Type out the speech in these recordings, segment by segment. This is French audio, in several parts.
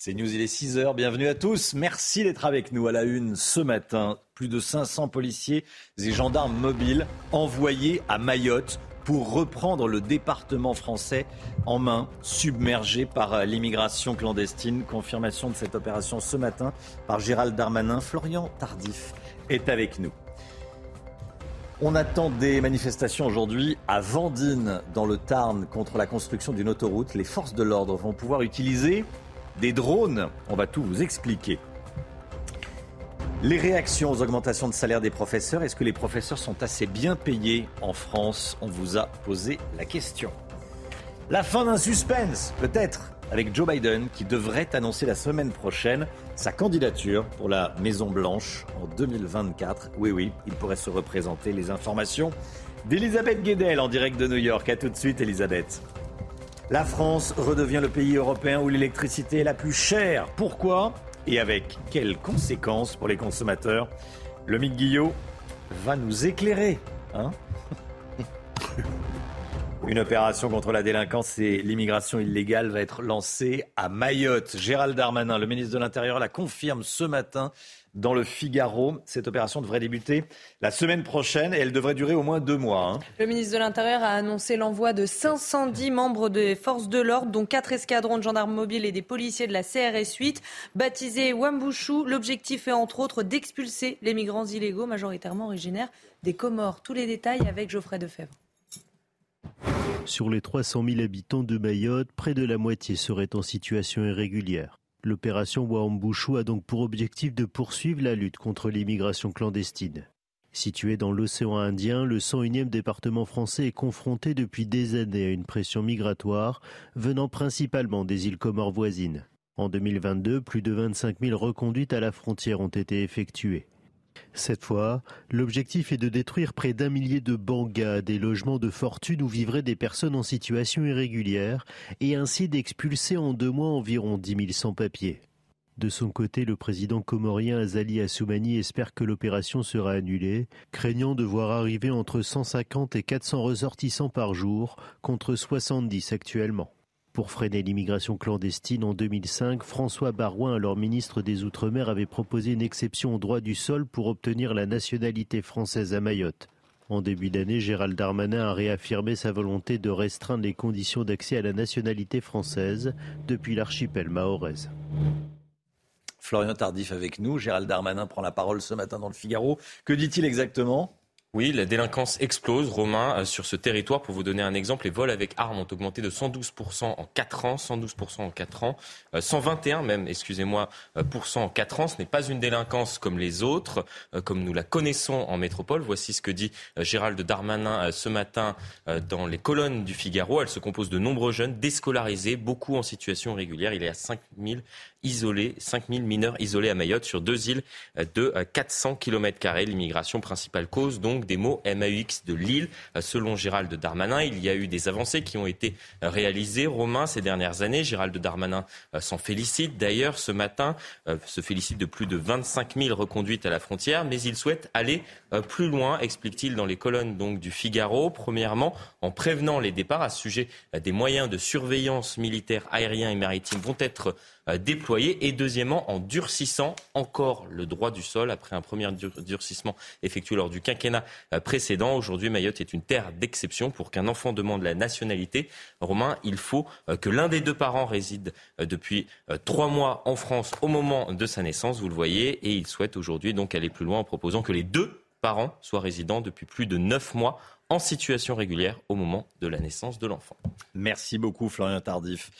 C'est News, il est 6h. Bienvenue à tous. Merci d'être avec nous à la une ce matin. Plus de 500 policiers et gendarmes mobiles envoyés à Mayotte pour reprendre le département français en main, submergé par l'immigration clandestine. Confirmation de cette opération ce matin par Gérald Darmanin. Florian Tardif est avec nous. On attend des manifestations aujourd'hui à Vandine, dans le Tarn, contre la construction d'une autoroute. Les forces de l'ordre vont pouvoir utiliser des drones. On va tout vous expliquer. Les réactions aux augmentations de salaire des professeurs, est-ce que les professeurs sont assez bien payés en France? On vous a posé la question. La fin d'un suspense, peut-être, avec Joe Biden qui devrait annoncer la semaine prochaine sa candidature pour la Maison Blanche en 2024. Oui, oui, il pourrait se représenter. Les informations d'Elisabeth Guedel en direct de New York. A tout de suite, Elisabeth. La France redevient le pays européen où l'électricité est la plus chère. Pourquoi et avec quelles conséquences pour les consommateurs? Le Mick Guillot va nous éclairer. Hein? Une opération contre la délinquance et l'immigration illégale va être lancée à Mayotte. Gérald Darmanin, le ministre de l'Intérieur, la confirme ce matin dans le Figaro. Cette opération devrait débuter la semaine prochaine et elle devrait durer au moins deux mois. Hein. Le ministre de l'Intérieur a annoncé l'envoi de 510 membres des forces de l'ordre, dont quatre escadrons de gendarmes mobiles et des policiers de la CRS 8, baptisés Wambouchou. L'objectif est entre autres d'expulser les migrants illégaux, majoritairement originaires des Comores. Tous les détails avec Geoffrey Defebvre. Sur les 300 000 habitants de Mayotte, près de la moitié seraient en situation irrégulière. L'opération Wambouchou a donc pour objectif de poursuivre la lutte contre l'immigration clandestine. Situé dans l'océan Indien, le 101e département français est confronté depuis des années à une pression migratoire venant principalement des îles Comores voisines. En 2022, plus de 25 000 reconduites à la frontière ont été effectuées. Cette fois, l'objectif est de détruire près d'un millier de bangas, des logements de fortune où vivraient des personnes en situation irrégulière, et ainsi d'expulser en deux mois environ 10 000 sans-papiers. De son côté, le président comorien Azali Assoumani espère que l'opération sera annulée, craignant de voir arriver entre 150 et 400 ressortissants par jour, contre 70 actuellement. Pour freiner l'immigration clandestine en 2005, François Barouin, alors ministre des Outre-mer, avait proposé une exception au droit du sol pour obtenir la nationalité française à Mayotte. En début d'année, Gérald Darmanin a réaffirmé sa volonté de restreindre les conditions d'accès à la nationalité française depuis l'archipel mahoraise. Florian Tardif avec nous. Gérald Darmanin prend la parole ce matin dans le Figaro. Que dit-il exactement? Oui, la délinquance explose, Romain, euh, sur ce territoire. Pour vous donner un exemple, les vols avec armes ont augmenté de 112% en 4 ans, 112% en 4 ans, 121 euh, même, excusez-moi, euh, en 4 ans. Ce n'est pas une délinquance comme les autres, comme nous la connaissons en métropole. Voici ce que dit Gérald Darmanin ce matin dans les colonnes du Figaro. Elle se compose de nombreux jeunes déscolarisés, beaucoup en situation régulière. Il y a 5000 isolés, 5000 mineurs isolés à Mayotte sur deux îles de 400 km. L'immigration principale cause donc des mots MAUX de Lille. Selon Gérald Darmanin, il y a eu des avancées qui ont été réalisées, Romain, ces dernières années. Gérald Darmanin euh, s'en félicite d'ailleurs ce matin, euh, se félicite de plus de 25 000 reconduites à la frontière, mais il souhaite aller euh, plus loin, explique-t-il dans les colonnes donc du Figaro. Premièrement, en prévenant les départs à ce sujet, des moyens de surveillance militaire aérien et maritime vont être déployés. Et deuxièmement, en durcissant encore le droit du sol après un premier durcissement effectué lors du quinquennat euh, précédent. Aujourd'hui, Mayotte est une terre d'exception pour qu'un enfant demande la nationalité. Romain, il faut euh, que l'un des deux parents réside euh, depuis trois mois en France au moment de sa naissance, vous le voyez, et il souhaite aujourd'hui donc aller plus loin en proposant que les deux parents soient résidents depuis plus de neuf mois en situation régulière au moment de la naissance de l'enfant. Merci beaucoup Florian Tardif.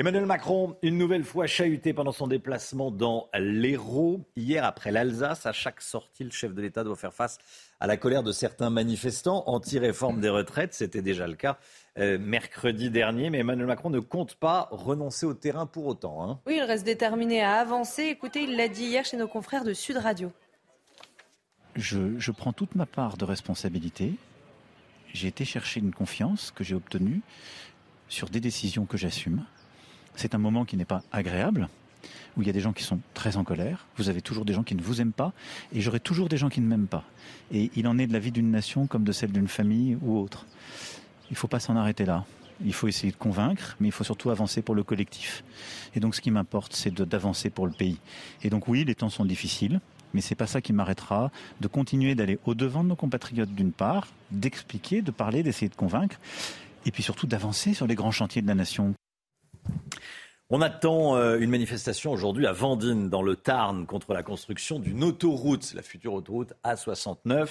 Emmanuel Macron, une nouvelle fois chahuté pendant son déplacement dans l'Hérault. Hier, après l'Alsace, à chaque sortie, le chef de l'État doit faire face à la colère de certains manifestants anti-réforme des retraites. C'était déjà le cas euh, mercredi dernier. Mais Emmanuel Macron ne compte pas renoncer au terrain pour autant. Hein. Oui, il reste déterminé à avancer. Écoutez, il l'a dit hier chez nos confrères de Sud Radio. Je, je prends toute ma part de responsabilité. J'ai été chercher une confiance que j'ai obtenue sur des décisions que j'assume. C'est un moment qui n'est pas agréable, où il y a des gens qui sont très en colère, vous avez toujours des gens qui ne vous aiment pas, et j'aurai toujours des gens qui ne m'aiment pas. Et il en est de la vie d'une nation comme de celle d'une famille ou autre. Il ne faut pas s'en arrêter là. il faut essayer de convaincre, mais il faut surtout avancer pour le collectif. Et donc ce qui m'importe, c'est d'avancer pour le pays. Et donc oui, les temps sont difficiles, mais c'est pas ça qui m'arrêtera de continuer d'aller au-devant de nos compatriotes d'une part, d'expliquer, de parler, d'essayer de convaincre, et puis surtout d'avancer sur les grands chantiers de la nation. On attend euh, une manifestation aujourd'hui à Vendine, dans le Tarn, contre la construction d'une autoroute, la future autoroute A69.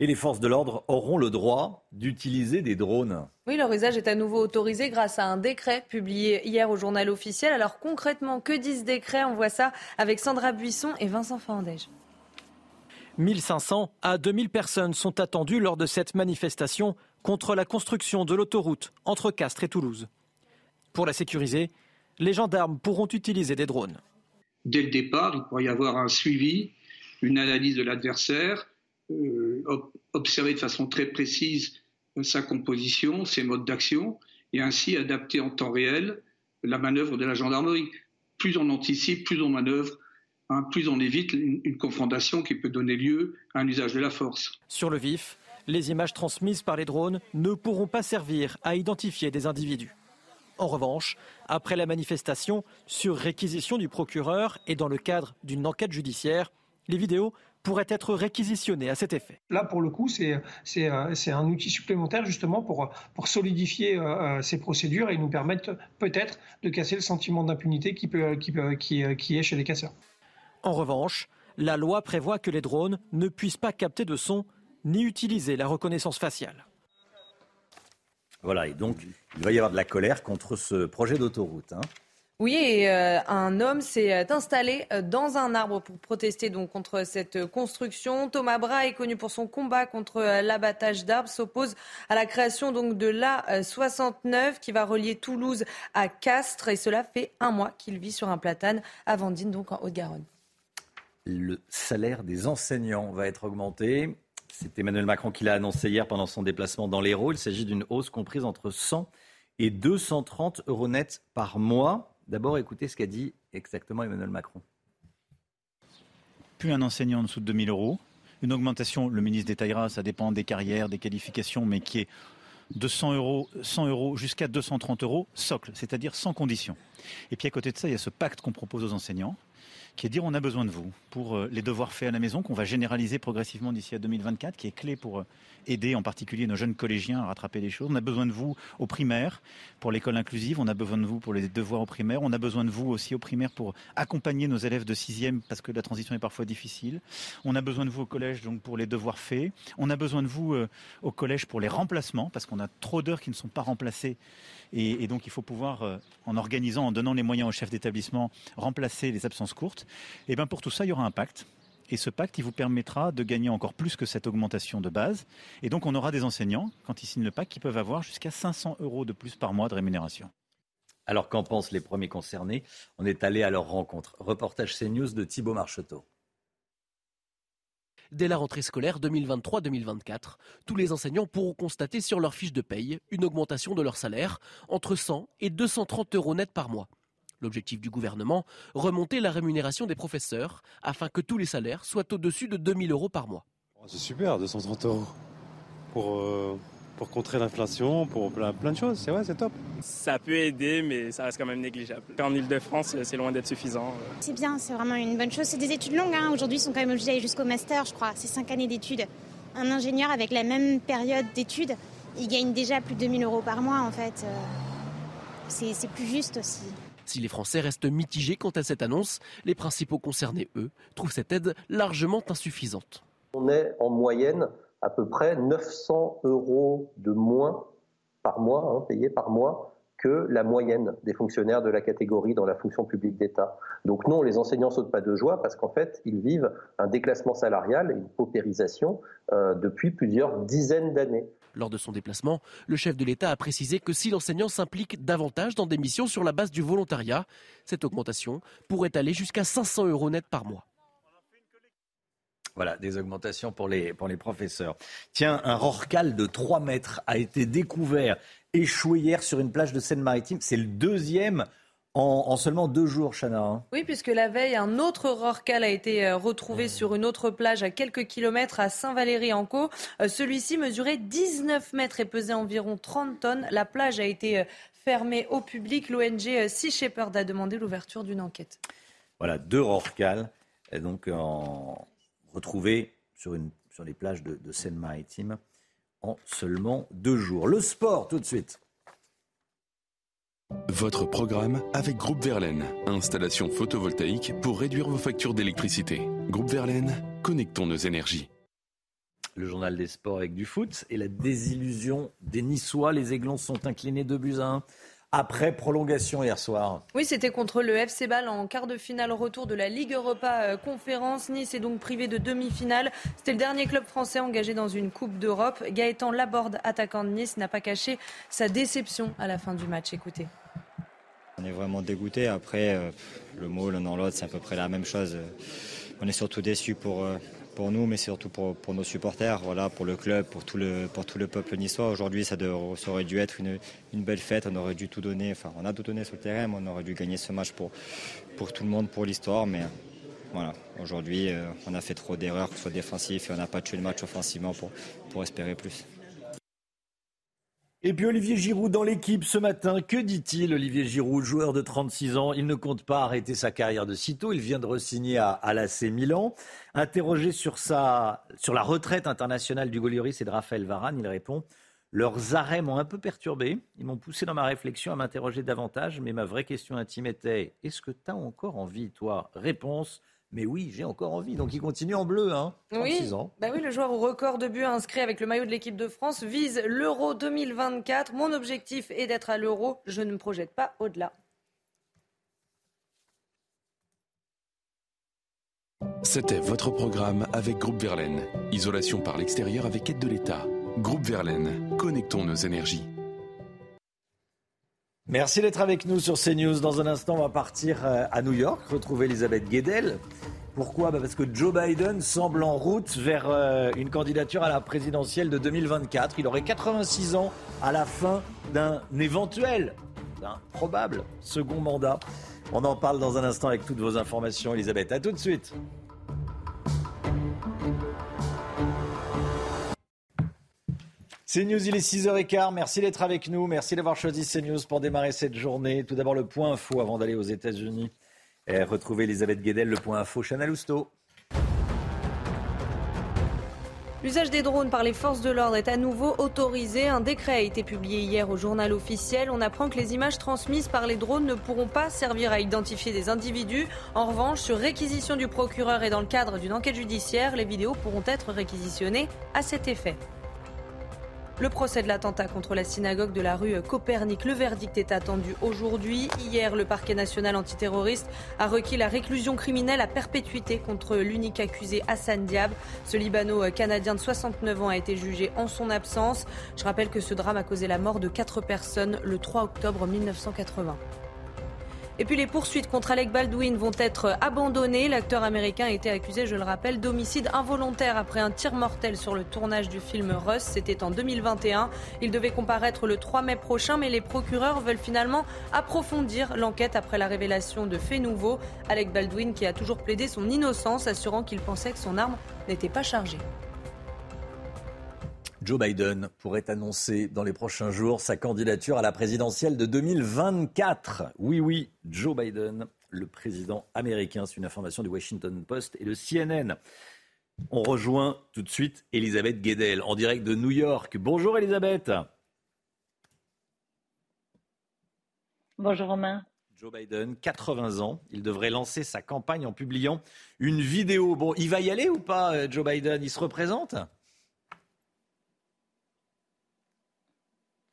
Et les forces de l'ordre auront le droit d'utiliser des drones. Oui, leur usage est à nouveau autorisé grâce à un décret publié hier au journal officiel. Alors concrètement, que dit ce décret On voit ça avec Sandra Buisson et Vincent Fandège. 1500 à 2000 personnes sont attendues lors de cette manifestation contre la construction de l'autoroute entre Castres et Toulouse. Pour la sécuriser, les gendarmes pourront utiliser des drones. Dès le départ, il pourrait y avoir un suivi, une analyse de l'adversaire, euh, observer de façon très précise euh, sa composition, ses modes d'action, et ainsi adapter en temps réel la manœuvre de la gendarmerie. Plus on anticipe, plus on manœuvre, hein, plus on évite une confrontation qui peut donner lieu à un usage de la force. Sur le vif, les images transmises par les drones ne pourront pas servir à identifier des individus. En revanche, après la manifestation, sur réquisition du procureur et dans le cadre d'une enquête judiciaire, les vidéos pourraient être réquisitionnées à cet effet. Là, pour le coup, c'est un outil supplémentaire justement pour, pour solidifier euh, euh, ces procédures et nous permettre peut-être de casser le sentiment d'impunité qui, peut, qui, qui, qui est chez les casseurs. En revanche, la loi prévoit que les drones ne puissent pas capter de son ni utiliser la reconnaissance faciale. Voilà, et donc il va y avoir de la colère contre ce projet d'autoroute. Hein. Oui, et euh, un homme s'est euh, installé euh, dans un arbre pour protester donc contre cette construction. Thomas Bras est connu pour son combat contre l'abattage d'arbres, s'oppose à la création donc de l'A69 qui va relier Toulouse à Castres et cela fait un mois qu'il vit sur un platane à Vendine donc en Haute-Garonne. Le salaire des enseignants va être augmenté. C'est Emmanuel Macron qui l'a annoncé hier pendant son déplacement dans l'Hérault. Il s'agit d'une hausse comprise entre 100 et 230 euros nets par mois. D'abord, écoutez ce qu'a dit exactement Emmanuel Macron. Plus un enseignant en dessous de 2000 euros. Une augmentation, le ministre détaillera, ça dépend des carrières, des qualifications, mais qui est de 100 euros, 100 euros jusqu'à 230 euros socle, c'est-à-dire sans condition. Et puis à côté de ça, il y a ce pacte qu'on propose aux enseignants qui est dire on a besoin de vous pour euh, les devoirs faits à la maison qu'on va généraliser progressivement d'ici à 2024, qui est clé pour euh, aider en particulier nos jeunes collégiens à rattraper les choses. On a besoin de vous au primaire pour l'école inclusive, on a besoin de vous pour les devoirs au primaire, on a besoin de vous aussi au primaire pour accompagner nos élèves de sixième parce que la transition est parfois difficile. On a besoin de vous au collège donc pour les devoirs faits. On a besoin de vous euh, au collège pour les remplacements parce qu'on a trop d'heures qui ne sont pas remplacées et, donc il faut pouvoir, euh, en organisant, en donnant les moyens aux chefs d'établissement, remplacer les absences courtes. Et bien pour tout ça, il y aura un pacte. Et ce pacte, il vous permettra de gagner encore plus que cette augmentation de base. Et donc, on aura des enseignants, quand ils signent le pacte, qui peuvent avoir jusqu'à 500 euros de plus par mois de rémunération. Alors, qu'en pensent les premiers concernés? On est allé à leur rencontre. Reportage CNews de Thibault Marcheteau. Dès la rentrée scolaire 2023-2024, tous les enseignants pourront constater sur leur fiche de paye une augmentation de leur salaire entre 100 et 230 euros net par mois. L'objectif du gouvernement, remonter la rémunération des professeurs afin que tous les salaires soient au-dessus de 2000 euros par moile. Oh, c'est super, 230 euros. Pour, euh, pour contrer l'inflation, pour plein, plein de choses. C'est vrai, c'est top. Ça peut aider, mais ça reste quand même négligeable. En Ile-de-France, c'est loin d'être suffisant. C'est bien, c'est vraiment une bonne chose. C'est des études longues. Hein. Aujourd'hui, ils sont quand même obligés d'aller jusqu'au master, je crois. C'est cinq années d'études. Un ingénieur avec la même période d'études, il gagne déjà plus de 2000 euros par mois, en fait. Euh, c'est plus juste aussi. Si les Français restent mitigés quant à cette annonce, les principaux concernés, eux, trouvent cette aide largement insuffisante. On est en moyenne à peu près 900 euros de moins par mois, hein, payés par mois, que la moyenne des fonctionnaires de la catégorie dans la fonction publique d'État. Donc non, les enseignants sautent pas de joie parce qu'en fait, ils vivent un déclassement salarial et une paupérisation euh, depuis plusieurs dizaines d'années. Lors de son déplacement, le chef de l'État a précisé que si l'enseignant s'implique davantage dans des missions sur la base du volontariat, cette augmentation pourrait aller jusqu'à 500 euros net par mois. Voilà, des augmentations pour les, pour les professeurs. Tiens, un rorcal de 3 mètres a été découvert, échoué hier sur une plage de Seine-Maritime. C'est le deuxième en, seulement deux jours, Chana. Hein. Oui, puisque la veille, un autre rorcal a été euh, retrouvé sur une autre plage à quelques kilomètres à Saint-Valery-en-Caux. Euh, celui-ci mesurait 19 mètres et pesait environ 30 tonnes. La plage a été euh, fermée au public. L'ONG Sea Shepherd a demandé l'ouverture d'une enquête. Voilà, deux rorcals donc en... retrouvés sur, une, sur les plages de, de Seine-Maritime en seulement deux jours. Le sport, tout de suite. Votre programme avec Groupe Verlaine. Installation photovoltaïque pour réduire vos factures d'électricité. Groupe Verlaine, connectons nos énergies. Le journal des sports avec du foot et la désillusion des Niçois. Les Aiglons sont inclinés de buts à 1 après prolongation hier soir. Oui, c'était contre le FC Ball en quart de finale retour de la Ligue Europa euh, Conférence. Nice est donc privé de demi-finale. C'était le dernier club français engagé dans une Coupe d'Europe. Gaëtan Laborde, attaquant de Nice, n'a pas caché sa déception à la fin du match. Écoutez. On est vraiment dégoûté. Après, euh, le mot l'un dans l'autre, c'est à peu près la même chose. On est surtout déçu pour, euh, pour nous, mais surtout pour, pour, nos supporters, voilà, pour le club, pour tout le, pour tout le peuple niçois. Aujourd'hui, ça, ça, aurait dû être une, une, belle fête. On aurait dû tout donner. Enfin, on a tout donné sur le terrain, on aurait dû gagner ce match pour, pour tout le monde, pour l'histoire. Mais voilà, aujourd'hui, euh, on a fait trop d'erreurs, que ce soit défensif, et on n'a pas tué le match offensivement pour, pour espérer plus. Et puis Olivier Giroud dans l'équipe ce matin. Que dit-il Olivier Giroud, joueur de 36 ans? Il ne compte pas arrêter sa carrière de sitôt. Il vient de re-signer à, à l'AC Milan. Interrogé sur, sa, sur la retraite internationale du Golioris et de Raphaël Varane, il répond Leurs arrêts m'ont un peu perturbé. Ils m'ont poussé dans ma réflexion à m'interroger davantage. Mais ma vraie question intime était Est-ce que tu as encore envie, toi? Réponse mais oui, j'ai encore envie. Donc il continue en bleu, hein, 36 oui. ans. Bah oui, le joueur au record de buts inscrit avec le maillot de l'équipe de France vise l'Euro 2024. Mon objectif est d'être à l'Euro. Je ne me projette pas au-delà. C'était votre programme avec Groupe Verlaine. Isolation par l'extérieur avec aide de l'État. Groupe Verlaine, connectons nos énergies. Merci d'être avec nous sur CNews. Dans un instant, on va partir euh, à New York, retrouver Elisabeth Guedel. Pourquoi? Bah, Parce que Joe Biden semble en route vers euh, une candidature à la présidentielle de 2024. Il aurait 86 ans à la fin d'un éventuel, d'un probable second mandat. On en parle dans un instant avec toutes vos informations, Elisabeth. À tout de suite. CNews, il est 6h15. Merci d'être avec nous. Merci d'avoir choisi CNews pour démarrer cette journée. Tout d'abord, le point info avant d'aller aux États-Unis. Et retrouver Elisabeth Guedel, le point info. Chana Lousteau. L'usage des drones par les forces de l'ordre est à nouveau autorisé. Un décret a été publié hier au journal officiel. On apprend que les images transmises par les drones ne pourront pas servir à identifier des individus. En revanche, sur réquisition du procureur et dans le cadre d'une enquête judiciaire, les vidéos pourront être réquisitionnées à cet effet. Le procès de l'attentat contre la synagogue de la rue Copernic, le verdict est attendu aujourd'hui. Hier, le parquet national antiterroriste a requis la réclusion criminelle à perpétuité contre l'unique accusé Hassan Diab. Ce Libano-Canadien de 69 ans a été jugé en son absence. Je rappelle que ce drame a causé la mort de quatre personnes le 3 octobre 1980. Et puis les poursuites contre Alec Baldwin vont être abandonnées. L'acteur américain a été accusé, je le rappelle, d'homicide involontaire après un tir mortel sur le tournage du film Russ. C'était en 2021. Il devait comparaître le 3 mai prochain, mais les procureurs veulent finalement approfondir l'enquête après la révélation de faits nouveaux. Alec Baldwin qui a toujours plaidé son innocence, assurant qu'il pensait que son arme n'était pas chargée. Joe Biden pourrait annoncer dans les prochains jours sa candidature à la présidentielle de 2024. Oui, oui, Joe Biden, le président américain. C'est une information du Washington Post et de CNN. On rejoint tout de suite Elisabeth Guedel en direct de New York. Bonjour Elisabeth. Bonjour Romain. Joe Biden, 80 ans, il devrait lancer sa campagne en publiant une vidéo. Bon, il va y aller ou pas, euh, Joe Biden? Il se représente?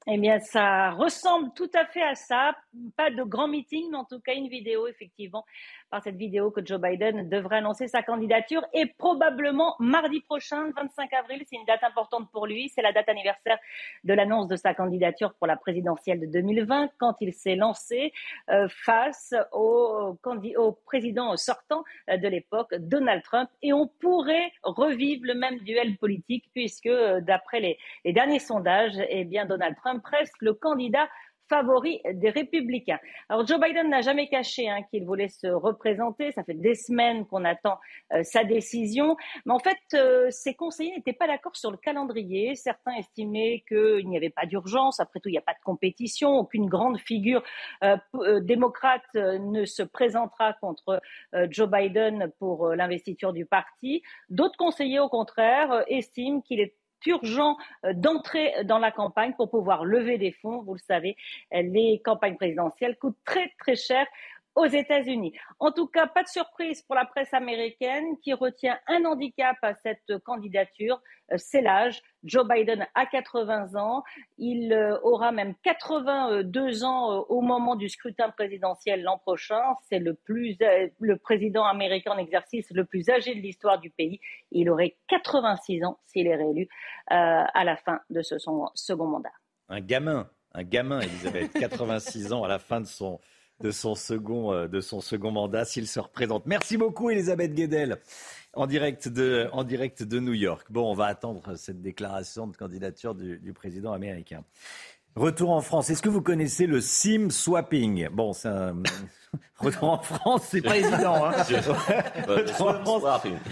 Eh bien, ça ressemble tout à fait à ça. Pas de grand meeting, mais en tout cas une vidéo, effectivement, par cette vidéo que Joe Biden devrait annoncer sa candidature et probablement mardi prochain, le 25 avril. C'est une date importante pour lui. C'est la date anniversaire de l'annonce de sa candidature pour la présidentielle de 2020 quand il s'est lancé euh, face au, au, président sortant euh, de l'époque, Donald Trump. Et on pourrait revivre le même duel politique puisque, euh, d'après les, les derniers sondages, eh bien, Donald Trump reste le candidat favori des républicains. Alors Joe Biden n'a jamais caché hein, qu'il voulait se représenter. Ça fait des semaines qu'on attend euh, sa décision. Mais en fait, euh, ses conseillers n'étaient pas d'accord sur le calendrier. Certains estimaient qu'il n'y avait pas d'urgence. Après tout, il n'y a pas de compétition. Aucune grande figure euh, démocrate ne se présentera contre Joe Biden pour l'investiture du parti. D'autres conseillers, au contraire, estiment qu'il est urgent euh, d'entrer dans la campagne pour pouvoir lever des fonds. Vous le savez, les campagnes présidentielles coûtent très très cher aux États-Unis. En tout cas, pas de surprise pour la presse américaine qui retient un handicap à cette candidature, euh, c'est l'âge. Joe Biden a 80 ans, il euh, aura même 82 ans euh, au moment du scrutin présidentiel l'an prochain. C'est le plus le président américain en exercice le plus âgé de l'histoire du pays. Il aurait 86 ans s'il est réélu à la fin de ce second mandat. Un gamin, un gamin, Elisabeth, 86 ans à la fin de son de son second, euh, de son second mandat s'il se représente. Merci beaucoup Elisabeth Guedel en direct de, en direct de New York. Bon, on va attendre cette déclaration de candidature du, du président américain. Retour en France. Est-ce que vous connaissez le SIM swapping? Bon, c'est un retour en France, c'est pas évident. Hein retour en France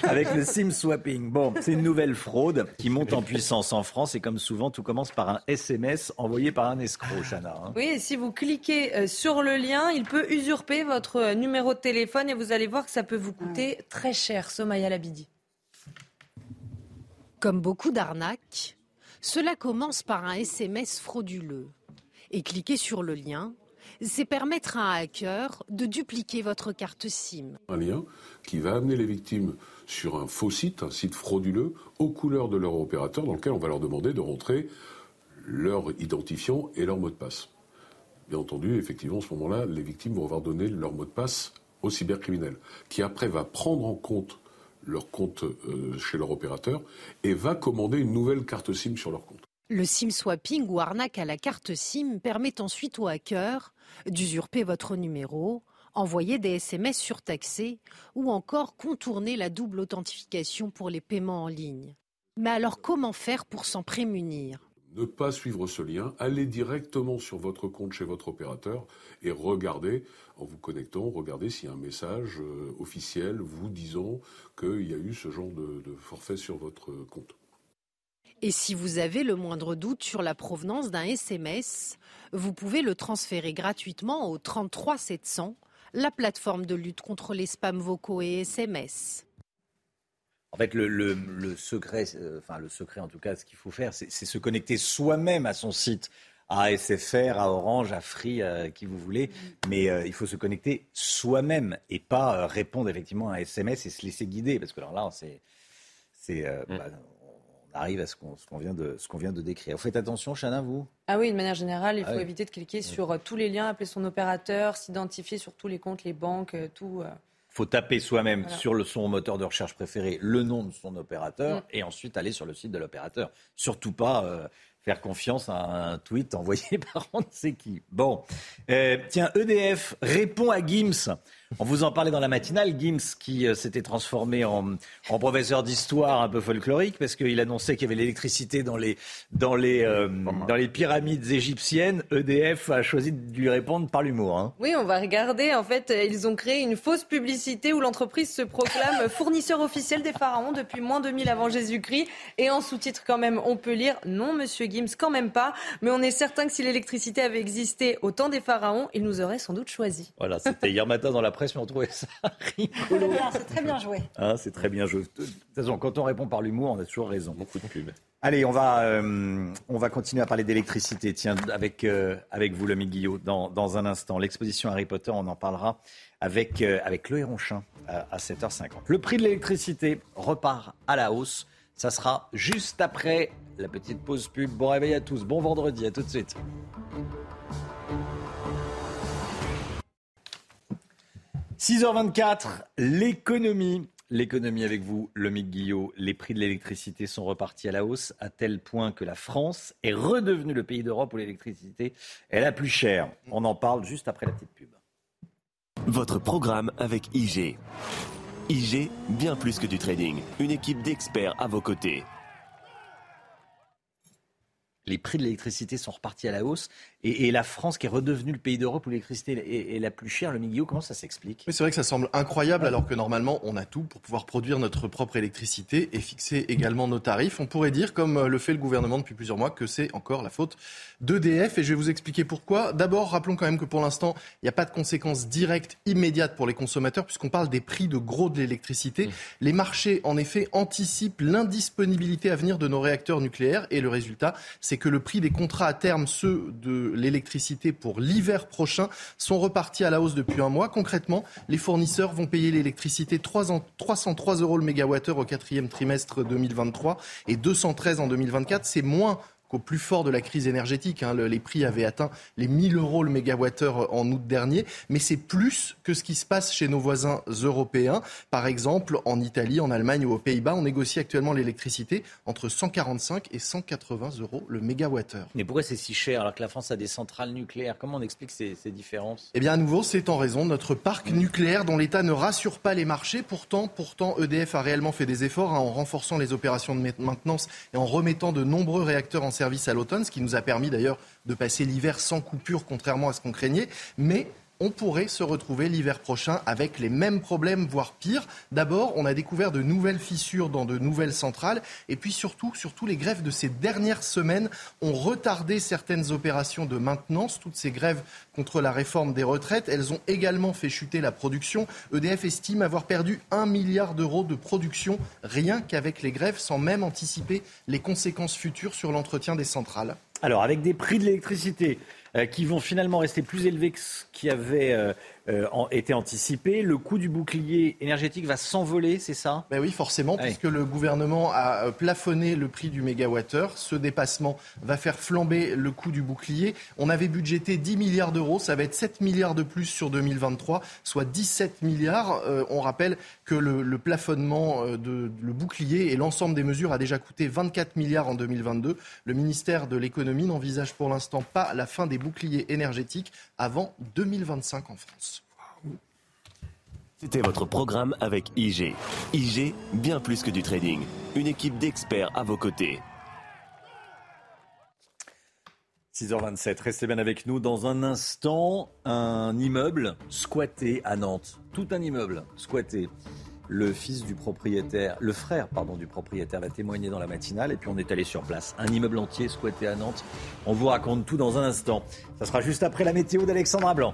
avec le SIM swapping. Bon, c'est une nouvelle fraude qui monte en puissance en France et comme souvent, tout commence par un SMS envoyé par un escroc, Chana. Hein. Oui, et si vous cliquez euh, sur le lien, il peut usurper votre euh, numéro de téléphone et vous allez voir que ça peut vous coûter très cher. Somaya Labidi. Comme beaucoup d'arnaques, cela commence par un SMS frauduleux. Et cliquer sur le lien, c'est permettre à un hacker de dupliquer votre carte SIM. Un lien qui va amener les victimes sur un faux site, un site frauduleux, aux couleurs de leur opérateur, dans lequel on va leur demander de rentrer leur identifiant et leur mot de passe. Bien entendu, effectivement, à ce moment-là, les victimes vont avoir donné leur mot de passe au cybercriminel, qui après va prendre en compte leur compte euh, chez leur opérateur et va commander une nouvelle carte SIM sur leur compte. Le SIM swapping ou arnaque à la carte SIM permet ensuite au hacker d'usurper votre numéro, envoyer des SMS surtaxés ou encore contourner la double authentification pour les paiements en ligne. Mais alors comment faire pour s'en prémunir? Ne pas suivre ce lien, allez directement sur votre compte chez votre opérateur et regardez, en vous connectant, regardez s'il y a un message euh, officiel vous disant qu'il y a eu ce genre de, de forfait sur votre compte. Et si vous avez le moindre doute sur la provenance d'un SMS, vous pouvez le transférer gratuitement au 33 700, la plateforme de lutte contre les spams vocaux et SMS. En fait, le, secret, euh, enfin le secret en tout cas, ce qu'il faut faire, c'est se connecter soi-même à son site, à SFR, à Orange, à Free, à qui vous voulez. Mais euh, il faut se connecter soi-même et pas euh, répondre effectivement à un SMS et se laisser guider. Parce que alors là, c'est, mm. bah, on arrive à ce qu'on, vient de, ce qu'on vient de décrire. Vous faites attention, Chana, vous? Ah oui, de manière générale, il ah faut éviter de cliquer sur tous les liens, appeler son opérateur, s'identifier sur tous les comptes, les banques, tout faut taper soi-même sur le, son moteur de recherche préféré le nom de son opérateur mm. et ensuite aller sur le site de l'opérateur. Surtout pas euh, faire confiance à un tweet envoyé par on ne sait qui. Bon, euh, tiens, EDF répond à Gims. On vous en parlait dans la matinale, Gims qui euh, s'était transformé en, professeur d'histoire un peu folklorique parce qu'il annonçait qu'il y avait l'électricité dans les, dans, les, euh, dans les pyramides égyptiennes. EDF a choisi de lui répondre par l'humour. Hein. Oui, on va regarder. En fait, ils ont créé une fausse publicité où l'entreprise se proclame fournisseur officiel des pharaons depuis moins de 2000 avant Jésus-Christ. Et en sous-titre quand même, on peut lire non, monsieur Gims, quand même pas. Mais on est certain que si l'électricité avait existé au temps des pharaons, il nous aurait sans doute choisi. Voilà, c'était hier matin dans la presse mais on trouvait ça rigolo. C'est très bien joué. Hein, c'est très bien joué. De toute façon, quand on répond par l'humour, on a toujours raison. Beaucoup de pubs. Allez, on va, euh, on va continuer à parler d'électricité. Tiens, avec, euh, avec vous, le Guillot, dans, dans un instant. L'exposition Harry Potter, on en parlera avec, euh, avec Chloé Ronchin à 7h50. Le prix de l'électricité repart à la hausse. Ça sera juste après la petite pause pub. Bon réveil à tous. Bon vendredi. À tout de suite. 6h24, l'économie. L'économie avec vous, Lomique Guillot. Les prix de l'électricité sont repartis à la hausse à tel point que la France est redevenue le pays d'Europe où l'électricité est la plus chère. On en parle juste après la petite pub. Votre programme avec IG. IG, bien plus que du trading. Une équipe d'experts à vos côtés. les prix de l'électricité sont repartis à la hausse et, la France qui est redevenue le pays d'Europe où l'électricité est, la plus chère, le Miguel, comment ça s'explique? C'est vrai que ça semble incroyable alors que normalement on a tout pour pouvoir produire notre propre électricité et fixer également nos tarifs. On pourrait dire, comme euh, le fait le gouvernement depuis plusieurs mois, que c'est encore la faute d'EDF et je vais vous expliquer pourquoi. D'abord, rappelons quand même que pour l'instant, il n'y a pas de conséquences directes immédiates pour les consommateurs puisqu'on parle des prix de gros de l'électricité. Mmh. Les marchés, en effet, anticipent l'indisponibilité à venir de nos réacteurs nucléaires et le résultat, c'est que le prix des contrats à terme, ceux de l'électricité pour l'hiver prochain, sont repartis à la hausse depuis un mois. Concrètement, les fournisseurs vont payer l'électricité 303 euros le mégawattheure au quatrième trimestre 2023 et 213 en 2024. C'est moins qu'au plus fort de la crise énergétique. Hein, les prix avaient atteint les 1000 euros le mégawattheure en août dernier, mais c'est plus que ce qui se passe chez nos voisins européens. Par exemple, en Italie, en Allemagne ou aux Pays-Bas, on négocie actuellement l'électricité entre 145 et 180 euros le mégawattheure. Mais pourquoi c'est si cher alors que la France a des centrales nucléaires? Comment on explique ces, différences? Eh bien, à nouveau, c'est en raison de notre parc nucléaire dont l'État ne rassure pas les marchés. Pourtant, pourtant, EDF a réellement fait des efforts hein, en renforçant les opérations de maintenance et en remettant de nombreux réacteurs en service à l'automne, ce qui nous a permis d'ailleurs de passer l'hiver sans coupure, contrairement à ce qu'on craignait. Mais on pourrait se retrouver l'hiver prochain avec les mêmes problèmes, voire pire. D'abord, on a découvert de nouvelles fissures dans de nouvelles centrales. Et puis surtout, surtout, les grèves de ces dernières semaines ont retardé certaines opérations de maintenance. Toutes ces grèves contre la réforme des retraites, elles ont également fait chuter la production. EDF estime avoir perdu un milliard d'euros de production rien qu'avec les grèves, sans même anticiper les conséquences futures sur l'entretien des centrales. Alors, avec des prix de l'électricité qui vont finalement rester plus élevés que ce qui avait euh, euh, été anticipé. Le coût du bouclier énergétique va s'envoler, c'est ça? Ben Oui, forcément, puisque le gouvernement a plafonné le prix du mégawattheure. Ce dépassement va faire flamber le coût du bouclier. On avait budgété 10 milliards d'euros, ça va être 7 milliards de plus sur 2023, soit 17 milliards. on rappelle que le, le plafonnement de le bouclier et l'ensemble des mesures a déjà coûté 24 milliards en 2022. Le ministère de l'économie n'envisage pour l'instant pas la fin des bouclier énergétique avant 2025 en France. C'était votre programme avec IG. IG, bien plus que du trading. Une équipe d'experts à vos côtés. 6h27, restez bien avec nous. Dans un instant, un immeuble squatté à Nantes. Tout un immeuble squatté. Le fils du propriétaire, le frère pardon du propriétaire va témoigner dans la matinale et puis on est allé sur place. Un immeuble entier squatté à Nantes. On vous raconte tout dans un instant. Ça sera juste après la météo d'Alexandra Blanc.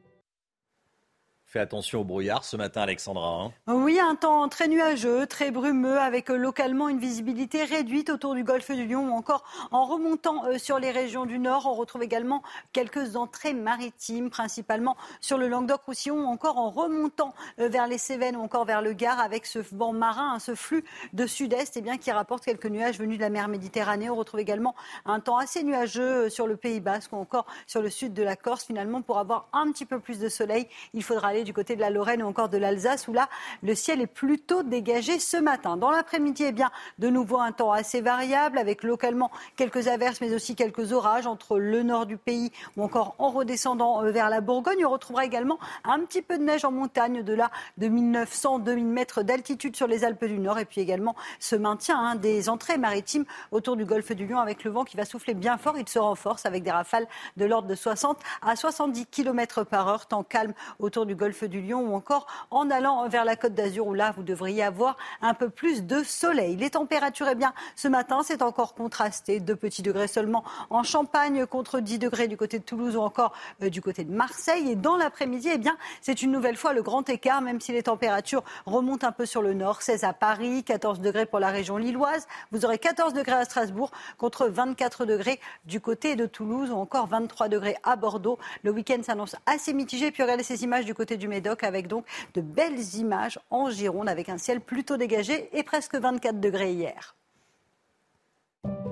Fais attention au brouillard ce matin, Alexandra. Hein. oui, un temps très nuageux, très brumeux, avec euh, localement une visibilité réduite autour du golfe du Lion ou encore en remontant euh, sur les régions du nord. On retrouve également quelques entrées maritimes, principalement sur le Languedoc-Roussillon ou encore en remontant euh, vers les Cévennes ou encore vers le Gard avec ce vent marin, hein, ce flux de sud-est eh qui rapporte quelques nuages venus de la mer Méditerranée. On retrouve également un temps assez nuageux sur le Pays Basque ou encore sur le sud de la Corse. Finalement, pour avoir un petit peu plus de soleil, il faudra aller du côté de la Lorraine ou encore de l'Alsace, où là, le ciel est plutôt dégagé ce matin. Dans l'après-midi, eh bien, de nouveau un temps assez variable, avec localement quelques averses, mais aussi quelques orages entre le nord du pays ou encore en redescendant euh, vers la Bourgogne. On retrouvera également un petit peu de neige en montagne, de là de 1900-2000 mètres d'altitude sur les Alpes du Nord, et puis également ce maintien hein, des entrées maritimes autour du golfe du Lion avec le vent qui va souffler bien fort. Il se renforce avec des rafales de l'ordre de 60 à 70 km par heure, temps calme autour du golfe du Lion ou encore en allant vers la Côte d'Azur où là, vous devriez avoir un peu plus de soleil. Les températures, eh bien, ce matin, c'est encore contrasté. 2 petits degrés seulement en Champagne contre 10 degrés du côté de Toulouse ou encore euh, du côté de Marseille. Et dans l'après-midi, eh bien, c'est une nouvelle fois le grand écart, même si les températures remontent un peu sur le nord. 16 à Paris, 14 degrés pour la région lilloise. Vous aurez 14 degrés à Strasbourg contre 24 degrés du côté de Toulouse ou encore 23 degrés à Bordeaux. Le week-end s'annonce assez mitigé. Puis regardez ces images du côté du Médoc avec donc de belles images en Gironde avec un ciel plutôt dégagé et presque 24 degrés hier.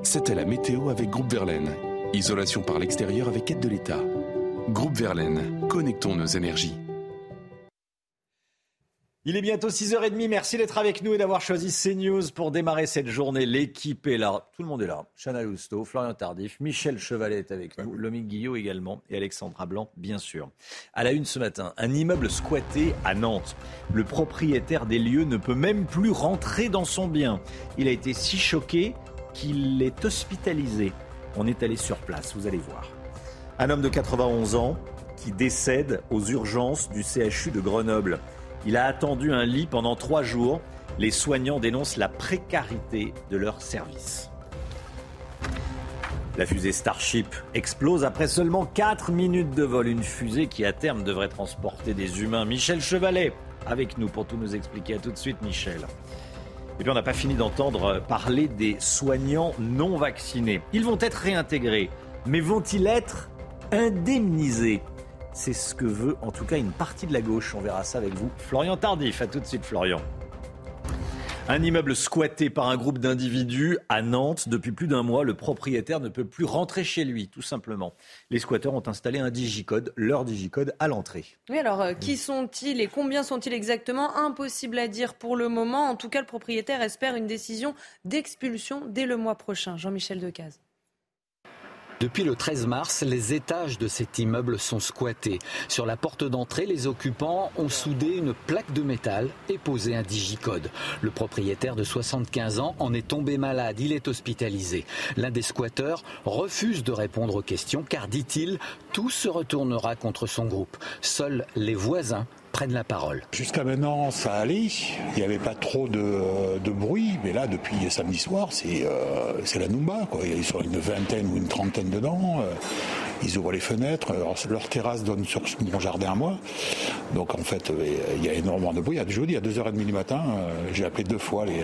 C'était la météo avec Groupe Verlaine. Isolation par l'extérieur avec aide de l'État. Groupe Verlaine, connectons nos énergies. Il est bientôt 6h30. Merci d'être avec nous et d'avoir choisi CNews pour démarrer cette journée. L'équipe est là. Tout le monde est là. Chana Lousteau, Florian Tardif, Michel Chevalet est avec nous, Lomique Guillot également et Alexandra Blanc, bien sûr. À la une ce matin, un immeuble squatté à Nantes. Le propriétaire des lieux ne peut même plus rentrer dans son bien. Il a été si choqué qu'il est hospitalisé. On est allé sur place, vous allez voir. Un homme de 91 ans qui décède aux urgences du CHU de Grenoble. Il a attendu un lit pendant trois jours. Les soignants dénoncent la précarité de leur service. La fusée Starship explose après seulement 4 minutes de vol. Une fusée qui à terme devrait transporter des humains. Michel Chevalet avec nous pour tout nous expliquer. Tout de suite Michel. Et puis on n'a pas fini d'entendre parler des soignants non vaccinés. Ils vont être réintégrés, mais vont-ils être indemnisés? C'est ce que veut en tout cas une partie de la gauche. On verra ça avec vous. Florian Tardif, à tout de suite Florian. Un immeuble squatté par un groupe d'individus à Nantes. Depuis plus d'un mois, le propriétaire ne peut plus rentrer chez lui, tout simplement. Les squatteurs ont installé un digicode, leur digicode à l'entrée. Oui, alors euh, qui sont-ils et combien sont-ils exactement? Impossible à dire pour le moment. En tout cas, le propriétaire espère une décision d'expulsion dès le mois prochain. Jean-Michel Decaze. Depuis le 13 mars, les étages de cet immeuble sont squattés. Sur la porte d'entrée, les occupants ont soudé une plaque de métal et posé un digicode. Le propriétaire de 75 ans en est tombé malade, il est hospitalisé. L'un des squatteurs refuse de répondre aux questions car, dit-il, tout se retournera contre son groupe. Seuls les voisins prennent la parole. Jusqu'à maintenant, ça allait. Il n'y avait pas trop de, bruit. Mais là, depuis samedi soir, c'est euh, la Numba. Quoi. Il y a sur une vingtaine ou une trentaine dedans. Euh, ils ouvrent les fenêtres. leur terrasse donne sur mon jardin à moi. Donc, en fait, euh, il y a énormément de bruit. Je vous dis, à 2h30 du matin, j'ai appelé deux fois les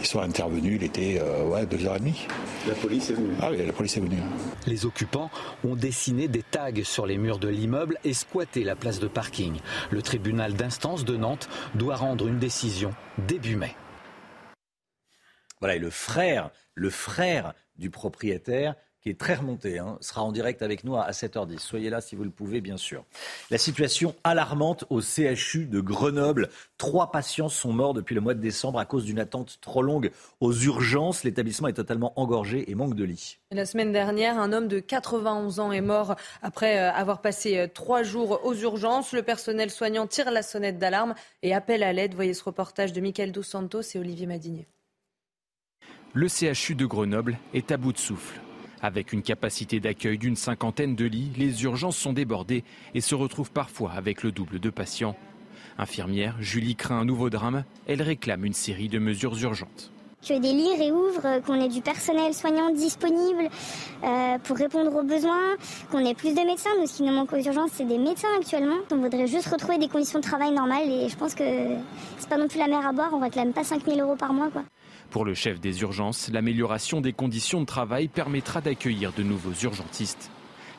ils sont intervenus, il était euh, ouais, 2h30. La police est venue Ah oui, la police est venue. Les occupants ont dessiné des tags sur les murs de l'immeuble et squatté la place de parking. Le tribunal d'instance de Nantes doit rendre une décision début mai. Voilà, et le frère, le frère du propriétaire qui est très remonté, hein, sera en direct avec nous à 7h10. Soyez là si vous le pouvez, bien sûr. La situation alarmante au CHU de Grenoble. Trois patients sont morts depuis le mois de décembre à cause d'une attente trop longue aux urgences. L'établissement est totalement engorgé et manque de lits. La semaine dernière, un homme de 91 ans est mort après euh, avoir passé euh, trois jours aux urgences. Le personnel soignant tire la sonnette d'alarme et appelle à l'aide. Voyez ce reportage de Michael Dos Santos et Olivier Madinier. Le CHU de Grenoble est à bout de souffle. Avec une capacité d'accueil d'une cinquantaine de lits, les urgences sont débordées et se retrouvent parfois avec le double de patients. Infirmière, Julie craint un nouveau drame. Elle réclame une série de mesures urgentes que des lits réouvrent, qu'on ait du personnel soignant disponible euh, pour répondre aux besoins, qu'on ait plus de médecins. Nous, ce qui nous manque aux urgences, c'est des médecins actuellement. On voudrait juste retrouver des conditions de travail normales et je pense que c'est pas non plus la mer à boire. On réclame pas 5000 euros par mois, quoi. Pour le chef des urgences, l'amélioration des conditions de travail permettra d'accueillir de nouveaux urgentistes.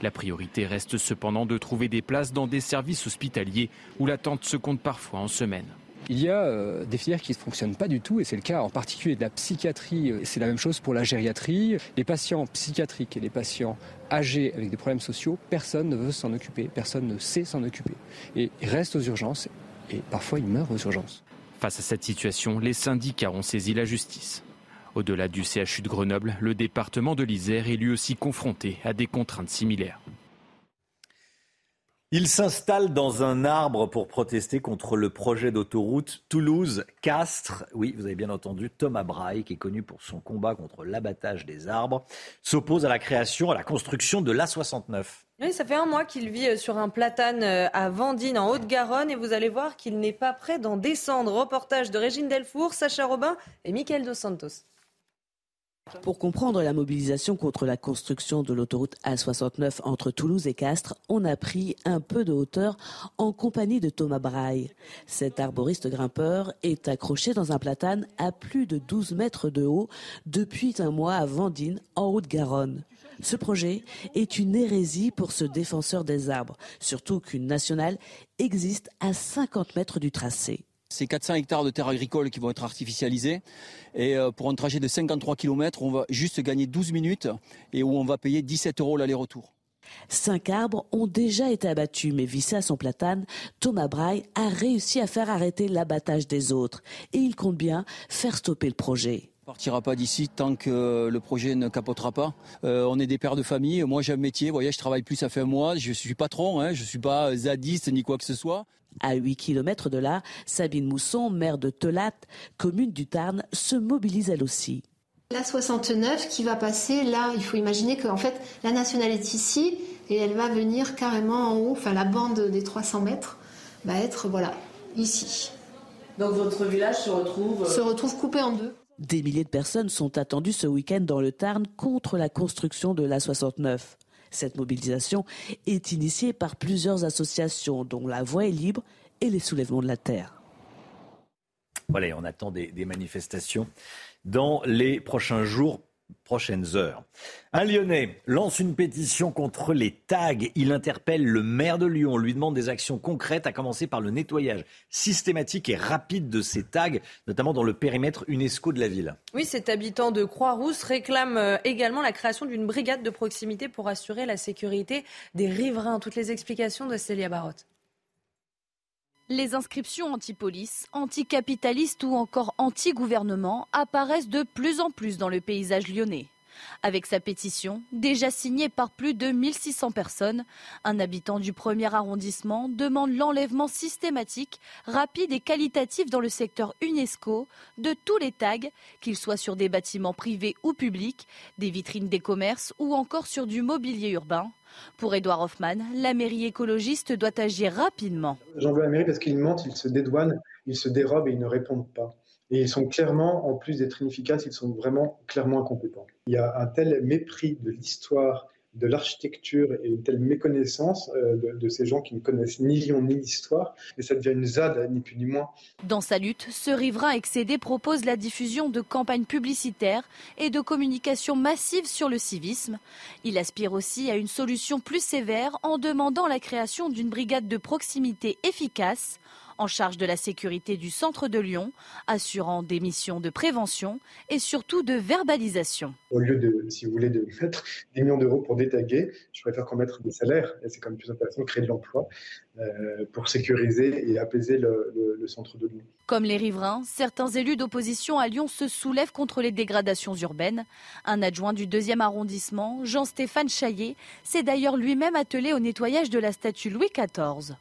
La priorité reste cependant de trouver des places dans des services hospitaliers où l'attente se compte parfois en semaine. Il y a euh, des filières qui ne fonctionnent pas du tout et c'est le cas en particulier de la psychiatrie. C'est la même chose pour la gériatrie. Les patients psychiatriques et les patients âgés avec des problèmes sociaux, personne ne veut s'en occuper, personne ne sait s'en occuper. Et ils restent aux urgences et parfois ils meurent aux urgences. Face à cette situation, les syndicats ont saisi la justice. Au-delà du CHU de Grenoble, le département de l'Isère est lui aussi confronté à des contraintes similaires. Il s'installe dans un arbre pour protester contre le projet d'autoroute Toulouse-Castres. Oui, vous avez bien entendu, Thomas Braille, qui est connu pour son combat contre l'abattage des arbres, s'oppose à la création, à la construction de l'A69. Oui, ça fait un mois qu'il vit euh, sur un platane euh, à Vendine, en Haute-Garonne, et vous allez voir qu'il n'est pas prêt d'en descendre. Reportage de Régine Delfour, Sacha Robin et Michael Dos Santos. Pour comprendre la mobilisation contre la construction de l'autoroute A69 entre Toulouse et Castres, on a pris un peu de hauteur en compagnie de Thomas Braille. Cet arboriste grimpeur est accroché dans un platane à plus de 12 mètres de haut depuis un mois à Vendine, en Haute-Garonne. Ce projet est une hérésie pour ce défenseur des arbres, surtout qu'une nationale existe à 50 mètres du tracé. C'est 400 hectares de terres agricoles qui vont être artificialisés. Et euh, pour un trajet de 53 km, on va juste gagner 12 minutes et où on va payer 17 euros l'aller-retour. Cinq arbres ont déjà été abattus, mais vissé à son platane, Thomas Braille a réussi à faire arrêter l'abattage des autres. Et il compte bien faire stopper le projet partira pas d'ici tant que le projet ne capotera pas. Euh, on est des pères de famille. Moi, j'ai un métier. Vous voyez, je travaille plus, ça fait un mois. Je suis patron. Hein, je suis pas zadiste ni quoi que ce soit. À 8 km de là, Sabine Mousson, maire de Telat, commune du Tarn, se mobilise elle aussi. La 69 qui va passer, là, il faut imaginer qu'en fait, la nationale est ici et elle va venir carrément en haut, enfin la bande des 300 mètres va être, voilà, ici. Donc votre village se retrouve... Se retrouve coupé en deux. Des milliers de personnes sont attendues ce week-end dans le Tarn contre la construction de la 69. Cette mobilisation est initiée par plusieurs associations, dont La Voix est libre et les soulèvements de la terre. Voilà, on attend des manifestations dans les prochains jours prochaines heures. Un Lyonnais lance une pétition contre les tags. Il interpelle le maire de Lyon, lui demande des actions concrètes, à commencer par le nettoyage systématique et rapide de ces tags, notamment dans le périmètre UNESCO de la ville. Oui, cet habitant de Croix-Rousse réclame euh, également la création d'une brigade de proximité pour assurer la sécurité des riverains. Toutes les explications de Célia Barotte. Les inscriptions anti-police, anti-capitalistes ou encore anti-gouvernement apparaissent de plus en plus dans le paysage lyonnais. Avec sa pétition, déjà signée par plus de 1600 personnes, un habitant du premier arrondissement demande l'enlèvement systématique, rapide et qualitatif dans le secteur UNESCO de tous les tags, qu'ils soient sur des bâtiments privés ou publics, des vitrines des commerces ou encore sur du mobilier urbain. Pour Edouard Hoffman, la mairie écologiste doit agir rapidement. J'en veux la mairie parce qu'ils mentent, ils se dédouanent, ils se dérobent et ils ne répondent pas. Et ils sont clairement, en plus d'être inefficaces, ils sont vraiment clairement incompétents. Il y a un tel mépris de l'histoire de l'architecture et une telle méconnaissance euh, de, ces gens qui ne connaissent ni Lyon ni l'histoire, et ça devient une ZAD, ni plus ni moins. Dans sa lutte, ce riverain excédé propose la diffusion de campagnes publicitaires et de communication massive sur le civisme. Il aspire aussi à une solution plus sévère en demandant la création d'une brigade de proximité efficace en charge de la sécurité du centre de Lyon, assurant des missions de prévention et surtout de verbalisation. Au lieu de, si vous voulez, de mettre des millions d'euros pour détaguer, je préfère qu'on mette des salaires, et c'est quand même plus intéressant de créer de l'emploi euh, pour sécuriser et apaiser le, le centre de Lyon. Comme les riverains, certains élus d'opposition à Lyon se soulèvent contre les dégradations urbaines. Un adjoint du deuxième arrondissement, Jean-Stéphane Chaillet, s'est d'ailleurs lui-même attelé au nettoyage de la statue Louis XIV.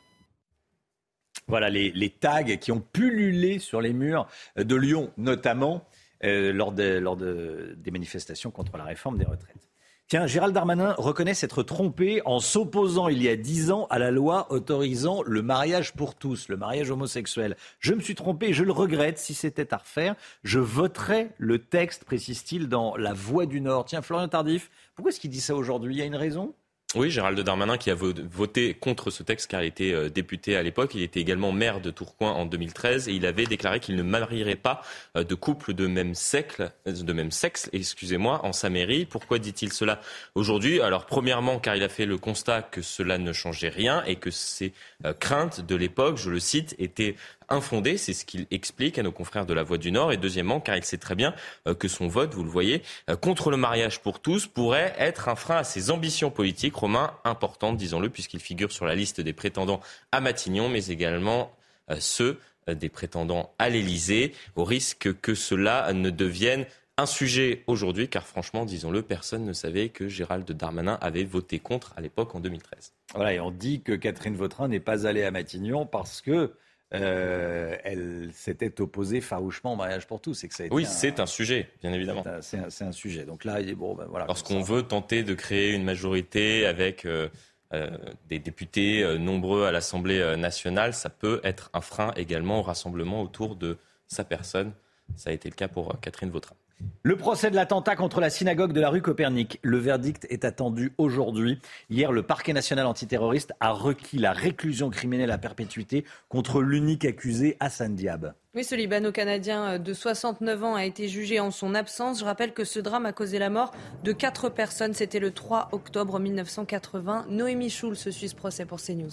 Voilà les, tags qui ont pullulé sur les murs de Lyon, notamment euh, lors, des manifestations contre la réforme des retraites. Tiens, Gérald Darmanin reconnaît s'être trompé en s'opposant il y a dix ans à la loi autorisant le mariage pour tous, le mariage homosexuel. Je me suis trompé, je le regrette. Si c'était à refaire, je voterais le texte, précise-t-il, dans La Voix du Nord. Tiens, Florian Tardif, pourquoi est-ce qu'il dit ça aujourd'hui? Il y a une raison? Oui, Gérald Darmanin qui a voté contre ce texte car il était euh, député à l'époque. Il était également maire de Tourcoing en 2013 et il avait déclaré qu'il ne marierait pas euh, de couple de même sexe, de excusez-moi, en sa mairie. Pourquoi dit-il cela aujourd'hui? Alors, premièrement, car il a fait le constat que cela ne changeait rien et que ses euh, craintes de l'époque, je le cite, étaient infondé, c'est ce qu'il explique à nos confrères de la Voix du Nord. Et deuxièmement, car il sait très bien euh, que son vote, vous le voyez, euh, contre le mariage pour tous pourrait être un frein à ses ambitions politiques, romains importantes, disons-le, puisqu'il figure sur la liste des prétendants à Matignon, mais également euh, ceux des prétendants à l'Élysée, au risque que cela ne devienne un sujet aujourd'hui, car franchement, disons-le, personne ne savait que Gérald Darmanin avait voté contre à l'époque en 2013. Voilà, et on dit que Catherine Vautrin n'est pas allée à Matignon parce que euh, elle s'était opposée farouchement au mariage pour tous. Que ça oui, c'est un sujet, bien évidemment. C'est un, sujet. Donc là, bon, ben voilà. Lorsqu'on veut tenter de créer une majorité avec euh, euh, des députés nombreux à l'Assemblée nationale, ça peut être un frein également au rassemblement autour de sa personne. Ça a été le cas pour Catherine Vautrin. Le procès de l'attentat contre la synagogue de la rue Copernic. Le verdict est attendu aujourd'hui. Hier, le parquet national antiterroriste a requis la réclusion criminelle à perpétuité contre l'unique accusé, Hassan Diab. Oui, ce Libano-Canadien de 69 ans a été jugé en son absence. Je rappelle que ce drame a causé la mort de quatre personnes. C'était le 3 octobre 1980. Noémie Schulz suit ce procès pour CNews.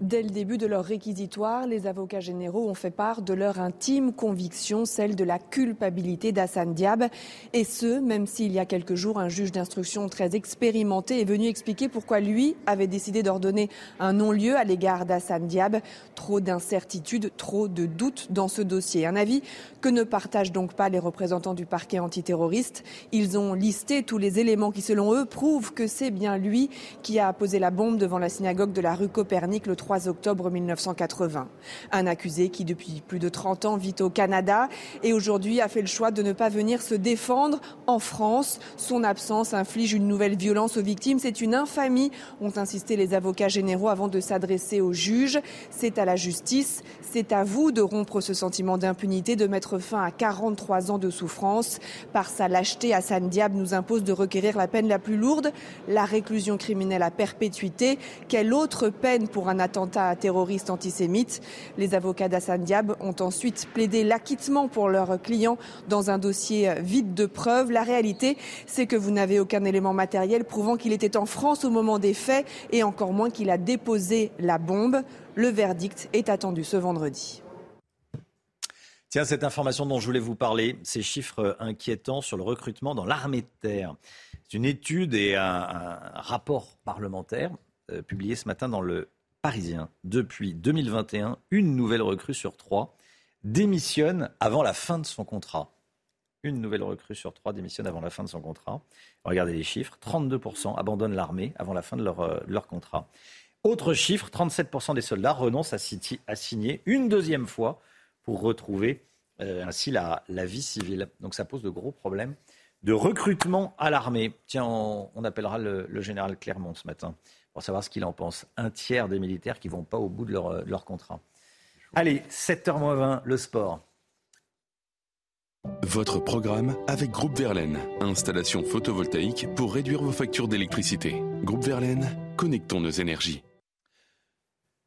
Dès le début de leur réquisitoire, les avocats généraux ont fait part de leur intime conviction, celle de la culpabilité d'Assane Diab. Et ce, même s'il y a quelques jours, un juge d'instruction très expérimenté est venu expliquer pourquoi lui avait décidé d'ordonner un non-lieu à l'égard d'Assane Diab. Trop d'incertitudes, trop de doutes dans ce dossier. Un avis que ne partagent donc pas les représentants du parquet antiterroriste. Ils ont listé tous les éléments qui, selon eux, prouvent que c'est bien lui qui a posé la bombe devant la synagogue de la rue Copernic le 3 octobre 1980. Un accusé qui, depuis plus de 30 ans, vit au Canada et aujourd'hui a fait le choix de ne pas venir se défendre en France. Son absence inflige une nouvelle violence aux victimes. C'est une infamie, ont insisté les avocats généraux avant de s'adresser au juge. C'est à la justice, c'est à vous de rompre ce sentiment d'impunité, de mettre fin à 43 ans de souffrance. Par sa lâcheté, Hassan Diab nous impose de requérir la peine la plus lourde, la réclusion criminelle à perpétuité. Quelle autre peine pour un attentat attentat terroriste antisémite. Les avocats d'Assad Diab ont ensuite plaidé l'acquittement pour leurs clients dans un dossier vide de preuves. La réalité, c'est que vous n'avez aucun élément matériel prouvant qu'il était en France au moment des faits et encore moins qu'il a déposé la bombe. Le verdict est attendu ce vendredi. Tiens, cette information dont je voulais vous parler, ces chiffres inquiétants sur le recrutement dans l'armée de terre. C'est une étude et un, rapport parlementaire euh, publié ce matin dans le parisien. Depuis 2021, une nouvelle recrue sur trois démissionne avant la fin de son contrat. Une nouvelle recrue sur trois démissionne avant la fin de son contrat. Regardez les chiffres, 32% abandonnent l'armée avant la fin de leur, euh, contrat. Autre chiffre, 37% des soldats renoncent à, signer une deuxième fois pour retrouver euh, ainsi la, vie civile. Donc ça pose de gros problèmes de recrutement à l'armée. Tiens, on, appellera le, le général Clermont ce matin pour savoir ce qu'il en pense. Un tiers des militaires qui ne vont pas au bout de leur, leur contrat. Allez, 7h20, le sport. Votre programme avec Groupe Verlaine. Installation photovoltaïque pour réduire vos factures d'électricité. Groupe Verlaine, connectons nos énergies.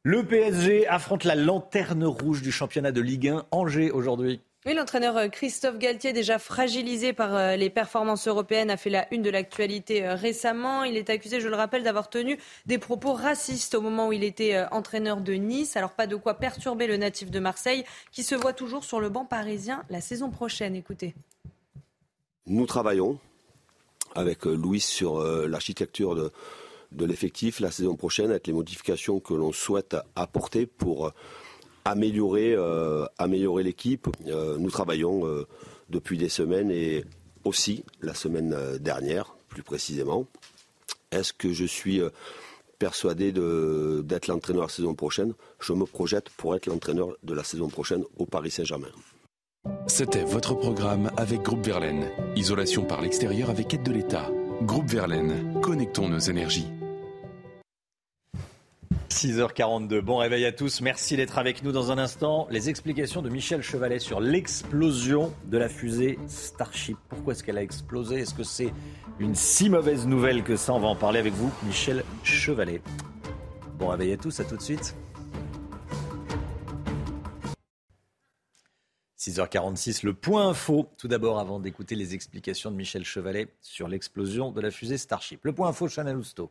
Le PSG affronte la lanterne rouge du championnat de Ligue 1 Angers aujourd'hui. Oui, l'entraîneur euh, Christophe Galtier, déjà fragilisé par euh, les performances européennes, a fait la une de l'actualité euh, récemment. Il est accusé, je le rappelle, d'avoir tenu des propos racistes au moment où il était entraîneur de Nice. Alors pas de quoi perturber le natif de Marseille, qui se voit toujours sur le banc parisien la saison prochaine. Écoutez. Nous travaillons avec Louis sur l'architecture de, de l'effectif la saison prochaine, avec les modifications que l'on souhaite apporter pour améliorer, euh, améliorer l'équipe. Euh, nous travaillons euh, depuis des semaines et aussi la semaine dernière, plus précisément. Est-ce que je suis persuadé d'être l'entraîneur la saison prochaine? Je me projette pour être l'entraîneur de la saison prochaine au Paris Saint-Germain. C'était votre programme avec Groupe Verlaine. Isolation par l'extérieur avec aide de l'État. Groupe Verlaine, connectons nos énergies. 6h42. Bon réveil à tous. Merci d'être avec nous dans un instant. Les explications de Michel Chevalet sur l'explosion de la fusée Starship. Pourquoi est-ce qu'elle a explosé? Est-ce que c'est une si mauvaise nouvelle que ça? On va en parler avec vous, Michel Chevalet. Bon réveil à tous. À tout de suite. 6h46, le point info. Tout d'abord, avant d'écouter les explications de Michel Chevalet sur l'explosion de la fusée Starship. Le point info, Chanel Housteau.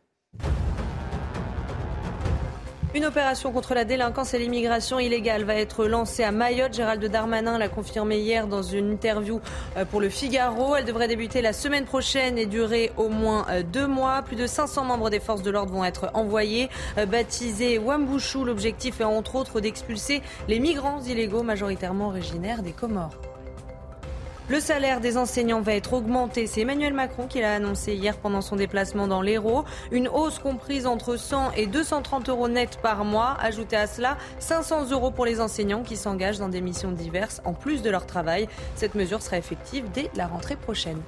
Une opération contre la délinquance et l'immigration illégale va être lancée à Mayotte. Gérald Darmanin l'a confirmé hier dans une interview euh, pour le Figaro. Elle devrait débuter la semaine prochaine et durer au moins euh, deux mois. Plus de 500 membres des forces de l'ordre vont être envoyés. Euh, baptisé Wambouchou, l'objectif est entre autres d'expulser les migrants illégaux majoritairement originaires des Comores. Le salaire des enseignants va être augmenté. C'est Emmanuel Macron qui l'a annoncé hier pendant son déplacement dans l'Hérault. Une hausse comprise entre 100 et 230 euros net par mois. Ajoutez à cela 500 euros pour les enseignants qui s'engagent dans des missions diverses en plus de leur travail. Cette mesure sera effective dès la rentrée prochaine.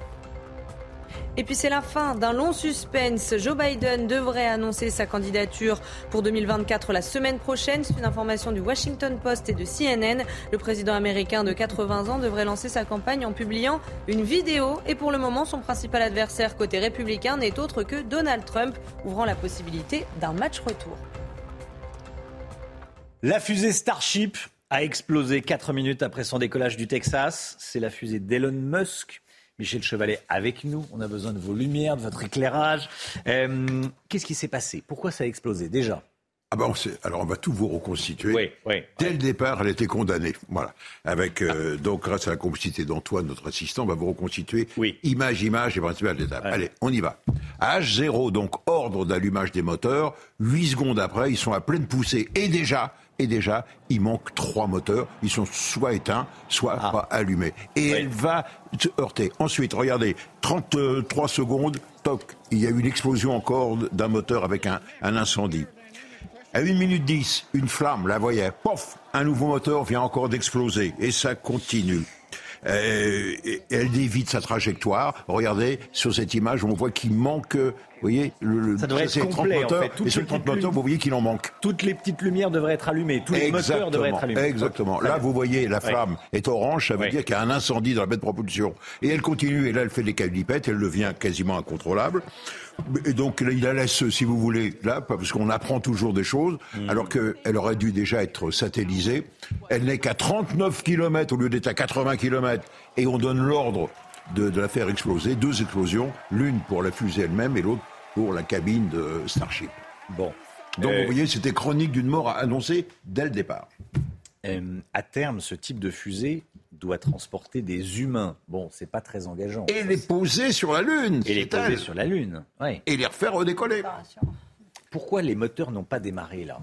Et puis c'est la fin d'un long suspense. Joe Biden devrait annoncer sa candidature pour 2024 la semaine prochaine. C'est une information du Washington Post et de CNN. Le président américain de 80 ans devrait lancer sa campagne en publiant une vidéo. Et pour le moment, son principal adversaire côté républicain n'est autre que Donald Trump, ouvrant la possibilité d'un match retour. La fusée Starship a explosé 4 minutes après son décollage du Texas. C'est la fusée d'Elon Musk Michel Chevalet avec nous. On a besoin de vos lumières, de votre éclairage. Euh, qu'est-ce qui s'est passé? Pourquoi ça a explosé? Déjà ah ben alors on va tout vous reconstituer. Oui, oui. Dès le départ, elle était condamnée. Voilà. Avec euh, donc grâce à la complicité d'Antoine, notre assistant, on va vous reconstituer image, image et principales étapes. Allez, on y va. H0, donc ordre d'allumage des moteurs. Huit secondes après, ils sont à pleine poussée et déjà. Et déjà, il manque trois moteurs. Ils sont soit éteints, soit Ah. pas allumés. Et elle va se heurter. Ensuite, regardez, 33 secondes, toc, il y a eu une explosion encore d'un moteur avec un, un incendie. À 1 minute 10, une flamme, la voyait, pof, un nouveau moteur vient encore d'exploser. Et ça continue. Euh, elle dévie de sa trajectoire. Regardez, sur cette image, on voit qu'il manque, vous voyez, le, le- Ça devrait 30 complet, en moteurs, fait. Toutes et sur les les 30 petites moteurs, vous voyez qu'il en manque. Toutes les petites lumières devraient être allumées, tous les moteurs devraient être allumés. Exactement. Là, vous voyez, la flamme est orange, ça veut dire qu'il y a un incendie dans la baie de propulsion. Et elle continue, et là, elle fait des calipettes, elle devient quasiment incontrôlable. Et donc, il la laisse, si vous voulez, là, parce qu'on apprend toujours des choses, Mm. alors qu'elle aurait dû déjà être satellisée. Elle n'est qu'à 39 km au lieu d'être à 80 km, et on donne l'ordre de, de la faire exploser. Deux explosions, l'une pour la fusée elle-même et l'autre pour la cabine de Starship. Bon. Donc, Euh, vous voyez, c'était chronique d'une mort annoncée dès le départ. Euh, à terme, ce type de fusée doit transporter des humains. Bon, c'est pas très engageant. Et les poser sur la Lune. Et les poser elle. sur la Lune. Ouais. Et les refaire redécoller. Pourquoi les moteurs n'ont pas démarré là?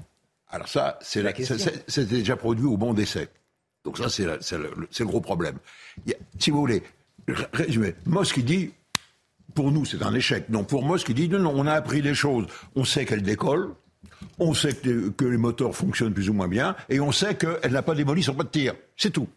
Alors ça, c'est La la- question. c'est- déjà produit au bon d'essai. Donc ça, c'est le, gros problème. A- si vous voulez, résumé, Musk il dit, pour nous c'est un échec. Non, pour Musk il dit, non, non, on a appris des choses. On sait qu'elle décolle, on sait que, les moteurs fonctionnent plus ou moins bien, et on sait qu'elle n'a pas démoli son pas de tir. C'est tout.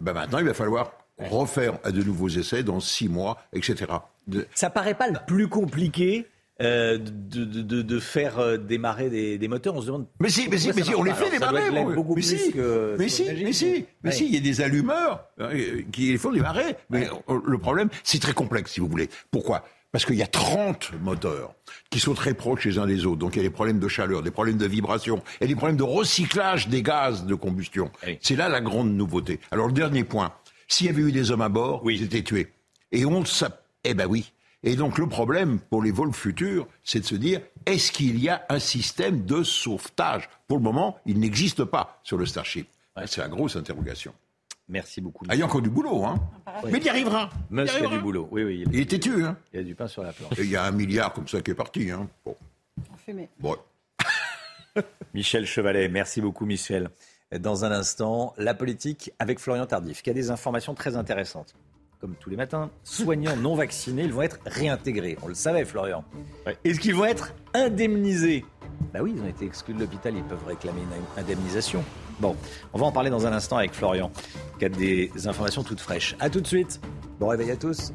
Et ben maintenant, il va falloir refaire de nouveaux essais dans six mois, etc. De- Ça paraît pas le plus compliqué euh, de, de- de- faire euh, démarrer des, des moteurs. On se demande. Mais si, mais si, mais si, on les fait démarrer. mais si, que mais si, mais si, mais Ouais. si, il y a des allumeurs euh, qui les font démarrer. Mais le problème, c'est très complexe, si vous voulez. Pourquoi? Parce qu'il y a 30 moteurs qui sont très proches les uns des autres. Donc il y a des problèmes de chaleur, des problèmes de vibration, et des problèmes de recyclage des gaz de combustion. C'est là la grande nouveauté. Alors le dernier point, s'il y avait eu des hommes à bord, ils étaient tués. Et on s'a- Eh ben oui. Et donc le problème pour les vols futurs, c'est de se dire, est-ce qu'il y a un système de sauvetage? Pour le moment, il n'existe pas sur le Starship. C'est la grosse interrogation. Merci beaucoup. Ah, il y a encore du boulot, hein Mais il y arrivera. Il y Musk a du boulot. Oui, oui. Il est têtu, hein Il y a du pain sur la planche. Et il y a un milliard comme ça qui est parti, hein Bon. Fumée. Bon. Michel Chevalet, merci beaucoup Michel. Dans un instant, la politique avec Florian Tardif, qui a des informations très intéressantes. Comme tous les matins, soignants non vaccinés, ils vont être réintégrés. On le savait, Florian. Est-ce qu'ils vont être indemnisés? Bah oui, ils ont été exclus de l'hôpital, ils peuvent réclamer une indemnisation. Bon, on va en parler dans un instant avec Florian, qui a des informations toutes fraîches. A tout de suite. Bon réveil à tous.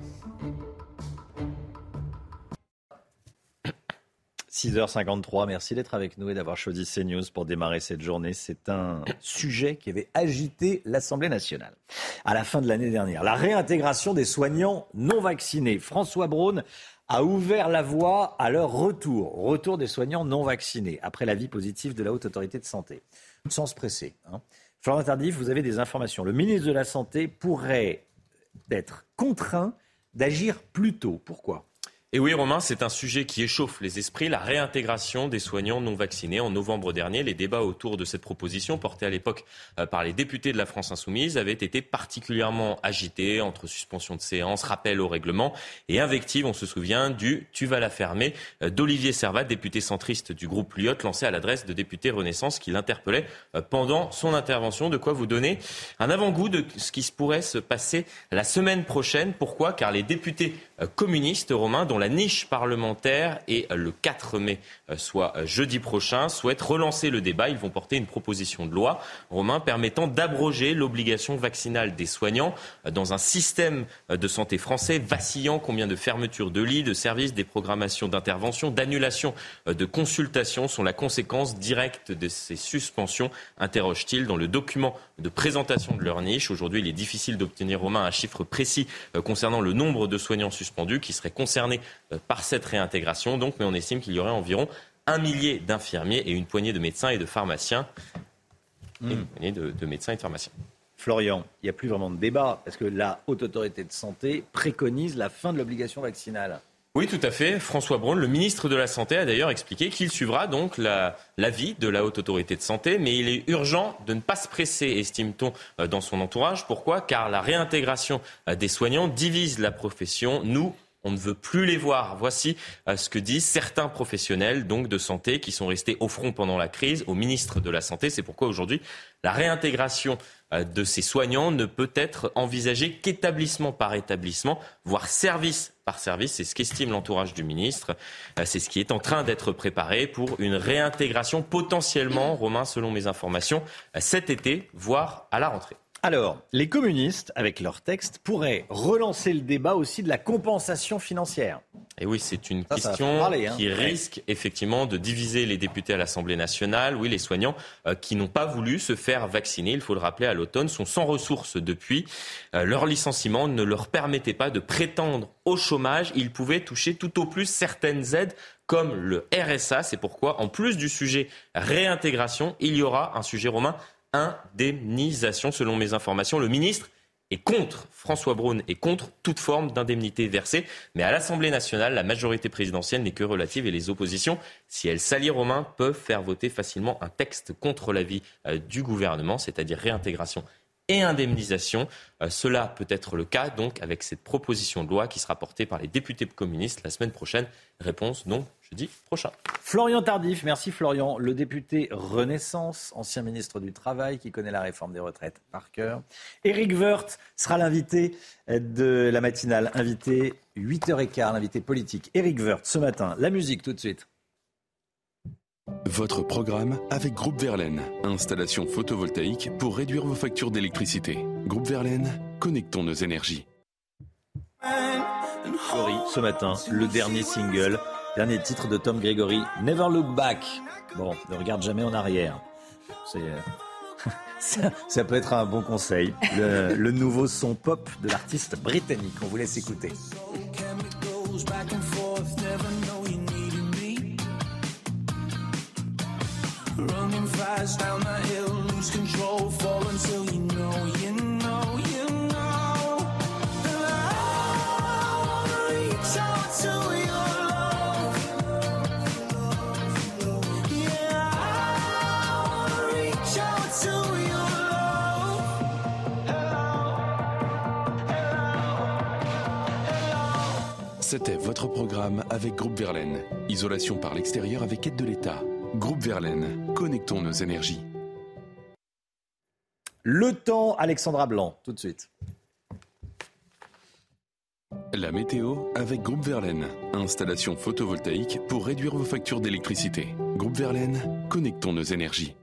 6h53, merci d'être avec nous et d'avoir choisi CNews pour démarrer cette journée. C'est un sujet qui avait agité l'Assemblée nationale à la fin de l'année dernière. La réintégration des soignants non vaccinés. François Braun a ouvert la voie à leur retour, retour des soignants non vaccinés, après l'avis positif de la Haute Autorité de Santé. Sans se presser. Hein. Florent Tardif, vous avez des informations. Le ministre de la Santé pourrait être contraint d'agir plus tôt. Pourquoi? Et oui, Romain, c'est un sujet qui échauffe les esprits, la réintégration des soignants non vaccinés. En novembre dernier, les débats autour de cette proposition, portée à l'époque euh, par les députés de la France Insoumise, avaient été particulièrement agités entre suspension de séance, rappel au règlement et invective, on se souvient, du « tu vas la fermer » euh, d'Olivier Servat, député centriste du groupe Lyotte, lancé à l'adresse de députés Renaissance qui l'interpellait euh, pendant son intervention. De quoi vous donner un avant-goût de ce qui pourrait se passer la semaine prochaine. Pourquoi? Car les députés communistes romains, dont la niche parlementaire euh, le 4 mai, euh, soit euh, jeudi prochain, souhaitent relancer le débat. Ils vont porter une proposition de loi, Romain, permettant d'abroger l'obligation vaccinale des soignants euh, dans un système de santé français vacillant. Combien de fermetures de lits, de services, des programmations d'intervention, d'annulation de consultations sont la conséquence directe de ces suspensions, interroge-t-il dans le document de présentation de leur niche. Aujourd'hui, il est difficile d'obtenir, Romain, un chiffre précis concernant le nombre de soignants suspendus qui seraient concernés par cette réintégration. Donc, mais on estime qu'il y aurait environ un millier d'infirmiers et une poignée de médecins et de pharmaciens. Et une poignée de, de médecins et de pharmaciens. Florian, il n'y a plus vraiment de débat parce que la Haute Autorité de Santé préconise la fin de l'obligation vaccinale. Oui, tout à fait. François Braun, le ministre de la Santé, a d'ailleurs expliqué qu'il suivra donc l'avis de la Haute Autorité de Santé, mais il est urgent de ne pas se presser, estime-t-on, euh, dans son entourage. Pourquoi? Car la réintégration euh, des soignants divise la profession. Nous, on ne veut plus les voir. Voici euh, ce que disent certains professionnels donc de santé qui sont restés au front pendant la crise au ministre de la Santé. C'est pourquoi aujourd'hui la réintégration euh, de ces soignants ne peut être envisagée qu'établissement par établissement, voire service par service. C'est ce qu'estime l'entourage du ministre. Euh, c'est ce qui est en train d'être préparé pour une réintégration potentiellement, Romain, selon mes informations, cet été, voire à la rentrée. Alors, les communistes, avec leur texte, pourraient relancer le débat aussi de la compensation financière. Et oui, c'est une question hein. qui risque effectivement de diviser les députés à l'Assemblée nationale. Oui, les soignants euh, qui n'ont pas voulu se faire vacciner, il faut le rappeler, à l'automne, sont sans ressources depuis. Euh, leur licenciement ne leur permettait pas de prétendre au chômage. Ils pouvaient toucher tout au plus certaines aides comme le RSA. C'est pourquoi, en plus du sujet réintégration, il y aura un sujet romain indemnisation. Selon mes informations, le ministre est contre, François Braun est contre toute forme d'indemnité versée. Mais à l'Assemblée nationale, la majorité présidentielle n'est que relative et les oppositions, si elles s'allient Romain, peuvent faire voter facilement un texte contre l'avis euh, du gouvernement, c'est-à-dire réintégration et indemnisation. Euh, cela peut être le cas donc avec cette proposition de loi qui sera portée par les députés communistes la semaine prochaine. Réponse donc jeudi prochain. Florian Tardif, merci Florian. Le député Renaissance, ancien ministre du Travail qui connaît la réforme des retraites par cœur. Éric Woerth sera l'invité de la matinale, invité 8h15, l'invité politique. Éric Woerth ce matin. La musique tout de suite. Votre programme avec Groupe Verlaine. Installation photovoltaïque pour réduire vos factures d'électricité. Groupe Verlaine, connectons nos énergies. Gregory, ce matin, le dernier single, dernier titre de Tom Gregory, Never Look Back. Bon, ne regarde jamais en arrière. Euh, ça, peut être un bon conseil. Le, nouveau son pop de l'artiste britannique. On vous laisse écouter. Running fast down hill, lose control, fall until you know, you C'était votre programme avec Groupe Verlaine. Isolation par l'extérieur avec aide de l'État. Groupe Verlaine, connectons nos énergies. Le temps, Alexandra Blanc, tout de suite. La météo avec Groupe Verlaine. Installation photovoltaïque pour réduire vos factures d'électricité. Groupe Verlaine, connectons nos énergies.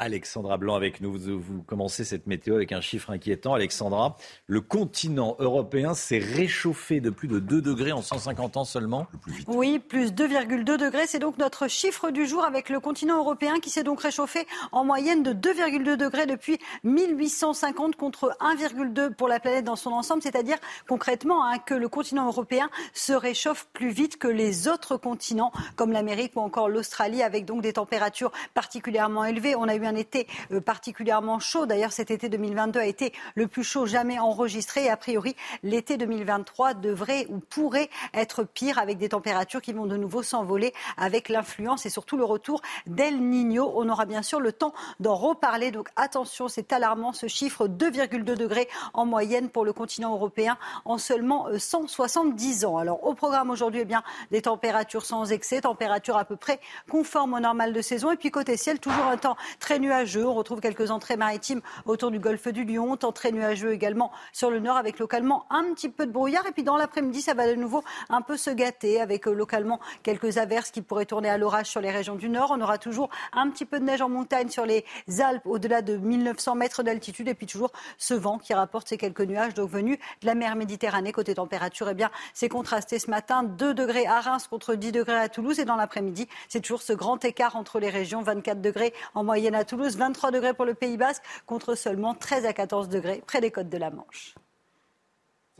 Alexandra Blanc avec nous. Vous, commencez cette météo avec un chiffre inquiétant. Alexandra, le continent européen s'est réchauffé de plus de 2 degrés en 150 ans seulement. Oui, plus 2,2 degrés. C'est donc notre chiffre du jour avec le continent européen qui s'est donc réchauffé en moyenne de 2,2 degrés depuis 1850 contre 1,2 pour la planète dans son ensemble. C'est-à-dire concrètement hein, que le continent européen se réchauffe plus vite que les autres continents comme l'Amérique ou encore l'Australie avec donc des températures particulièrement élevées. On a eu un été euh, particulièrement chaud. D'ailleurs, cet été 2022 a été le plus chaud jamais enregistré. Et a priori, l'été 2023 devrait ou pourrait être pire avec des températures qui vont de nouveau s'envoler avec l'influence et surtout le retour d'El Niño. On aura bien sûr le temps d'en reparler. Donc attention, c'est alarmant ce chiffre 2,2 degrés en moyenne pour le continent européen en seulement 170 euh, ans. Alors au programme aujourd'hui, eh bien des températures sans excès, températures à peu près conformes au normal de saison. Et puis côté ciel, toujours un temps très nuageux. On retrouve quelques entrées maritimes autour du golfe du Lion, temps très nuageux également sur le nord avec localement un petit peu de brouillard. Et puis dans l'après-midi, ça va de nouveau un peu se gâter avec euh, localement quelques averses qui pourraient tourner à l'orage sur les régions du nord. On aura toujours un petit peu de neige en montagne sur les Alpes au-delà de 1900 mètres d'altitude et puis toujours ce vent qui rapporte ces quelques nuages donc venus de la mer Méditerranée. Côté température, eh bien, c'est contrasté ce matin. 2 degrés à Reims contre 10 degrés à Toulouse et dans l'après-midi, c'est toujours ce grand écart entre les régions. 24 degrés en moyenne à Toulouse, 23 degrés pour le Pays Basque, contre seulement 13 à 14 degrés près des côtes de la Manche.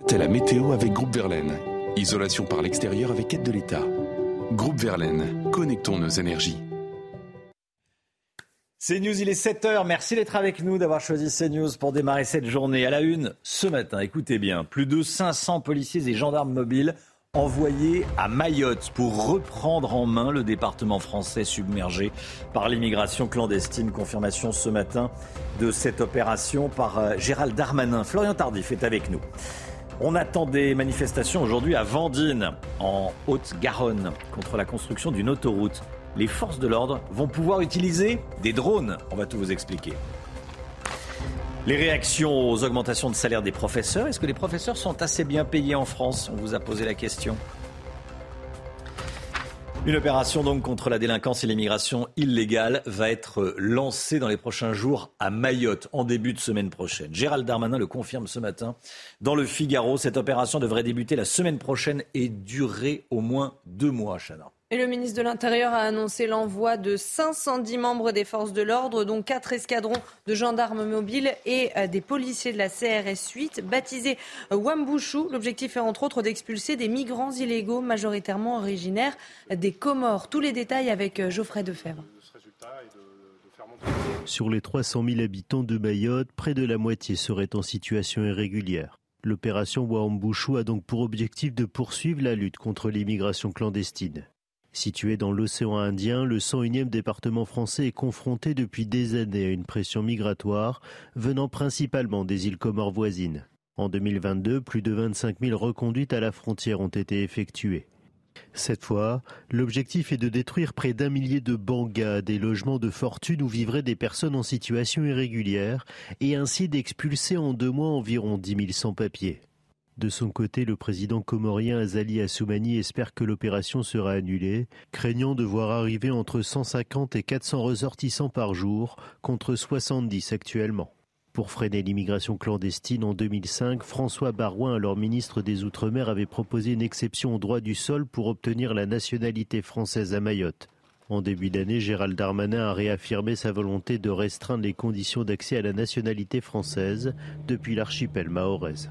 C'était la météo avec Groupe Verlaine. Isolation par l'extérieur avec aide de l'État. Groupe Verlaine, connectons nos énergies. CNews, il est 7h. Merci d'être avec nous, d'avoir choisi CNews pour démarrer cette journée. À la une, ce matin, écoutez bien, plus de 500 policiers et gendarmes mobiles envoyé à Mayotte pour reprendre en main le département français submergé par l'immigration clandestine. Confirmation ce matin de cette opération par euh, Gérald Darmanin. Florian Tardif est avec nous. On attend des manifestations aujourd'hui à Vendine, en Haute-Garonne, contre la construction d'une autoroute. Les forces de l'ordre vont pouvoir utiliser des drones. On va tout vous expliquer. Les réactions aux augmentations de salaire des professeurs, est-ce que les professeurs sont assez bien payés en France? On vous a posé la question. Une opération donc contre la délinquance et l'immigration illégale va être lancée dans les prochains jours à Mayotte en début de semaine prochaine. Gérald Darmanin le confirme ce matin dans le Figaro. Cette opération devrait débuter la semaine prochaine et durer au moins deux mois, Chana. Et le ministre de l'Intérieur a annoncé l'envoi de 510 membres des forces de l'ordre, dont quatre escadrons de gendarmes mobiles et euh, des policiers de la CRS 8, baptisés euh, Wambushu. L'objectif est entre autres d'expulser des migrants illégaux majoritairement originaires des Comores. Tous les détails avec euh, Geoffrey Defebvre. Sur les 300 000 habitants de Mayotte, près de la moitié seraient en situation irrégulière. L'opération Wambushu a donc pour objectif de poursuivre la lutte contre l'immigration clandestine. Situé dans l'océan Indien, le 101e département français est confronté depuis des années à une pression migratoire venant principalement des îles Comores voisines. En 2022, plus de 25 000 reconduites à la frontière ont été effectuées. Cette fois, l'objectif est de détruire près d'un millier de bangas, des logements de fortune où vivraient des personnes en situation irrégulière, et ainsi d'expulser en deux mois environ 10 000 sans-papiers. De son côté, le président comorien Azali Assoumani espère que l'opération sera annulée, craignant de voir arriver entre 150 et 400 ressortissants par jour, contre 70 actuellement. Pour freiner l'immigration clandestine en 2005, François Barouin, alors ministre des Outre-mer, avait proposé une exception au droit du sol pour obtenir la nationalité française à Mayotte. En début d'année, Gérald Darmanin a réaffirmé sa volonté de restreindre les conditions d'accès à la nationalité française depuis l'archipel mahoraise.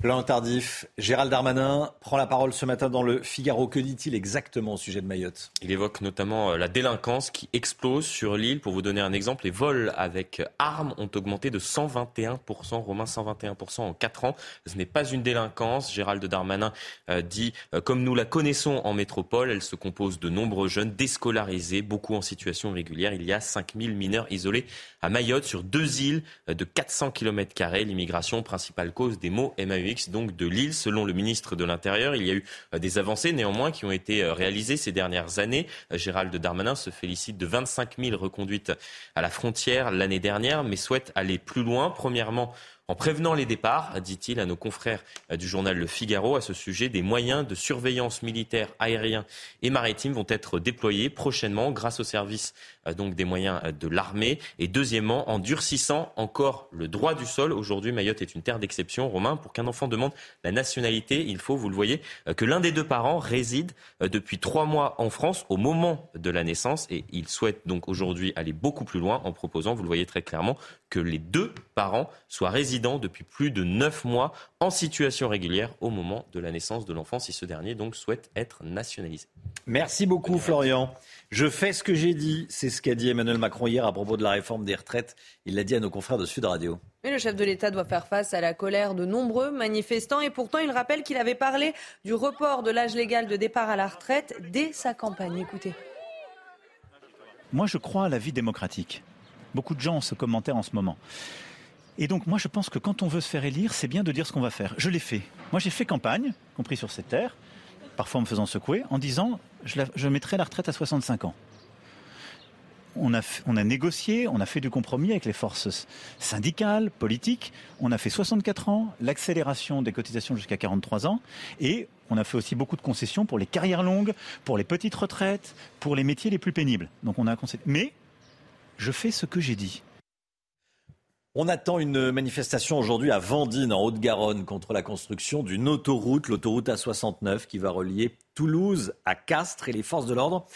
Plan tardif. Gérald Darmanin prend la parole ce matin dans le Figaro. Que dit-il exactement au sujet de Mayotte? Il évoque notamment euh, la délinquance qui explose sur l'île. Pour vous donner un exemple, les vols avec armes ont augmenté de 121%, Romain, 121% en 4 ans. Ce n'est pas une délinquance. Gérald Darmanin euh, dit, euh, comme nous la connaissons en métropole, elle se compose de nombreux jeunes déscolarisés, beaucoup en situation irrégulière. Il y a 5000 mineurs isolés à Mayotte sur deux îles de 400 km. L'immigration, principale cause des maux MAU donc de Lille. Selon le ministre de l'Intérieur, il y a eu euh, des avancées néanmoins qui ont été euh, réalisées ces dernières années. Euh, Gérald Darmanin se félicite de 25 000 reconduites à la frontière l'année dernière, mais souhaite aller plus loin. Premièrement, en prévenant les départs, dit-il à nos confrères du journal Le Figaro à ce sujet, des moyens de surveillance militaire aérien et maritime vont être déployés prochainement grâce au service euh, donc des moyens euh, de l'armée. Et deuxièmement, en durcissant encore le droit du sol. Aujourd'hui, Mayotte est une terre d'exception. Romain, pour qu'un enfant demande la nationalité, il faut, vous le voyez, euh, que l'un des deux parents réside depuis trois mois en France au moment de la naissance. Et il souhaite donc aujourd'hui aller beaucoup plus loin en proposant, vous le voyez très clairement, que les deux parents soient résidents depuis plus de neuf mois en situation régulière au moment de la naissance de l'enfant, si ce dernier donc souhaite être nationalisé. Merci beaucoup, Florian. Je fais ce que j'ai dit. C'est ce qu'a dit Emmanuel Macron hier à propos de la réforme des retraites. Il l'a dit à nos confrères de Sud Radio. Mais le chef de l'État doit faire face à la colère de nombreux manifestants et pourtant il rappelle qu'il avait parlé du report de l'âge légal de départ à la retraite dès sa campagne. Écoutez. Moi, je crois à la vie démocratique. Beaucoup de gens ont ce en ce moment. Et donc moi je pense que quand on veut se faire élire, c'est bien de dire ce qu'on va faire. Je l'ai fait. Moi j'ai fait campagne, compris sur cette terre, parfois en me faisant secouer, en disant je, mettrai la retraite à 65 ans. On a, négocié, on a fait du compromis avec les forces syndicales, politiques. On a fait 64 ans, l'accélération des cotisations jusqu'à 43 ans. Et on a fait aussi beaucoup de concessions pour les carrières longues, pour les petites retraites, pour les métiers les plus pénibles. Donc on a Mais je fais ce que j'ai dit. On attend une manifestation aujourd'hui à Vendine, en Haute-Garonne, contre la construction d'une autoroute, l'autoroute A69, qui va relier Toulouse à Castres. Et les forces de l'ordre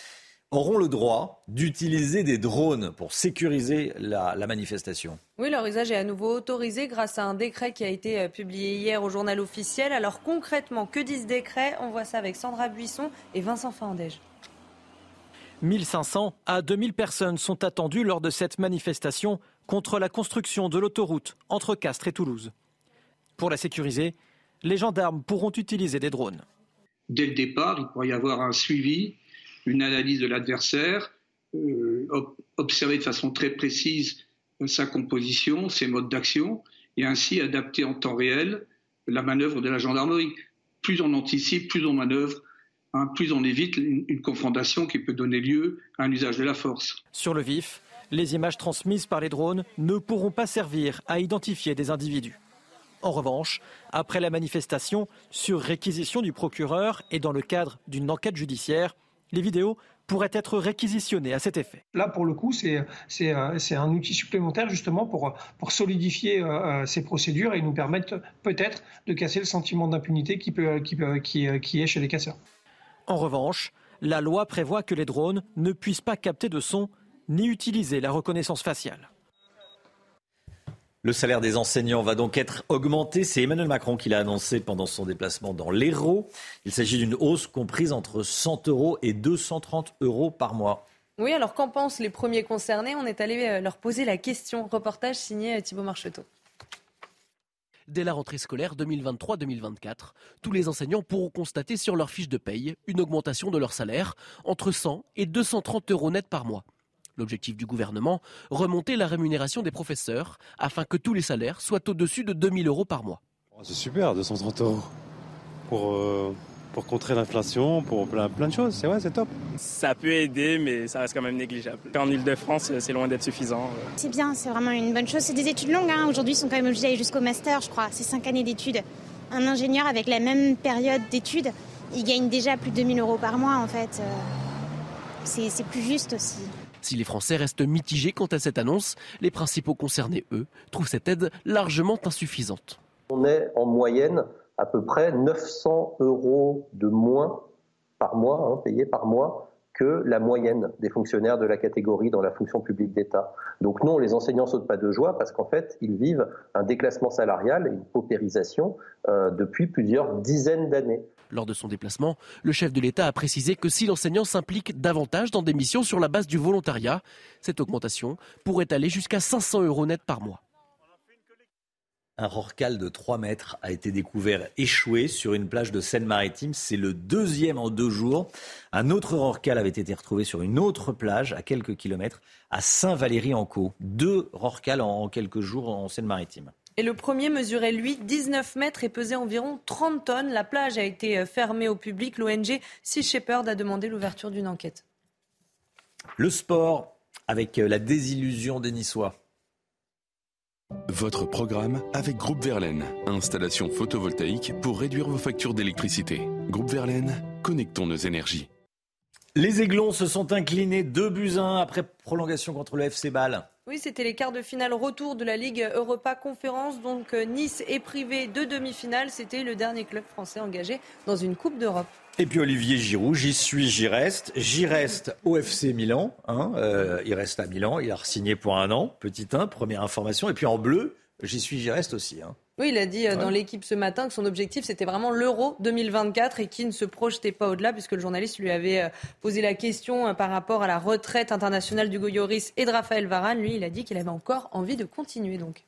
auront le droit d'utiliser des drones pour sécuriser la, manifestation. Oui, leur usage est à nouveau autorisé grâce à un décret qui a été euh, publié hier au journal officiel. Alors concrètement, que dit ce décret On voit ça avec Sandra Buisson et Vincent Fandège. 1500 à 2000 personnes sont attendues lors de cette manifestation contre la construction de l'autoroute entre Castres et Toulouse. Pour la sécuriser, les gendarmes pourront utiliser des drones. Dès le départ, il pourrait y avoir un suivi, une analyse de l'adversaire, euh, observer de façon très précise sa composition, ses modes d'action, et ainsi adapter en temps réel la manœuvre de la gendarmerie. Plus on anticipe, plus on manœuvre, hein, plus on évite une, une confrontation qui peut donner lieu à un usage de la force. Sur le vif, les images transmises par les drones ne pourront pas servir à identifier des individus. En revanche, après la manifestation, sur réquisition du procureur et dans le cadre d'une enquête judiciaire, les vidéos pourraient être réquisitionnées à cet effet. Là, pour le coup, c'est euh, un outil supplémentaire justement pour, pour solidifier euh, euh, ces procédures et nous permettre peut-être de casser le sentiment d'impunité qui, peut, qui, qui, qui est chez les casseurs. En revanche, la loi prévoit que les drones ne puissent pas capter de son ni utiliser la reconnaissance faciale. Le salaire des enseignants va donc être augmenté. C'est Emmanuel Macron qui l'a annoncé pendant son déplacement dans l'Hérault. Il s'agit d'une hausse comprise entre 100 euros et 230 euros par mois. Oui, alors qu'en pensent les premiers concernés? On est allé euh, leur poser la question. Reportage signé euh, Thibault Marcheteau. Dès la rentrée scolaire 2023-2024, tous les enseignants pourront constater sur leur fiche de paye une augmentation de leur salaire entre 100 et 230 euros net par mois. L'objectif du gouvernement, remonter la rémunération des professeurs afin que tous les salaires soient au-dessus de 2000 euros par mois. Oh, c'est super, 230 euros pour, euh, pour contrer l'inflation, pour plein, plein de choses. C'est ouais, c'est top. Ça peut aider, mais ça reste quand même négligeable. En Ile-de-France, c'est loin d'être suffisant. C'est bien, c'est vraiment une bonne chose. C'est des études longues. Hein. Aujourd'hui, ils sont quand même obligés d'aller jusqu'au master, je crois. C'est 5 années d'études. Un ingénieur avec la même période d'études, il gagne déjà plus de 2000 euros par mois, en fait. Euh, c'est plus juste aussi. Si les Français restent mitigés quant à cette annonce, les principaux concernés, eux, trouvent cette aide largement insuffisante. On est en moyenne à peu près 900 euros de moins par mois, hein, payés par mois, que la moyenne des fonctionnaires de la catégorie dans la fonction publique d'État. Donc non, les enseignants sautent pas de joie parce qu'en fait, ils vivent un déclassement salarial et une paupérisation euh, depuis plusieurs dizaines d'années. Lors de son déplacement, le chef de l'État a précisé que si l'enseignant s'implique davantage dans des missions sur la base du volontariat, cette augmentation pourrait aller jusqu'à 500 euros net par mois. Un rorcal de 3 mètres a été découvert échoué sur une plage de Seine-Maritime. C'est le deuxième en deux jours. Un autre rorcal avait été retrouvé sur une autre plage à quelques kilomètres, à Saint-Valery-en-Caux. Deux rorcals en quelques jours en Seine-Maritime. Et le premier mesurait, lui, 19 mètres et pesait environ 30 tonnes. La plage a été euh, fermée au public. L'ONG Sea Shepherd a demandé l'ouverture d'une enquête. Le sport, avec euh, la désillusion des Niçois. Votre programme avec Groupe Verlaine. Installation photovoltaïque pour réduire vos factures d'électricité. Groupe Verlaine, connectons nos énergies. Les Aiglons se sont inclinés 2 buts 1 après prolongation contre le FC Bâle. Oui, c'était les quarts de finale retour de la Ligue Europa Conférence. Donc euh, Nice est privé de demi-finale. C'était le dernier club français engagé dans une Coupe d'Europe. Et puis Olivier Giroud, j'y suis, j'y reste. J'y reste au FC Milan. Hein, euh, il reste à Milan. Il a signé pour un an. Petit 1, première information. Et puis en bleu, j'y suis, j'y reste aussi. Hein. Oui, il a dit euh, dans l'équipe ce matin que son objectif, c'était vraiment l'Euro 2024 et qu'il ne se projetait pas au-delà, puisque le journaliste lui avait euh, posé la question par rapport à la retraite internationale du Goyoris et de Raphaël Varane. Lui, il a dit qu'il avait encore envie de continuer donc.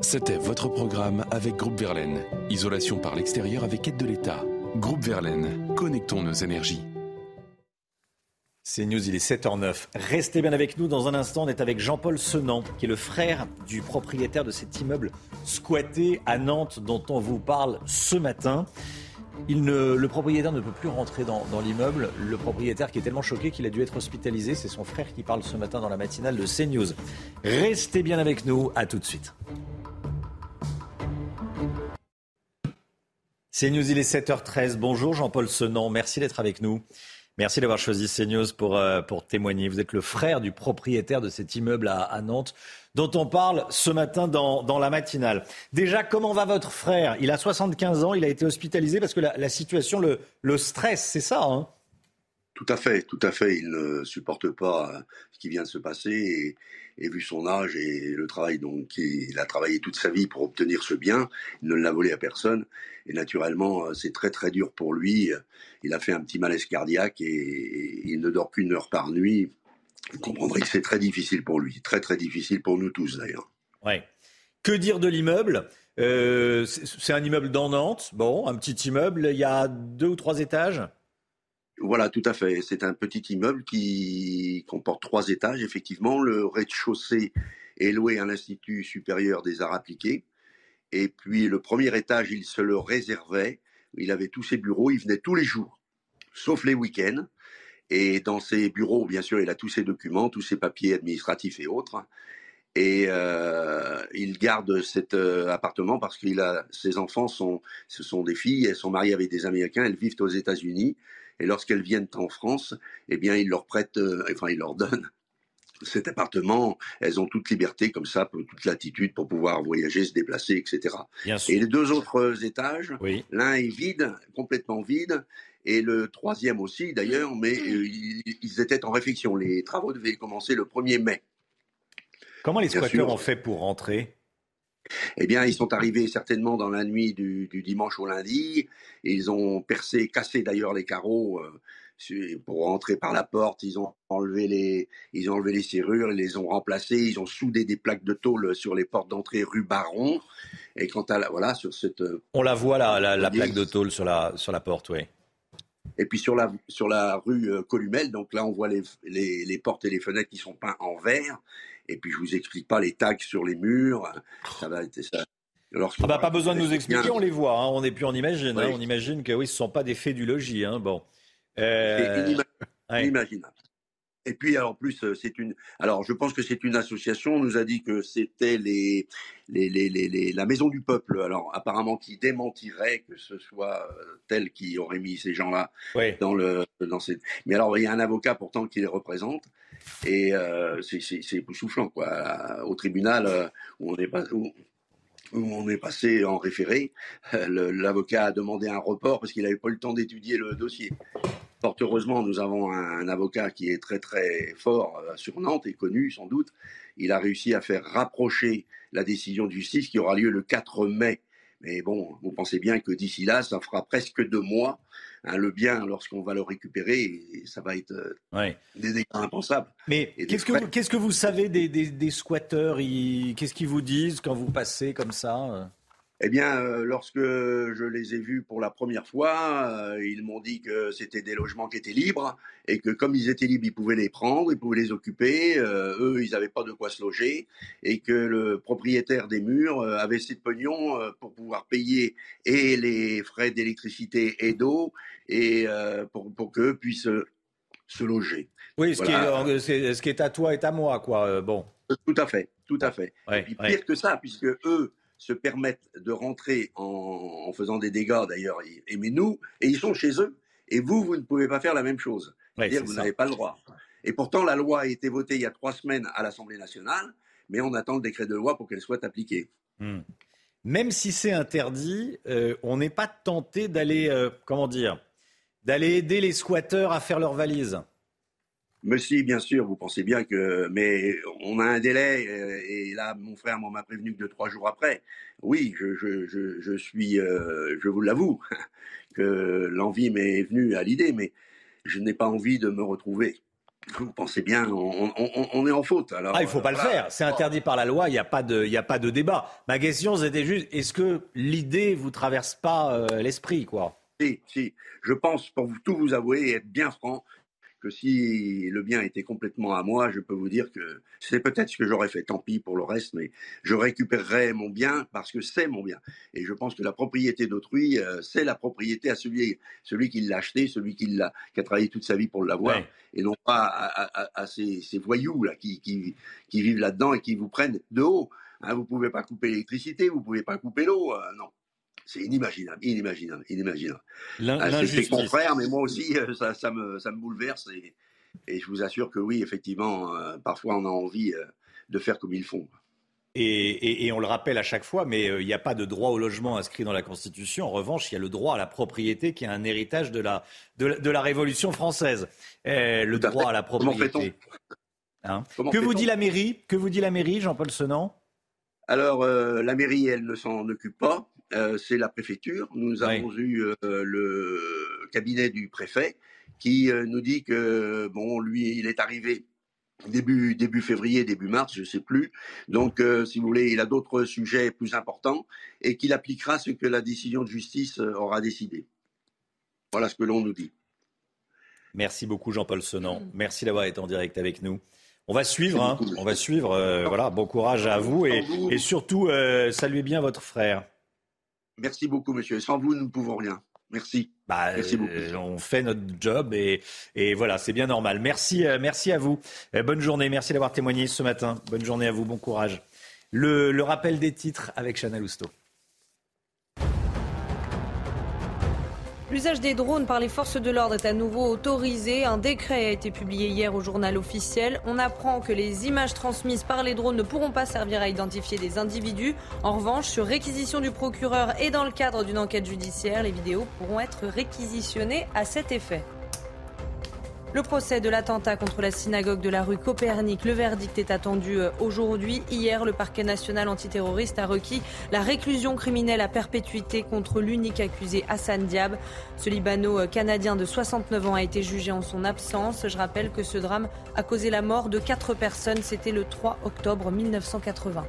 C'était votre programme avec Groupe Verlaine. Isolation par l'extérieur avec aide de l'État. Groupe Verlaine, connectons nos énergies. C'est News, il est 7h09. Restez bien avec nous. Dans un instant, on est avec Jean-Paul Senant, qui est le frère du propriétaire de cet immeuble squatté à Nantes dont on vous parle ce matin. Le propriétaire ne peut plus rentrer dans, dans l'immeuble. Le propriétaire qui est tellement choqué qu'il a dû être hospitalisé. C'est son frère qui parle ce matin dans la matinale de CNews. Restez bien avec nous. À tout de suite. CNews, il est 7h13. Bonjour Jean-Paul Senant. Merci d'être avec nous. Merci d'avoir choisi CNews pour, euh, pour témoigner. Vous êtes le frère du propriétaire de cet immeuble à, Nantes dont on parle ce matin dans, dans, la matinale. Déjà, comment va votre frère? Il a 75 ans, il a été hospitalisé parce que la, la situation le, le stresse, c'est ça hein? Tout à fait, tout à fait. Il ne supporte pas euh, ce qui vient de se passer et, et vu son âge et le travail, donc il a travaillé toute sa vie pour obtenir ce bien, il ne l'a volé à personne. Et naturellement, euh, c'est très très dur pour lui. Il a fait un petit malaise cardiaque et, il ne dort qu'une heure par nuit. Vous comprendrez que c'est très difficile pour lui, très très difficile pour nous tous d'ailleurs. Ouais. Que dire de l'immeuble? Euh, c'est un immeuble dans Nantes. Bon, un petit immeuble. Il y a deux ou trois étages. Voilà, tout à fait. C'est un petit immeuble qui comporte trois étages, effectivement. Le rez-de-chaussée est loué à l'Institut supérieur des arts appliqués. Et puis le premier étage, il se le réservait. Il avait tous ses bureaux, il venait tous les jours, sauf les week-ends. Et dans ses bureaux, bien sûr, il a tous ses documents, tous ses papiers administratifs et autres. Et euh, il garde cet euh, appartement parce qu'il a ses enfants sont ce sont des filles, elles sont mariées avec des Américains, elles vivent aux États-Unis. Et lorsqu'elles viennent en France, eh bien, il leur prête, euh, enfin, il leur donne cet appartement, elles ont toute liberté comme ça, toute latitude pour pouvoir voyager, se déplacer, etc. Et les deux autres étages, l'un est vide, complètement vide, et le troisième aussi d'ailleurs, mais euh, ils étaient en réflexion. Les travaux devaient commencer le 1er mai. Comment les squatteurs ont fait pour rentrer? Eh bien, ils sont arrivés certainement dans la nuit du, dimanche au lundi. ils ont percé, cassé d'ailleurs les carreaux euh, pour rentrer par la porte. Ils ont enlevé les, ils ont enlevé les serrures, ils les ont remplacées. Ils ont soudé des plaques de tôle sur les portes d'entrée rue Baron. Et quant à la, voilà, sur cette. Euh, On la voit la, la, plaque de tôle sur la, sur la porte, oui. Et puis sur la, sur la rue euh, Columel, donc là on voit les, les, les portes et les fenêtres qui sont peints en vert. Et puis je vous explique pas les tags sur les murs. Ça va être ça. Ah bah, pas besoin de nous expliquer, on les voit. Hein. On est plus on imagine. Hein. On imagine que oui, ce ne sont pas des faits du logis. Hein. Bon. Euh... Inimaginable. Et puis, en plus, euh, c'est une. Alors, je pense que c'est une association. On nous a dit que c'était les, les, les, les, la Maison du Peuple. Alors, apparemment, qui démentirait que ce soit euh, tel qui aurait mis ces gens-là dans le dans ces. Mais alors, il y a un avocat pourtant qui les représente. Et euh, c'est époustouflant, quoi. Au tribunal, où on est pas. Où, on est passé en référé, l'avocat a demandé un report parce qu'il n'avait pas eu le temps d'étudier le dossier. Fort heureusement, nous avons un, avocat qui est très très fort euh, sur Nantes et connu sans doute. Il a réussi à faire rapprocher la décision de justice qui aura lieu le 4 mai. Mais bon, vous pensez bien que d'ici là, ça fera presque deux mois. Hein, le bien, lorsqu'on va le récupérer, ça va être euh, des dégâts impensables. Mais qu'est-ce que, vous, qu'est-ce que vous savez des, des, des squatteurs Qu'est-ce qu'ils vous disent quand vous passez comme ça euh? Eh bien, euh, lorsque je les ai vus pour la première fois, euh, ils m'ont dit que c'était des logements qui étaient libres et que comme ils étaient libres, ils pouvaient les prendre, ils pouvaient les occuper. Euh, eux, ils n'avaient pas de quoi se loger et que le propriétaire des murs avait de pognon pour pouvoir payer et les frais d'électricité et d'eau et pour, pour qu'eux puissent se loger. Oui, ce, qui est, ce, qui est, à toi est à moi, quoi. bon. Tout à fait, tout à fait. et puis, pire que ça, puisque eux se permettent de rentrer en, faisant des dégâts d'ailleurs, et, mais nous, et ils sont chez eux, et vous, vous ne pouvez pas faire la même chose. C'est-à-dire vous n'avez pas le droit. Et pourtant, la loi a été votée il y a trois semaines à l'Assemblée nationale, mais on attend le décret de loi pour qu'elle soit appliquée. Hmm. Même si c'est interdit, euh, on n'est pas tenté d'aller, euh, comment dire, d'aller aider les squatteurs à faire leurs valises. Mais si, bien sûr, vous pensez bien que, mais on a un délai, euh, et là, mon frère m'en a prévenu que deux, trois jours après. Oui, je, je, je, je suis, euh, je vous l'avoue, que l'envie m'est venue à l'idée, mais je n'ai pas envie de me retrouver. Vous pensez bien, on, on, on est en faute. Alors, ah, il faut pas le faire. C'est interdit par la loi. Il n'y a pas de, il a pas de débat. Ma question, c'était juste, est-ce que l'idée vous traverse pas euh, l'esprit, quoi? Si, si. Je pense, pour tout vous avouer et être bien franc, que si le bien était complètement à moi, je peux vous dire que c'est peut-être ce que j'aurais fait. Tant pis pour le reste, mais je récupérerais mon bien parce que c'est mon bien. Et je pense que la propriété d'autrui, euh, c'est la propriété à celui, celui qui l'a acheté, celui qui, l'a, qui a travaillé toute sa vie pour l'avoir, et non pas à, ces, voyous là qui, qui, vivent là-dedans et qui vous prennent de haut. Hein, vous pouvez pas couper l'électricité, vous pouvez pas couper l'eau, euh, non. C'est inimaginable, inimaginable, inimaginable. Ah, c'est mon frère, mais moi aussi, euh, ça, ça, me, ça me bouleverse. Et, et, je vous assure que oui, effectivement, euh, parfois on a envie euh, de faire comme ils font. Et, et, on le rappelle à chaque fois, mais il n'y a pas de droit au logement inscrit dans la Constitution. En revanche, il y a le droit à la propriété qui est un héritage de la, de la, de la Révolution française. le droit à la propriété. Hein? Que vous dit la mairie? Que vous dit la mairie, Jean-Paul Senan alors, la mairie, elle ne s'en occupe pas. Euh, c'est la préfecture. Nous avons eu euh, le cabinet du préfet qui euh, nous dit que bon, lui, il est arrivé début, début février, début mars, je ne sais plus. Donc, si vous voulez, il a d'autres sujets plus importants et qu'il appliquera ce que la décision de justice aura décidé. Voilà ce que l'on nous dit. Merci beaucoup Jean-Paul Sonant. Merci d'avoir été en direct avec nous. On va suivre, hein. on va suivre. Euh, voilà, bon courage à vous et, et surtout saluez bien votre frère. Merci beaucoup, monsieur. Sans vous, nous ne pouvons rien. Merci. Bah, merci beaucoup. on fait notre job et, et voilà, c'est bien normal. Merci, merci à vous. bonne journée. Merci d'avoir témoigné ce matin. Bonne journée à vous. Bon courage. Le, le rappel des titres avec Chanel Housteau. L'usage des drones par les forces de l'ordre est à nouveau autorisé. Un décret a été publié hier au journal officiel. On apprend que les images transmises par les drones ne pourront pas servir à identifier des individus. En revanche, sur réquisition du procureur et dans le cadre d'une enquête judiciaire, les vidéos pourront être réquisitionnées à cet effet. Le procès de l'attentat contre la synagogue de la rue Copernic, le verdict est attendu euh, aujourd'hui. Hier, le parquet national antiterroriste a requis la réclusion criminelle à perpétuité contre l'unique accusé Hassan Diab. Ce Libano-Canadien de 69 ans a été jugé en son absence. Je rappelle que ce drame a causé la mort de quatre personnes. C'était le 3 octobre 1980.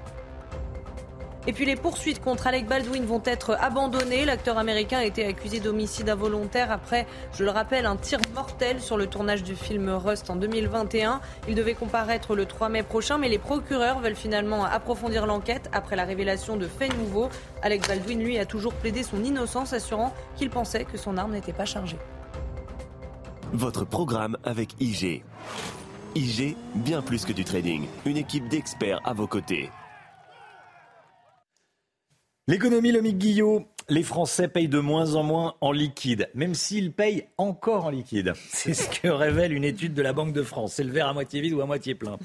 Et puis les poursuites contre Alec Baldwin vont être abandonnées. L'acteur américain a été accusé d'homicide involontaire après, je le rappelle, un tir mortel sur le tournage du film Rust en 2021. Il devait comparaître le 3 mai prochain, mais les procureurs veulent finalement approfondir l'enquête après la révélation de faits nouveaux. Alec Baldwin, lui, a toujours plaidé son innocence, assurant qu'il pensait que son arme n'était pas chargée. Votre programme avec IG. IG, bien plus que du trading. Une équipe d'experts à vos côtés. L'économie, le Guillot, les Français payent de moins en moins en liquide, même s'ils payent encore en liquide. C'est ce que révèle une étude de la Banque de France. C'est le verre à moitié vide ou à moitié plein.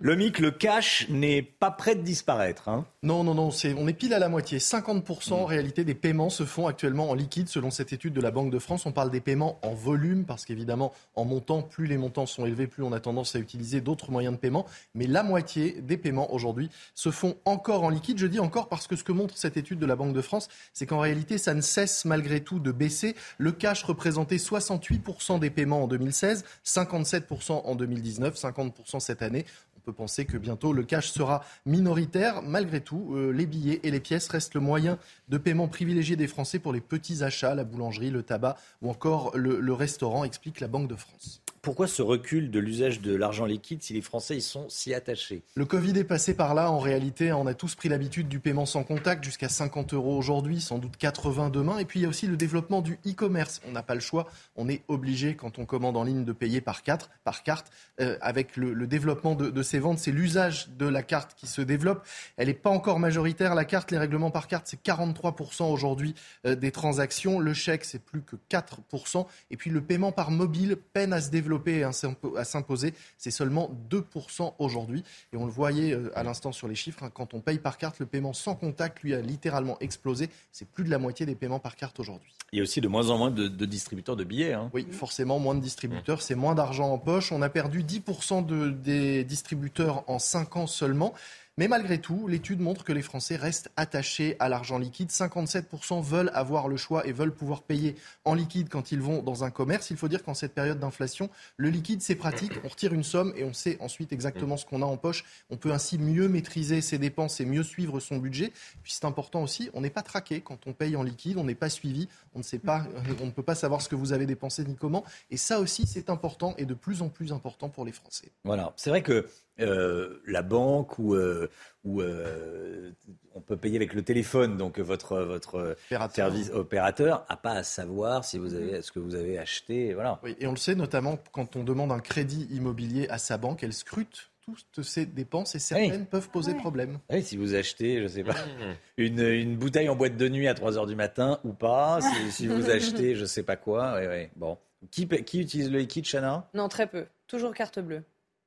Le MIC, le cash n'est pas prêt de disparaître. Hein. Non, non, non, on est pile à la moitié. 50% en réalité des paiements se font actuellement en liquide selon cette étude de la Banque de France. On parle des paiements en volume parce qu'évidemment, en montant, plus les montants sont élevés, plus on a tendance à utiliser d'autres moyens de paiement. Mais la moitié des paiements aujourd'hui se font encore en liquide. Je dis encore parce que ce que montre cette étude de la Banque de France, c'est qu'en réalité, ça ne cesse malgré tout de baisser. Le cash représentait 68% des paiements en 2016, 57% en 2019, 50% cette année. On peut penser que bientôt le cash sera minoritaire. Malgré tout, euh, les billets et les pièces restent le moyen de paiement privilégié des Français pour les petits achats, la boulangerie, le tabac ou encore le restaurant, explique la Banque de France. Pourquoi ce recul de l'usage de l'argent liquide si les Français y sont si attachés? Le Covid est passé par là. En réalité, on a tous pris l'habitude du paiement sans contact jusqu'à 50 euros aujourd'hui, sans doute 80 demain. Et puis il y a aussi le développement du e-commerce. On n'a pas le choix. On est obligé, quand on commande en ligne, de payer par, par carte. Euh, avec le, développement de, ces ventes, c'est l'usage de la carte qui se développe. Elle n'est pas encore majoritaire. La carte, les règlements par carte, c'est 43% aujourd'hui euh, des transactions. Le chèque, c'est plus que 4%. Et puis le paiement par mobile peine à se développer à s'imposer. C'est seulement 2% aujourd'hui. Et on le voyait euh, à l'instant sur les chiffres, hein, quand on paye par carte, le paiement sans contact, lui, a littéralement explosé. C'est plus de la moitié des paiements par carte aujourd'hui. Il y a aussi de moins en moins de, distributeurs de billets. Hein. Oui, forcément, moins de distributeurs, c'est moins d'argent en poche. On a perdu 10% de, des distributeurs en 5 ans seulement. Mais malgré tout, l'étude montre que les Français restent attachés à l'argent liquide. 57% veulent avoir le choix et veulent pouvoir payer en liquide quand ils vont dans un commerce. Il faut dire qu'en cette période d'inflation, le liquide, c'est pratique. On retire une somme et on sait ensuite exactement ce qu'on a en poche. On peut ainsi mieux maîtriser ses dépenses et mieux suivre son budget. Puis c'est important aussi, on n'est pas traqué quand on paye en liquide, on n'est pas suivi, on ne sait pas, on ne peut pas savoir ce que vous avez dépensé ni comment. Et ça aussi, c'est important et de plus en plus important pour les Français. Voilà, c'est vrai que euh, la banque ou, euh, euh, on peut payer avec le téléphone, donc votre, votre service opérateur n'a pas à savoir si vous avez, ce que vous avez acheté. Voilà. Oui, et on le sait notamment quand on demande un crédit immobilier à sa banque, elle scrute toutes ces dépenses et certaines peuvent poser problème. Oui, si vous achetez, je ne sais pas, une, une, bouteille en boîte de nuit à 3 heures du matin ou pas, si, vous achetez je ne sais pas quoi. Bon. Qui, qui utilise le liquide, Chana? Non, très peu. Toujours carte bleue.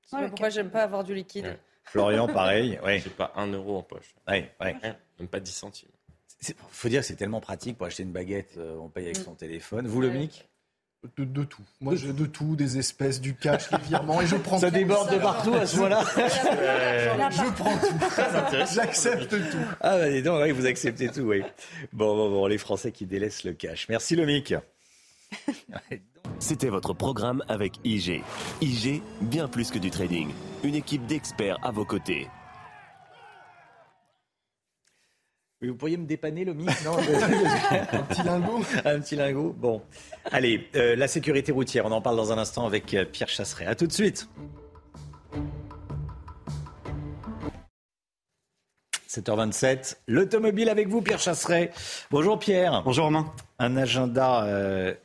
Pourquoi pourquoi j'aime pas avoir du liquide. Florian, pareil. Ouais. J'ai pas un euro en poche. Ouais, ouais. Même pas 10 centimes. Il faut dire que c'est tellement pratique pour acheter une baguette, euh, on paye avec mm. son téléphone. Vous, le mic de, tout. Moi, j'ai de tout, des espèces, du cash, des virements, et je prends Ça déborde de partout à ce moment-là. je prends tout. J'accepte tout. Ah, bah, dis donc, oui, vous acceptez tout, oui. Bon, bon, bon, les Français qui délaissent le cash. Merci, le mic. C'était votre programme avec IG. IG, bien plus que du trading. Une équipe d'experts à vos côtés. Vous pourriez me dépanner, Lomi Non, Un petit lingot Un petit lingot. Bon. Allez, euh, la sécurité routière, on en parle dans un instant avec euh, Pierre Chasseret. A tout de suite. 7h27, l'automobile avec vous, Pierre Chasseret. Bonjour Pierre. Bonjour Romain. Un agenda euh,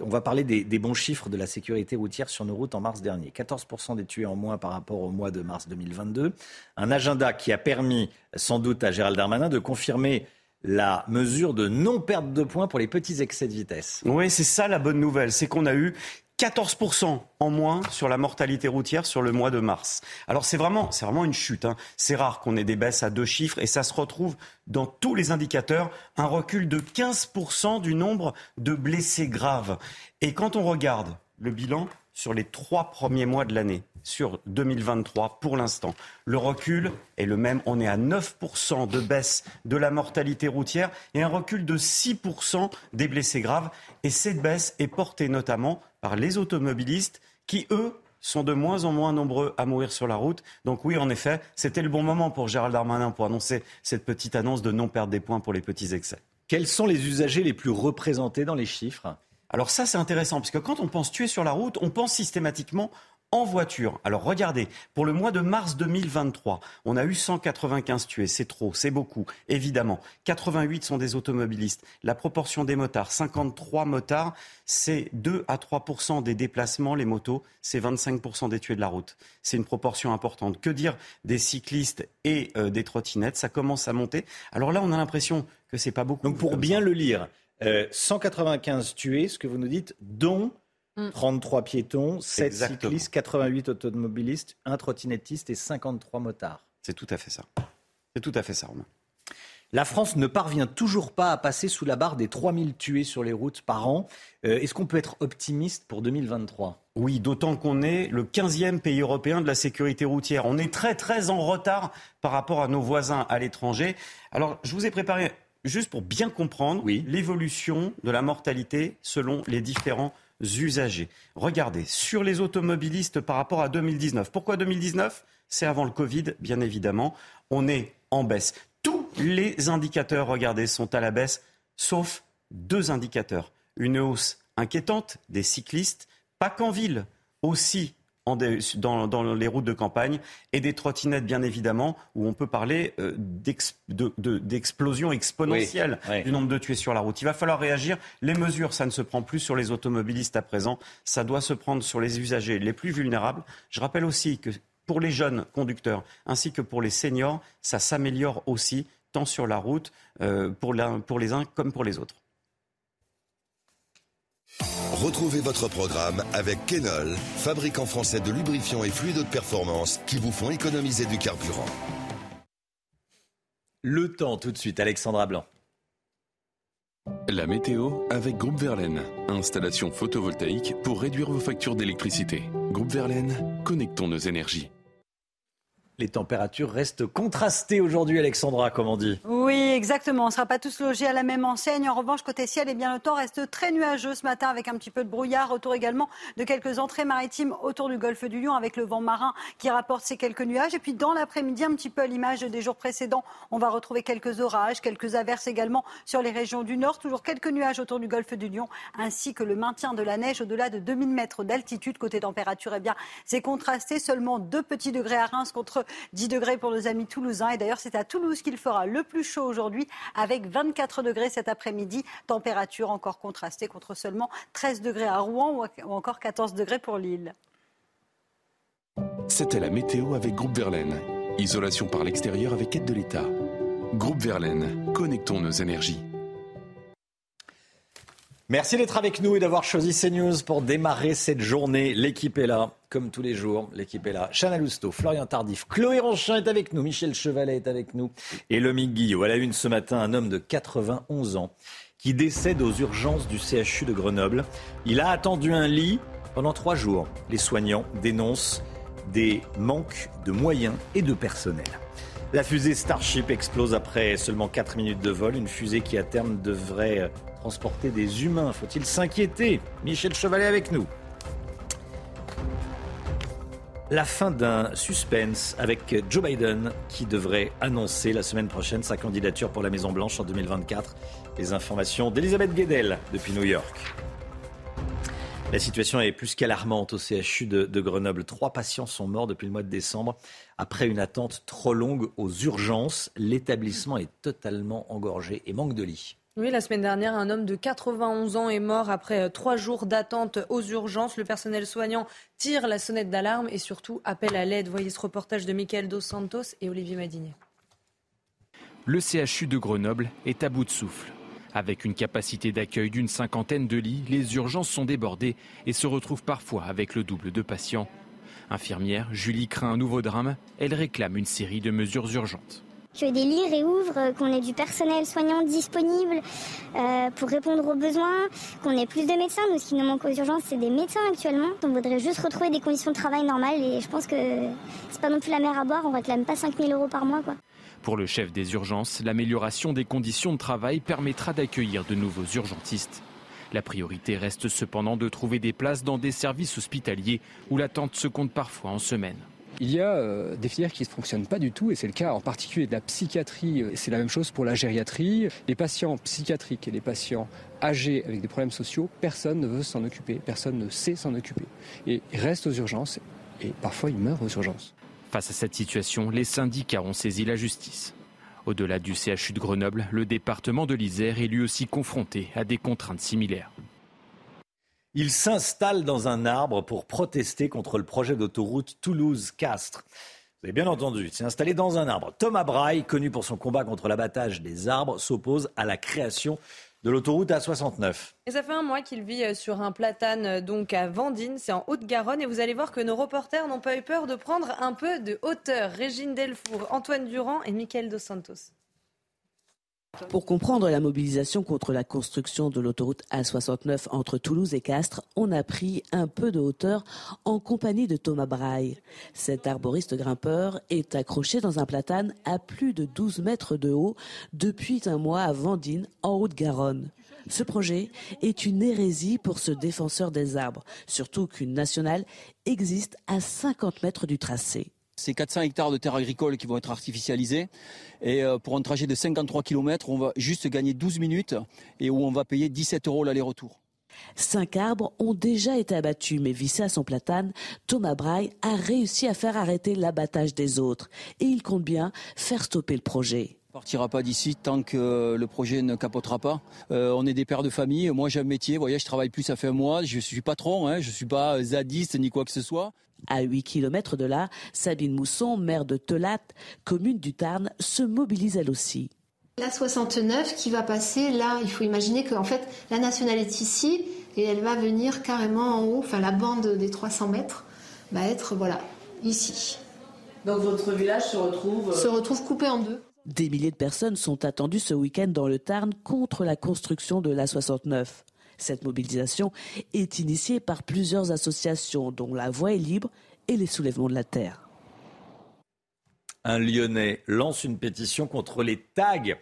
on va parler des, bons chiffres de la sécurité routière sur nos routes en mars dernier. 14% des tués en moins par rapport au mois de mars 2022. Un agenda qui a permis sans doute à Gérald Darmanin de confirmer la mesure de non-perte de points pour les petits excès de vitesse. Oui, c'est ça la bonne nouvelle, c'est qu'on a eu 14% en moins sur la mortalité routière sur le mois de mars. Alors c'est vraiment, c'est vraiment une chute. Hein. C'est rare qu'on ait des baisses à deux chiffres et ça se retrouve dans tous les indicateurs, un recul de 15% du nombre de blessés graves. Et quand on regarde le bilan sur les trois premiers mois de l'année, sur 2023 pour l'instant. Le recul est le même. On est à 9% de baisse de la mortalité routière et un recul de 6% des blessés graves. Et cette baisse est portée notamment par les automobilistes qui, eux, sont de moins en moins nombreux à mourir sur la route. Donc oui, en effet, c'était le bon moment pour Gérald Darmanin pour annoncer cette petite annonce de non perdre des points pour les petits excès. Quels sont les usagers les plus représentés dans les chiffres? Alors ça, c'est intéressant, parce que quand on pense tuer sur la route, on pense systématiquement en voiture. Alors regardez, pour le mois de mars 2023, on a eu 195 tués. C'est trop, c'est beaucoup, évidemment. 88 sont des automobilistes. La proportion des motards, 53 motards, c'est 2 à 3 des déplacements, les motos, c'est 25% des tués de la route. C'est une proportion importante. Que dire des cyclistes et euh, des trottinettes? Ça commence à monter. Alors là, on a l'impression que c'est pas beaucoup. Donc pour bien le lire, 195 euh, tués, ce que vous nous dites, dont 33 mm. piétons, 7 cyclistes, 88 automobilistes, 1 trottinettiste et 53 motards. C'est tout à fait ça. C'est tout à fait ça, Romain. La France ne parvient toujours pas à passer sous la barre des 3000 tués sur les routes par an. Euh, est-ce qu'on peut être optimiste pour 2023 Oui, d'autant qu'on est le 15e pays européen de la sécurité routière. On est très très en retard par rapport à nos voisins à l'étranger. Alors, je vous ai préparé juste pour bien comprendre l'évolution de la mortalité selon les différents usagers. Regardez, sur les automobilistes par rapport à 2019. Pourquoi 2019 C'est avant le Covid, bien évidemment. On est en baisse. Tous les indicateurs, regardez, sont à la baisse, sauf deux indicateurs. Une hausse inquiétante des cyclistes, pas qu'en ville, aussi dans, les routes de campagne et des trottinettes, bien évidemment, où on peut parler euh, d'explosion exponentielle du nombre de tués sur la route. Il va falloir réagir. Les mesures, ça ne se prend plus sur les automobilistes à présent, ça doit se prendre sur les usagers les plus vulnérables. Je rappelle aussi que pour les jeunes conducteurs ainsi que pour les seniors, ça s'améliore aussi, tant sur la route, euh, pour les uns comme pour les autres. Retrouvez votre programme avec Kenol, fabricant français de lubrifiants et fluides de performance qui vous font économiser du carburant. Le temps tout de suite, Alexandra Blanc. La météo avec Groupe Verlaine. Installation photovoltaïque pour réduire vos factures d'électricité. Groupe Verlaine, connectons nos énergies. Les températures restent contrastées aujourd'hui, Alexandra, comme on dit. Oui, exactement. On ne sera pas tous logés à la même enseigne. En revanche, côté ciel, eh bien, le temps reste très nuageux ce matin avec un petit peu de brouillard. Autour également de quelques entrées maritimes autour du golfe du Lion avec le vent marin qui rapporte ces quelques nuages. Et puis dans l'après-midi, un petit peu à l'image des jours précédents, on va retrouver quelques orages, quelques averses également sur les régions du nord. Toujours quelques nuages autour du golfe du Lion ainsi que le maintien de la neige au-delà de 2000 mètres d'altitude. Côté température, eh bien, c'est contrasté. Seulement 2 petits degrés à Reims contre 10 degrés pour nos amis toulousains. Et d'ailleurs, c'est à Toulouse qu'il fera le plus chaud aujourd'hui, avec 24 degrés cet après-midi. Température encore contrastée contre seulement 13 degrés à Rouen ou encore 14 degrés pour Lille. C'était la météo avec Groupe Verlaine. Isolation par l'extérieur avec aide de l'État. Groupe Verlaine, connectons nos énergies. Merci d'être avec nous et d'avoir choisi CNews pour démarrer cette journée. L'équipe est là, comme tous les jours. L'équipe est là. Chana Lousteau, Florian Tardif, Chloé Ronchin est avec nous, Michel Chevalet est avec nous et Lomique Guillot. À la une ce matin, un homme de 91 ans qui décède aux urgences du CHU de Grenoble. Il a attendu un lit pendant trois jours. Les soignants dénoncent des manques de moyens et de personnel. La fusée Starship explose après seulement 4 minutes de vol. Une fusée qui à terme devrait transporter des humains. Faut-il s'inquiéter? Michel Chevalet avec nous. La fin d'un suspense avec Joe Biden qui devrait annoncer la semaine prochaine sa candidature pour la Maison-Blanche en 2024. Les informations d'Elisabeth Guedel depuis New York. La situation est plus qu'alarmante au CHU de, de, Grenoble. Trois patients sont morts depuis le mois de décembre après une attente trop longue aux urgences. L'établissement est totalement engorgé et manque de lits. Oui, la semaine dernière, un homme de 91 ans est mort après euh, trois jours d'attente aux urgences. Le personnel soignant tire la sonnette d'alarme et surtout appelle à l'aide. Voyez ce reportage de Michael Dos Santos et Olivier Madinier. Le CHU de Grenoble est à bout de souffle. Avec une capacité d'accueil d'une cinquantaine de lits, les urgences sont débordées et se retrouvent parfois avec le double de patients. Infirmière, Julie craint un nouveau drame. Elle réclame une série de mesures urgentes que des lits réouvrent, qu'on ait du personnel soignant disponible euh, pour répondre aux besoins, qu'on ait plus de médecins. Nous, ce qui nous manque aux urgences, c'est des médecins actuellement. On voudrait juste retrouver des conditions de travail normales et je pense que c'est pas non plus la mer à boire. On réclame pas 5000 euros par mois, quoi. Pour le chef des urgences, l'amélioration des conditions de travail permettra d'accueillir de nouveaux urgentistes. La priorité reste cependant de trouver des places dans des services hospitaliers où l'attente se compte parfois en semaine. Il y a euh, des filières qui ne fonctionnent pas du tout, et c'est le cas en particulier de la psychiatrie. C'est la même chose pour la gériatrie. Les patients psychiatriques et les patients âgés avec des problèmes sociaux, personne ne veut s'en occuper, personne ne sait s'en occuper. Et ils restent aux urgences, et parfois ils meurent aux urgences. Face à cette situation, les syndicats ont saisi la justice. Au-delà du CHU de Grenoble, le département de l'Isère est lui aussi confronté à des contraintes similaires. Il s'installe dans un arbre pour protester contre le projet d'autoroute Toulouse-Castres. Vous avez bien entendu, il s'est installé dans un arbre. Thomas Braille, connu pour son combat contre l'abattage des arbres, s'oppose à la création de l'autoroute A69. Et ça fait un mois qu'il vit euh, sur un platane euh, donc à Vendine, c'est en Haute-Garonne, et vous allez voir que nos reporters n'ont pas eu peur de prendre un peu de hauteur. Régine Delfour, Antoine Durand et Michael Dos Santos. Pour comprendre la mobilisation contre la construction de l'autoroute A69 entre Toulouse et Castres, on a pris un peu de hauteur en compagnie de Thomas Braille. Cet arboriste grimpeur est accroché dans un platane à plus de 12 mètres de haut depuis un mois à Vendine, en Haute-Garonne. Ce projet est une hérésie pour ce défenseur des arbres, surtout qu'une nationale existe à 50 mètres du tracé. C'est 400 hectares de terres agricoles qui vont être artificialisés. Et euh, pour un trajet de 53 km, on va juste gagner 12 minutes et où on va payer 17 euros l'aller-retour. Cinq arbres ont déjà été abattus, mais vissé à son platane, Thomas Braille a réussi à faire arrêter l'abattage des autres. Et il compte bien faire stopper le projet On partira pas d'ici tant que le projet ne capotera pas. Euh, on est des pères de famille. Moi, j'ai un métier. Vous voyez, je travaille plus, ça fait un mois. Je suis patron. Hein, je suis pas zadiste ni quoi que ce soit. À 8 km de là, Sabine Mousson, maire de Telat, commune du Tarn, se mobilise elle aussi. La 69 qui va passer, là, il faut imaginer qu'en fait, la nationale est ici et elle va venir carrément en haut, enfin la bande des 300 mètres va être, voilà, ici. Donc votre village se retrouve... Se retrouve coupé en deux. Des milliers de personnes sont attendues ce week-end dans le Tarn contre la construction de la 69. Cette mobilisation est initiée par plusieurs associations, dont La Voix est libre et les Soulèvements de la Terre. Un Lyonnais lance une pétition contre les tags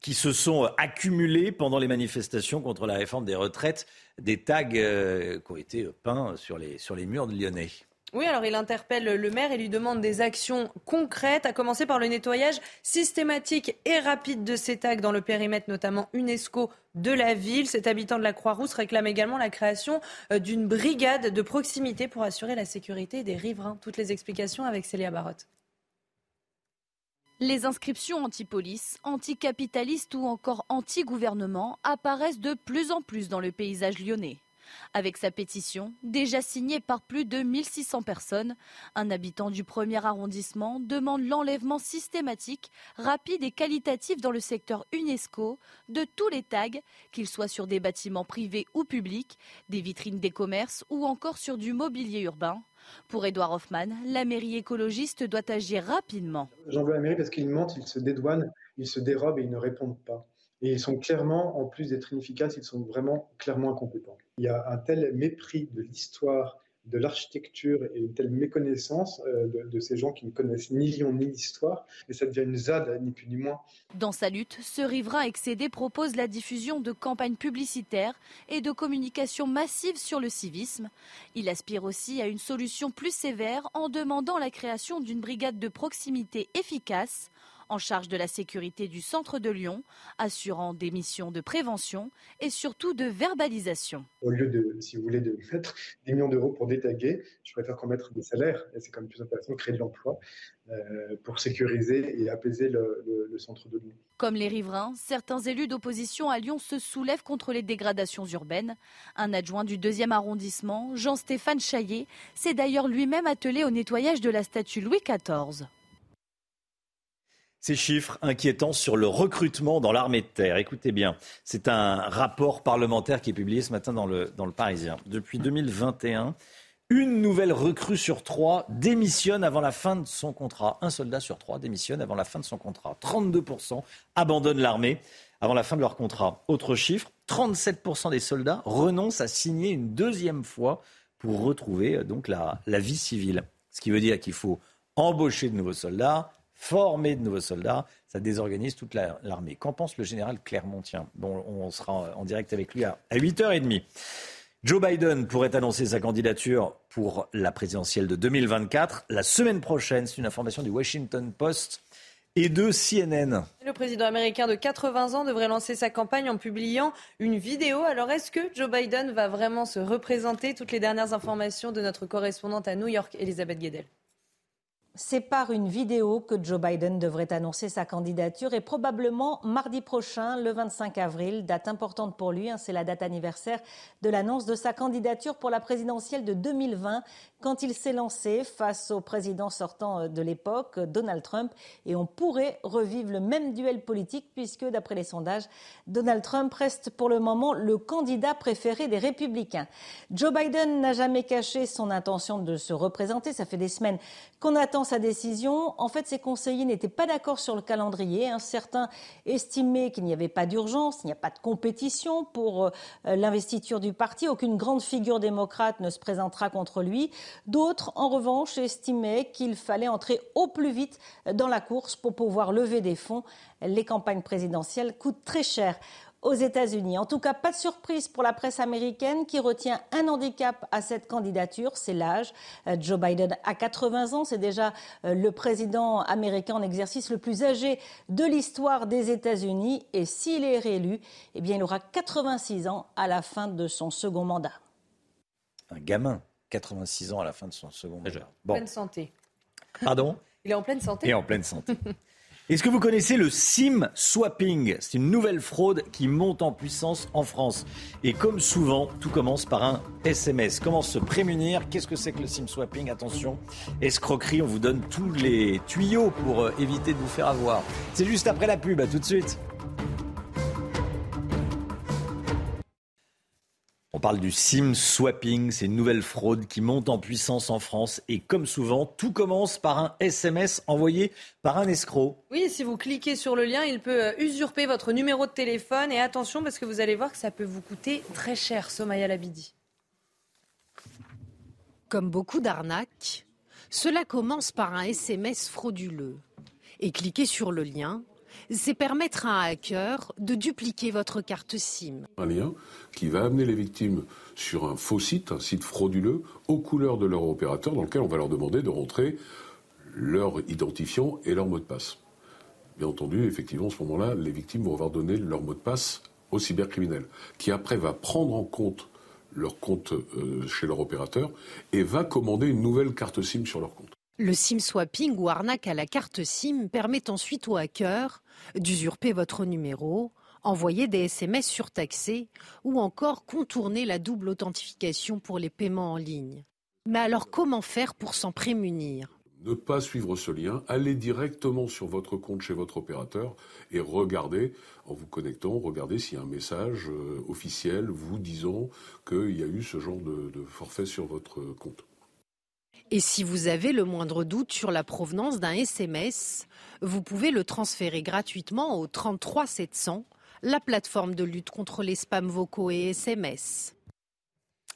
qui se sont accumulés pendant les manifestations contre la réforme des retraites, des tags euh, qui ont été peints sur les, sur les murs de Lyonnais. Oui, alors il interpelle le maire et lui demande des actions concrètes, à commencer par le nettoyage systématique et rapide de ces tags dans le périmètre notamment UNESCO de la ville. Cet habitant de la Croix-Rousse réclame également la création euh, d'une brigade de proximité pour assurer la sécurité des riverains. Toutes les explications avec Célia Barotte. Les inscriptions anti-police, anticapitalistes ou encore anti-gouvernement apparaissent de plus en plus dans le paysage lyonnais. Avec sa pétition, déjà signée par plus de 1600 personnes, un habitant du premier arrondissement demande l'enlèvement systématique, rapide et qualitatif dans le secteur UNESCO de tous les tags, qu'ils soient sur des bâtiments privés ou publics, des vitrines des commerces ou encore sur du mobilier urbain. Pour Edouard Hoffman, la mairie écologiste doit agir rapidement. J'en veux la mairie parce qu'ils mentent, ils se dédouanent, ils se dérobent et ils ne répondent pas. Et ils sont clairement, en plus d'être inefficaces, ils sont vraiment clairement incompétents. Il y a un tel mépris de l'histoire de l'architecture et une telle méconnaissance euh, de, ces gens qui ne connaissent ni Lyon ni l'histoire. Et ça devient une ZAD, ni plus ni moins. Dans sa lutte, ce riverain excédé propose la diffusion de campagnes publicitaires et de communication massive sur le civisme. Il aspire aussi à une solution plus sévère en demandant la création d'une brigade de proximité efficace en charge de la sécurité du centre de Lyon, assurant des missions de prévention et surtout de verbalisation. Au lieu de, si vous voulez, de mettre des millions d'euros pour détaguer, je préfère qu'on mette des salaires, et c'est quand même plus intéressant de créer de l'emploi euh, pour sécuriser et apaiser le, le centre de Lyon. Comme les riverains, certains élus d'opposition à Lyon se soulèvent contre les dégradations urbaines. Un adjoint du deuxième arrondissement, Jean-Stéphane Chaillet, s'est d'ailleurs lui-même attelé au nettoyage de la statue Louis XIV. Ces chiffres inquiétants sur le recrutement dans l'armée de terre. Écoutez bien, c'est un rapport parlementaire qui est publié ce matin dans le, Parisien. Depuis 2021, une nouvelle recrue sur trois démissionne avant la fin de son contrat. Un soldat sur trois démissionne avant la fin de son contrat. 32% abandonnent l'armée avant la fin de leur contrat. Autre chiffre, 37% des soldats renoncent à signer une deuxième fois pour retrouver euh, la vie civile. Ce qui veut dire qu'il faut embaucher de nouveaux soldats, former de nouveaux soldats, ça désorganise toute l'armée. Qu'en pense le général Clermontien Bon, on sera en direct avec lui à 8h30. Joe Biden pourrait annoncer sa candidature pour la présidentielle de 2024 la semaine prochaine. C'est une information du Washington Post et de CNN. Le président américain de 80 ans devrait lancer sa campagne en publiant une vidéo. Alors est-ce que Joe Biden va vraiment se représenter? Toutes les dernières informations de notre correspondante à New York, Elisabeth Guedel. C'est par une vidéo que Joe Biden devrait annoncer sa candidature et probablement mardi prochain, le 25 avril, date importante pour lui. Hein, c'est la date anniversaire de l'annonce de sa candidature pour la présidentielle de 2020 quand il s'est lancé face au président sortant euh, de l'époque, Donald Trump. Et on pourrait revivre le même duel politique puisque, d'après les sondages, Donald Trump reste pour le moment le candidat préféré des républicains. Joe Biden n'a jamais caché son intention de se représenter. Ça fait des semaines qu'on attend sa décision. En fait, ses conseillers n'étaient pas d'accord sur le calendrier. Hein. Certains estimaient qu'il n'y avait pas d'urgence, il n'y a pas de compétition pour euh, l'investiture du parti. Aucune grande figure démocrate ne se présentera contre lui. D'autres, en revanche, estimaient qu'il fallait entrer au plus vite dans la course pour pouvoir lever des fonds. Les campagnes présidentielles coûtent très cher aux États-Unis. En tout cas, pas de surprise pour la presse américaine qui retient un handicap à cette candidature, c'est l'âge. Euh, Joe Biden a 80 ans, c'est déjà euh, le président américain en exercice le plus âgé de l'histoire des États-Unis. Et s'il est réélu, eh bien, il aura 86 ans à la fin de son second mandat. Un gamin. 86 ans à la fin de son second mandat. Bon. Pleine santé. Pardon? Il est en pleine santé. Et en pleine santé. Est-ce que vous connaissez le SIM swapping? C'est une nouvelle fraude qui monte en puissance en France. Et comme souvent, tout commence par un SMS. Comment se prémunir? Qu'est-ce que c'est que le SIM swapping? Attention, escroquerie, on vous donne tous les tuyaux pour euh, éviter de vous faire avoir. C'est juste après la pub, à tout de suite. On parle du SIM swapping, c'est une nouvelle fraude qui monte en puissance en France et comme souvent, tout commence par un SMS envoyé par un escroc. Oui, si vous cliquez sur le lien, il peut euh, usurper votre numéro de téléphone et attention parce que vous allez voir que ça peut vous coûter très cher, Somaya Labidi. Comme beaucoup d'arnaques, cela commence par un SMS frauduleux. Et cliquez sur le lien c'est permettre à un hacker de dupliquer votre carte SIM. Un lien qui va amener les victimes sur un faux site, un site frauduleux, aux couleurs de leur opérateur, dans lequel on va leur demander de rentrer leur identifiant et leur mot de passe. Bien entendu, effectivement, à ce moment-là, les victimes vont avoir donné leur mot de passe au cybercriminel, qui après va prendre en compte leur compte euh, chez leur opérateur et va commander une nouvelle carte SIM sur leur compte. Le SIM swapping ou arnaque à la carte SIM permet ensuite aux hackers d'usurper votre numéro, envoyer des SMS surtaxés ou encore contourner la double authentification pour les paiements en ligne. Mais alors comment faire pour s'en prémunir? Ne pas suivre ce lien, aller directement sur votre compte chez votre opérateur et regarder, en vous connectant, regarder s'il y a un message euh, officiel vous disant qu'il y a eu ce genre de forfait sur votre compte. Et si vous avez le moindre doute sur la provenance d'un SMS, vous pouvez le transférer gratuitement au 33 700, la plateforme de lutte contre les spams vocaux et SMS.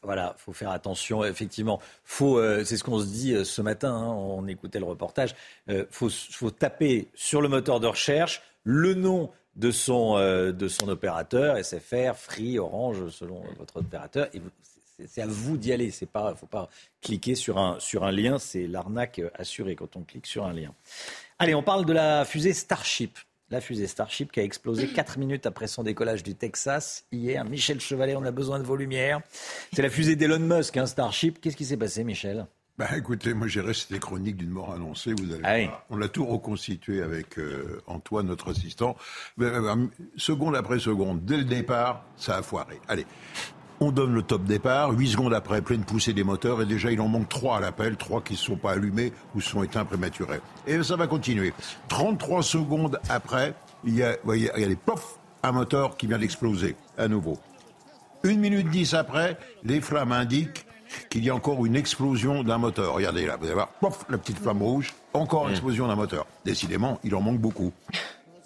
Voilà, faut faire attention. Effectivement, faut. Euh, c'est ce qu'on se dit euh, ce matin. Hein, on écoutait le reportage. Euh, faut, taper sur le moteur de recherche le nom de son, de son opérateur, SFR, Free, Orange, selon votre opérateur. C'est à vous d'y aller. Il ne faut pas cliquer sur un, sur un lien. C'est l'arnaque assurée quand on clique sur un lien. Allez, on parle de la fusée Starship la fusée Starship qui a explosé 4 minutes après son décollage du Texas hier. Michel Chevalet, on a besoin de vos lumières. C'est la fusée d'Elon Musk, un hein, Starship. Qu'est-ce qui s'est passé, Michel? Bah, écoutez, moi j'ai resté chronique d'une mort annoncée. Vous allez ah On l'a tout reconstitué avec euh, Antoine, notre assistant. Euh, seconde après seconde, dès le départ, ça a foiré. Allez, on donne le top départ, 8 secondes après, pleine poussée des moteurs, et déjà il en manque 3 à l'appel, 3 qui ne sont pas allumés ou sont éteints prématurés. Et ça va continuer. 33 secondes après, il y a, voyez, regardez, pof, un moteur qui vient d'exploser à nouveau. Une minute 10 après, les flammes indiquent qu'il y a encore une explosion d'un moteur. Regardez là, vous allez voir, pof, la petite flamme rouge, encore une explosion d'un moteur. Décidément, il en manque beaucoup.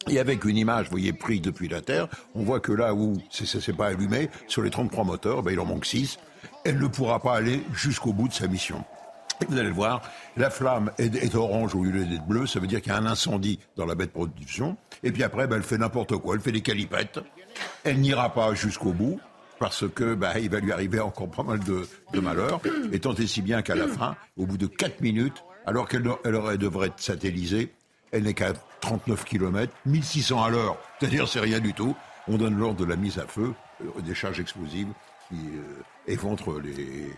Et avec une image, vous voyez, prise depuis la Terre, on voit que là où ça ne s'est pas allumé, sur les 33 moteurs, ben, il en manque 6. Elle ne pourra pas aller jusqu'au bout de sa mission. Et vous allez le voir, la flamme est, orange au lieu d'être bleue, ça veut dire qu'il y a un incendie dans la baie de production. Et puis après, ben, elle fait n'importe quoi, elle fait des calipettes. Elle n'ira pas jusqu'au bout, parce que ben, il va lui arriver encore pas mal de, de malheurs. Et tant et si bien qu'à la fin, au bout de 4 minutes, alors qu'elle devrait être satellisée, elle n'est qu'à 39 km, 1600 à l'heure, c'est-à-dire c'est rien du tout. On donne l'ordre de la mise à feu, euh, des charges explosives qui euh, éventrent les,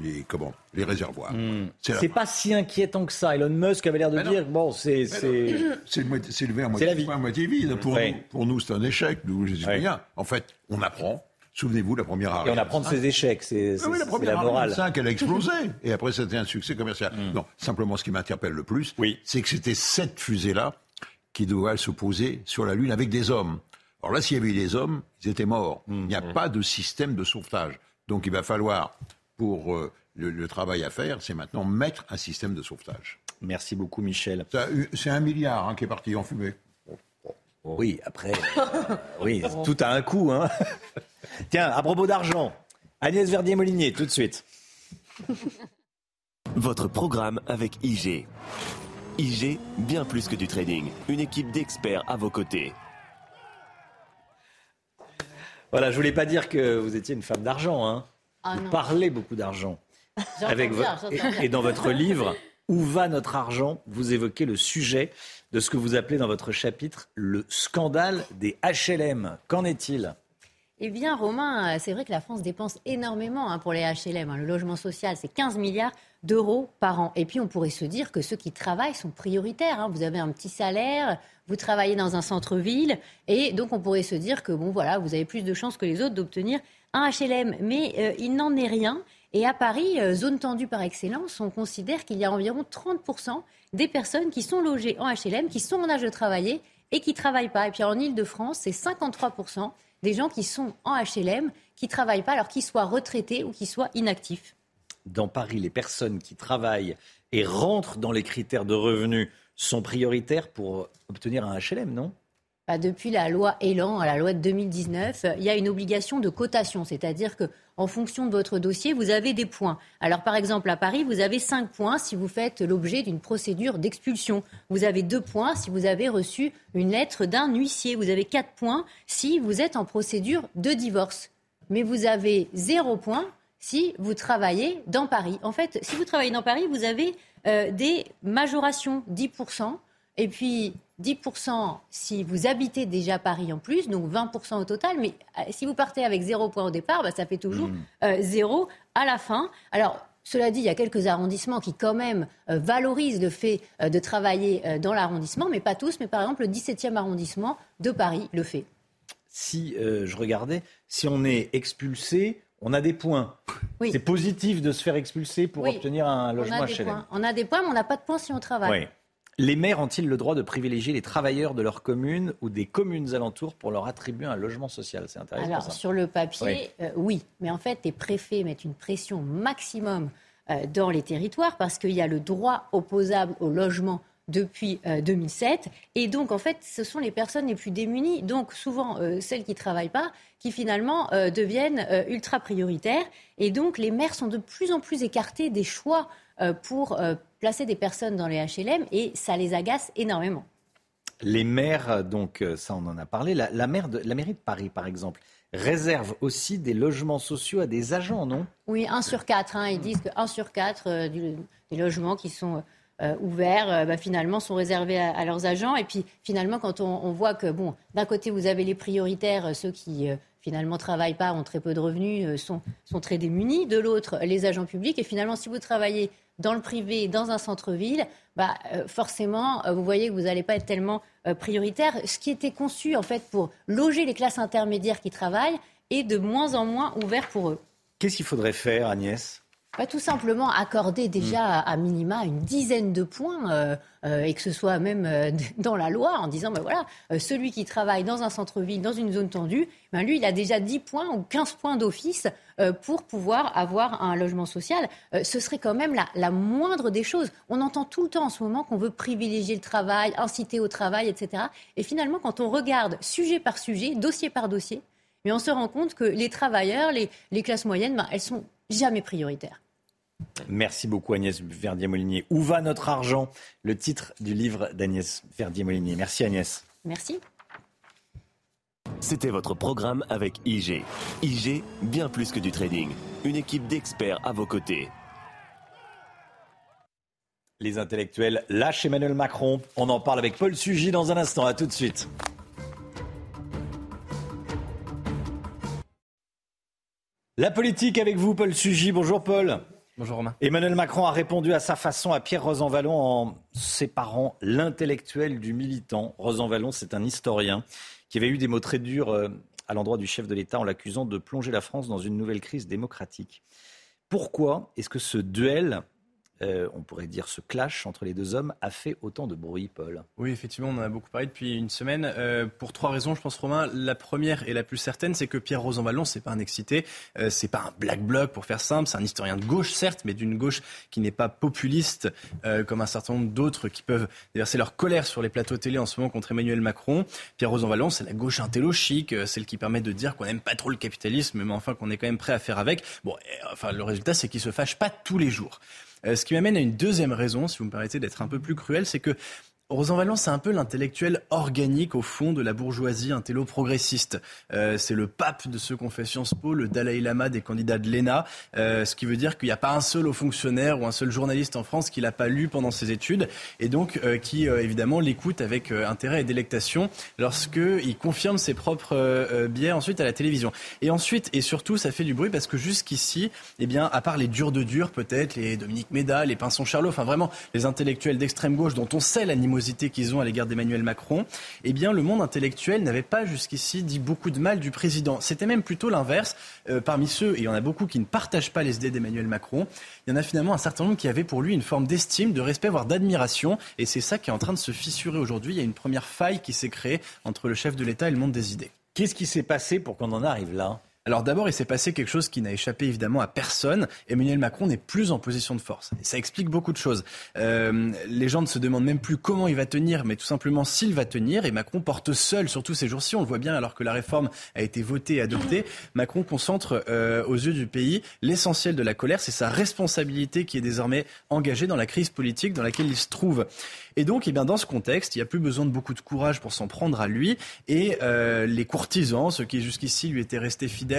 les, comment, les réservoirs. Hmm. C'est pas si inquiétant que ça. Elon Musk avait l'air de dire bon, c'est. C'est le verre moitié, à moitié vide. Pour, nous, pour nous, c'est un échec. Nous, je dis rien. En fait, on apprend. Souvenez-vous, la première arrivée. Et on apprend de ses échecs, c'est ah la, la morale. 5, elle a explosé. Et après, c'était un succès commercial. Hmm. Non, simplement, ce qui m'interpelle le plus, c'est que c'était cette fusée-là qui devaient se poser sur la Lune avec des hommes. Alors là, s'il y avait eu des hommes, ils étaient morts. Il n'y a mmh. pas de système de sauvetage. Donc il va falloir, pour euh, le, travail à faire, c'est maintenant mettre un système de sauvetage. Merci beaucoup, Michel. C'est un milliard hein, qui est parti en fumée. Oui, après, euh, oui, tout a un coût. Hein. Tiens, à propos d'argent, Agnès Verdier-Molinier, tout de suite. Votre programme avec IG. IG, bien plus que du trading. Une équipe d'experts à vos côtés. Voilà, je voulais pas dire que vous étiez une femme d'argent. Hein. Ah vous parlez beaucoup d'argent. Avec et, dans votre livre, Où va notre argent Vous évoquez le sujet de ce que vous appelez dans votre chapitre le scandale des HLM. Qu'en est-il eh bien, Romain, c'est vrai que la France dépense énormément hein, pour les HLM. Hein. Le logement social, c'est 15 milliards d'euros par an. Et puis, on pourrait se dire que ceux qui travaillent sont prioritaires. Hein. Vous avez un petit salaire, vous travaillez dans un centre-ville, et donc on pourrait se dire que, bon, voilà, vous avez plus de chances que les autres d'obtenir un HLM. Mais euh, il n'en est rien. Et à Paris, euh, zone tendue par excellence, on considère qu'il y a environ 30% des personnes qui sont logées en HLM, qui sont en âge de travailler et qui ne travaillent pas. Et puis en Ile-de-France, c'est 53% des gens qui sont en HLM, qui ne travaillent pas, alors qu'ils soient retraités ou qu'ils soient inactifs. Dans Paris, les personnes qui travaillent et rentrent dans les critères de revenus sont prioritaires pour obtenir un HLM, non? Bah, depuis la loi Elan, la loi de 2019, il y a une obligation de cotation, c'est-à-dire que en fonction de votre dossier, vous avez des points. Alors par exemple à Paris, vous avez 5 points si vous faites l'objet d'une procédure d'expulsion. Vous avez 2 points si vous avez reçu une lettre d'un huissier. Vous avez 4 points si vous êtes en procédure de divorce. Mais vous avez 0 points si vous travaillez dans Paris. En fait, si vous travaillez dans Paris, vous avez euh, des majorations 10%. Et puis 10% si vous habitez déjà Paris en plus, donc 20% au total. Mais euh, si vous partez avec 0 points au départ, bah, ça fait toujours 0 mmh. euh, à la fin. Alors, cela dit, il y a quelques arrondissements qui quand même euh, valorisent le fait de travailler dans l'arrondissement, mais pas tous. Mais par exemple, le 17e arrondissement de Paris le fait. Si je regardais, si on est expulsé, on a des points. C'est positif de se faire expulser pour obtenir un logement HLM. On a des points, mais on n'a pas de points si on travaille. Les maires ont-ils le droit de privilégier les travailleurs de leur commune ou des communes alentours pour leur attribuer un logement social? C'est intéressant. Alors, sur le papier, euh, oui. Mais en fait, les préfets mettent une pression maximum euh, dans les territoires parce qu'il y a le droit opposable au logement depuis 2007. Et donc, en fait, ce sont les personnes les plus démunies, donc souvent celles qui ne travaillent pas, qui finalement deviennent ultra prioritaires. Et donc, les maires sont de plus en plus écartés des choix pour placer des personnes dans les HLM et ça les agace énormément. Les maires, donc ça on en a parlé, la, la mairie de Paris par exemple, réserve aussi des logements sociaux à des agents, non? Oui, un sur quatre. Hein, ils disent que 1 sur 4 euh, des logements qui sont euh, ouverts, euh, bah, finalement, sont réservés à, leurs agents. Et puis, finalement, quand on, voit que, bon, d'un côté, vous avez les prioritaires, ceux qui finalement travaillent pas, ont très peu de revenus, sont, sont très démunis. De l'autre, les agents publics. Et finalement, si vous travaillez dans le privé, dans un centre-ville, bah, forcément, vous voyez que vous n'allez pas être tellement euh, prioritaire, ce qui était conçu en fait pour loger les classes intermédiaires qui travaillent est de moins en moins ouvert pour eux. Qu'est-ce qu'il faudrait faire, Agnès? Pas tout simplement accorder déjà à minima une dizaine de points euh, euh, et que ce soit même euh, dans la loi en disant ben voilà celui qui travaille dans un centre-ville dans une zone tendue ben lui il a déjà 10 points ou 15 points d'office pour pouvoir avoir un logement social. Ce serait quand même la, la, moindre des choses. On entend tout le temps en ce moment qu'on veut privilégier le travail inciter au travail etc et finalement quand on regarde sujet par sujet dossier par dossier mais on se rend compte que les travailleurs les, les classes moyennes ben, elles sont jamais prioritaires Merci beaucoup Agnès Verdier-Molinier. Où va notre argent? Le titre du livre d'Agnès Verdier-Molinier. Merci Agnès. Merci. C'était votre programme avec IG. IG, bien plus que du trading. Une équipe d'experts à vos côtés. Les intellectuels lâchent Emmanuel Macron. On en parle avec Paul Sugy dans un instant. À tout de suite. La politique avec vous, Paul Sugy. Bonjour Paul. Bonjour Romain. Emmanuel Macron a répondu à sa façon à Pierre Rosanvallon en séparant l'intellectuel du militant. Rosanvallon, c'est un historien qui avait eu des mots très durs euh, à l'endroit du chef de l'État en l'accusant de plonger la France dans une nouvelle crise démocratique. Pourquoi est-ce que ce duel euh, on pourrait dire ce clash entre les deux hommes, a fait autant de bruit, Paul Oui, effectivement, on en a beaucoup parlé depuis une semaine. Euh, pour trois raisons, je pense, Romain. La première et la plus certaine, c'est que Pierre Rosanvallon, c'est pas un excité, euh, c'est pas un black bloc, pour faire simple. C'est un historien de gauche, certes, mais d'une gauche qui n'est pas populiste, comme un certain nombre d'autres qui peuvent déverser leur colère sur les plateaux télé en ce moment contre Emmanuel Macron. Pierre Rosanvallon, c'est la gauche intello chic, celle qui permet de dire qu'on n'aime pas trop le capitalisme, mais enfin qu'on est quand même prêt à faire avec. Bon, enfin, le résultat, c'est qu'il se fâche pas tous les jours. Euh, ce qui m'amène à une deuxième raison, si vous me permettez d'être un peu plus cruel, c'est que Rosan c'est un peu l'intellectuel organique au fond de la bourgeoisie intello progressiste. Euh, c'est le pape de ceux qu'on fait Sciences Po, le Dalai Lama des candidats de l'ENA, euh, ce qui veut dire qu'il n'y a pas un seul haut fonctionnaire ou un seul journaliste en France qui l'a pas lu pendant ses études et donc euh, qui évidemment l'écoute avec intérêt et délectation lorsqu'il confirme ses propres biais ensuite à la télévision. Et ensuite et surtout, ça fait du bruit parce que jusqu'ici, eh bien, à part les durs de durs peut-être, les Dominique Méda, les Pinson Charlot, enfin vraiment les intellectuels d'extrême gauche dont on sait l'animosité qu'ils ont à l'égard d'Emmanuel Macron, eh bien, le monde intellectuel n'avait pas jusqu'ici dit beaucoup de mal du président. C'était même plutôt l'inverse. Euh, parmi ceux, et il y en a beaucoup qui ne partagent pas les idées d'Emmanuel Macron, il y en a finalement un certain nombre qui avaient pour lui une forme d'estime, de respect, voire d'admiration. Et c'est ça qui est en train de se fissurer aujourd'hui. Il y a une première faille qui s'est créée entre le chef de l'État et le monde des idées. Qu'est-ce qui s'est passé pour qu'on en arrive là? Alors d'abord, il s'est passé quelque chose qui n'a échappé évidemment à personne. Emmanuel Macron n'est plus en position de force. Et ça explique beaucoup de choses. Euh, les gens ne se demandent même plus comment il va tenir, mais tout simplement s'il va tenir. Et Macron porte seul, surtout ces jours-ci, on le voit bien alors que la réforme a été votée et adoptée. Macron concentre euh, aux yeux du pays l'essentiel de la colère. C'est sa responsabilité qui est désormais engagée dans la crise politique dans laquelle il se trouve. Et donc, eh bien, dans ce contexte, il n'y a plus besoin de beaucoup de courage pour s'en prendre à lui. Et euh, les courtisans, ceux qui jusqu'ici lui étaient restés fidèles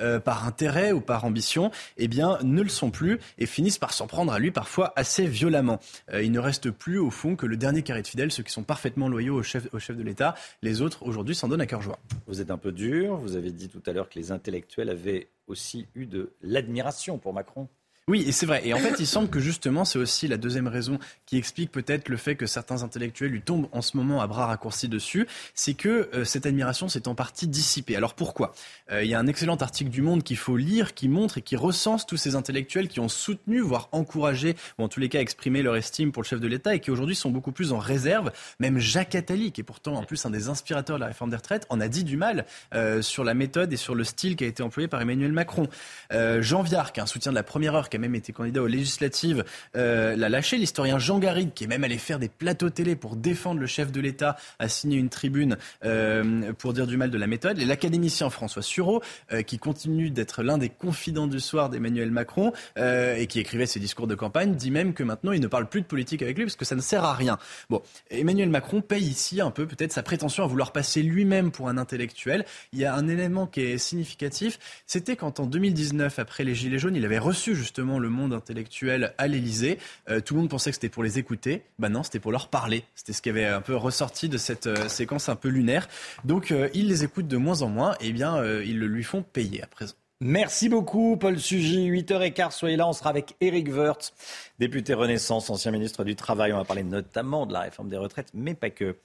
euh, par intérêt ou par ambition, eh bien, ne le sont plus et finissent par s'en prendre à lui parfois assez violemment. Euh, il ne reste plus, au fond, que le dernier carré de fidèles, ceux qui sont parfaitement loyaux au chef, au chef de l'État. Les autres, aujourd'hui, s'en donnent à cœur joie. Vous êtes un peu dur. Vous avez dit tout à l'heure que les intellectuels avaient aussi eu de l'admiration pour Macron. Oui, et c'est vrai. Et en fait, il semble que justement, c'est aussi la deuxième raison qui explique peut-être le fait que certains intellectuels lui tombent en ce moment à bras raccourcis dessus, c'est que euh, cette admiration s'est en partie dissipée. Alors pourquoi? Euh, Il y a un excellent article du Monde qu'il faut lire, qui montre et qui recense tous ces intellectuels qui ont soutenu, voire encouragé, ou en tous les cas exprimé leur estime pour le chef de l'État et qui aujourd'hui sont beaucoup plus en réserve. Même Jacques Attali, qui est pourtant en plus un des inspirateurs de la réforme des retraites, en a dit du mal euh, sur la méthode et sur le style qui a été employé par Emmanuel Macron. Jean Viard, qui est un soutien de la première heure, qui a même été candidat aux législatives, euh, l'a lâché. L'historien Jean Garrigue, qui est même allé faire des plateaux télé pour défendre le chef de l'État, a signé une tribune euh, pour dire du mal de la méthode. Et l'académicien François Sureau, euh, qui continue d'être l'un des confidents du soir d'Emmanuel Macron et qui écrivait ses discours de campagne, dit même que maintenant il ne parle plus de politique avec lui parce que ça ne sert à rien. Bon, Emmanuel Macron paye ici un peu peut-être sa prétention à vouloir passer lui-même pour un intellectuel. Il y a un élément qui est significatif, c'était quand en 2019, après les Gilets jaunes, il avait reçu justement le monde intellectuel à l'Élysée. Euh, tout le monde pensait que c'était pour les écouter. Ben non, c'était pour leur parler. C'était ce qui avait un peu ressorti de cette euh, séquence un peu lunaire. Donc euh, il les écoute de moins en moins et eh bien ils le lui font payer à présent. Merci beaucoup, Paul Sugy. 8h15, soyez là. On sera avec Éric Woerth, député Renaissance, ancien ministre du Travail. On va parler notamment de la réforme des retraites, mais pas que.